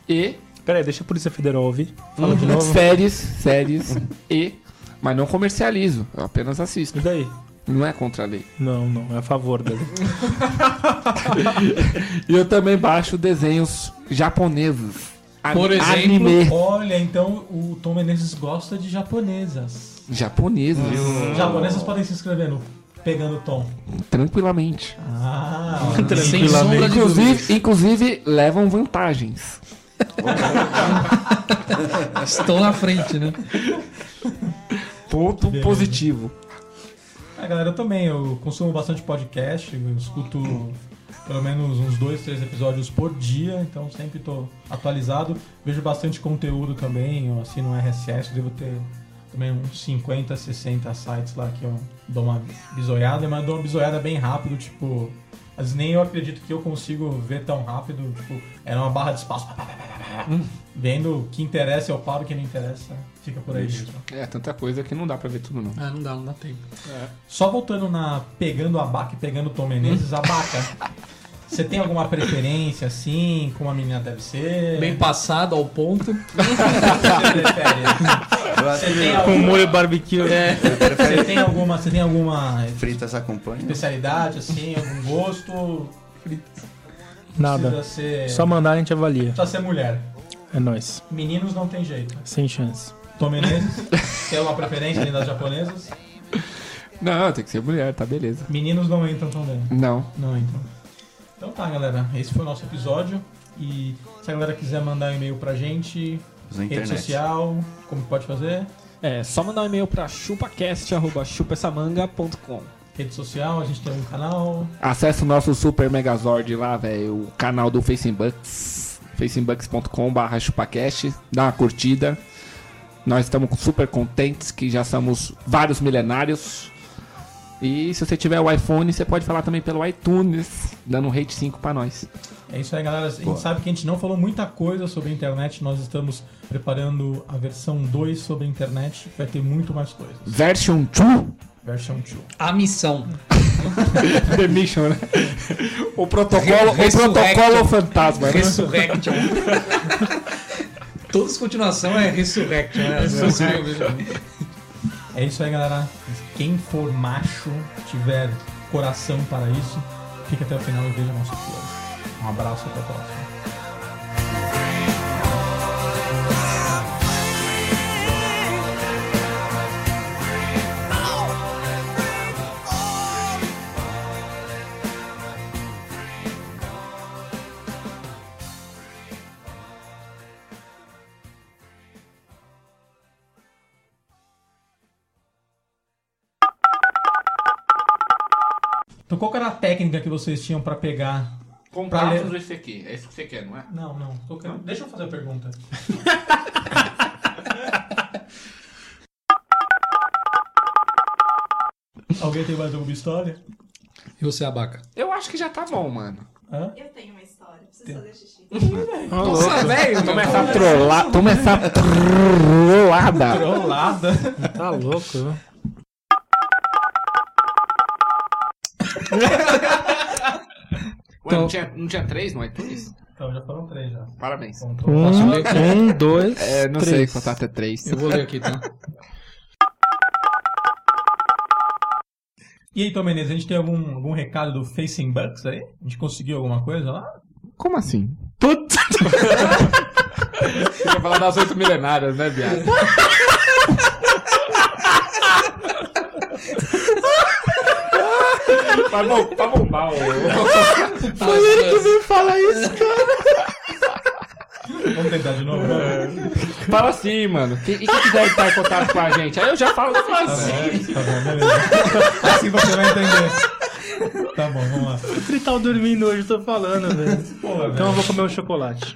E. Pera aí, deixa a Polícia Federal ouvir. Fala de novo. Séries, séries e. Mas não comercializo, eu apenas assisto. E daí? Não é contra a lei. Não, não, é a favor dele. E eu também baixo desenhos japoneses. Por exemplo, Anime. Olha, então o Tom Menezes gosta de japonesas. Japoneses. Japonesas podem se inscrever no Pegando Tom. Tranquilamente. Ah, Sem sombra de dúvidas. Inclusive, inclusive, levam vantagens. Estão na frente, né? Ponto positivo. É, galera, eu também. Eu consumo bastante podcast. Eu escuto pelo menos uns dois, três episódios por dia. Então sempre tô atualizado. Vejo bastante conteúdo também. Eu assino um RSS. Devo ter também uns 50, 60 sites lá que eu dou uma bisoiada. Mas dou uma bisoiada bem rápido. Tipo, às vezes nem eu acredito que eu consigo ver tão rápido. Tipo, era uma barra de espaço. Vendo o que interessa eu paro, o que não interessa fica por aí mesmo. É, tanta coisa que não dá pra ver tudo, não. Ah, não dá, não dá tempo. Só voltando na pegando a Baca e pegando o Tom Menezes, a Baca. Você tem alguma preferência assim, como a menina deve ser? Bem passado ao ponto. Você prefere? Com molho barbecue. É. você tem alguma, você tem alguma Fritas acompanha. especialidade assim, algum gosto? Nada. Precisa ser, Só mandar a gente avalia. precisa ser mulher. É nóis. Meninos não tem jeito. Sem chance. Tom Menezes, tem uma preferência além das japonesas? Não, tem que ser mulher, tá beleza. Meninos não entram também. Não. Não entram. Então tá, galera. Esse foi o nosso episódio. E se a galera quiser mandar um e-mail pra gente, Usa rede internet. social, como pode fazer? É, só mandar um e-mail pra chupacast.chupessamanga.com. rede social, a gente tem um canal. Acesse o nosso Super Megazord lá, velho. O canal do Facebooks. facebooks.com.br chupacast. Dá uma curtida. Nós estamos super contentes que já somos vários milenários. E se você tiver o iPhone, você pode falar também pelo iTunes, dando um rate 5 pra nós. É isso aí, galera. A gente sabe que a gente não falou muita coisa sobre a internet. Nós estamos preparando a versão 2 sobre a internet. Vai ter muito mais coisas. Version 2? Versão 2. A missão. The Mission, né? O protocolo, o protocolo fantasma, né? Resurrection. Todas continuação é Resurrection, né? Filmes. É isso aí, galera. Quem for macho, tiver coração para isso, fique até o final e veja nosso plano. Um abraço até a próxima. Então qual que era a técnica que vocês tinham para pegar? Pra ler- esse aqui. É isso que você quer, não é? Não, não. Tô querendo... Deixa eu fazer a pergunta. Alguém tem mais alguma história? E você, Abaca? Eu acho que já tá bom, mano. Hã? Eu tenho uma história, preciso fazer xixi. Nossa, velho. Toma essa trollada. Toma essa trollada. Trollada. Tá louco, Ué, não, tinha, não tinha três no iTunes? Então, já foram três já. Parabéns. Ponto. Posso ler aqui? Um, dois, É, não três. sei contar até três. Eu vou ler aqui, tá? E aí, Tom Menezes, a gente tem algum, algum recado do Facing Bucks aí? A gente conseguiu alguma coisa lá? Como assim? Putz! Você quer falar das oito milenárias, né, viado? Pra, bom, pra bombar o... Foi ele que veio. Vamos tentar de novo? né? Fala assim, mano. E quem quiser estar em contato com a gente? Aí eu já falo assim. Tá bom, beleza. Assim você vai entender. Tá bom, vamos lá. Ele tá dormindo hoje, tô falando, velho. Então eu vou comer um chocolate.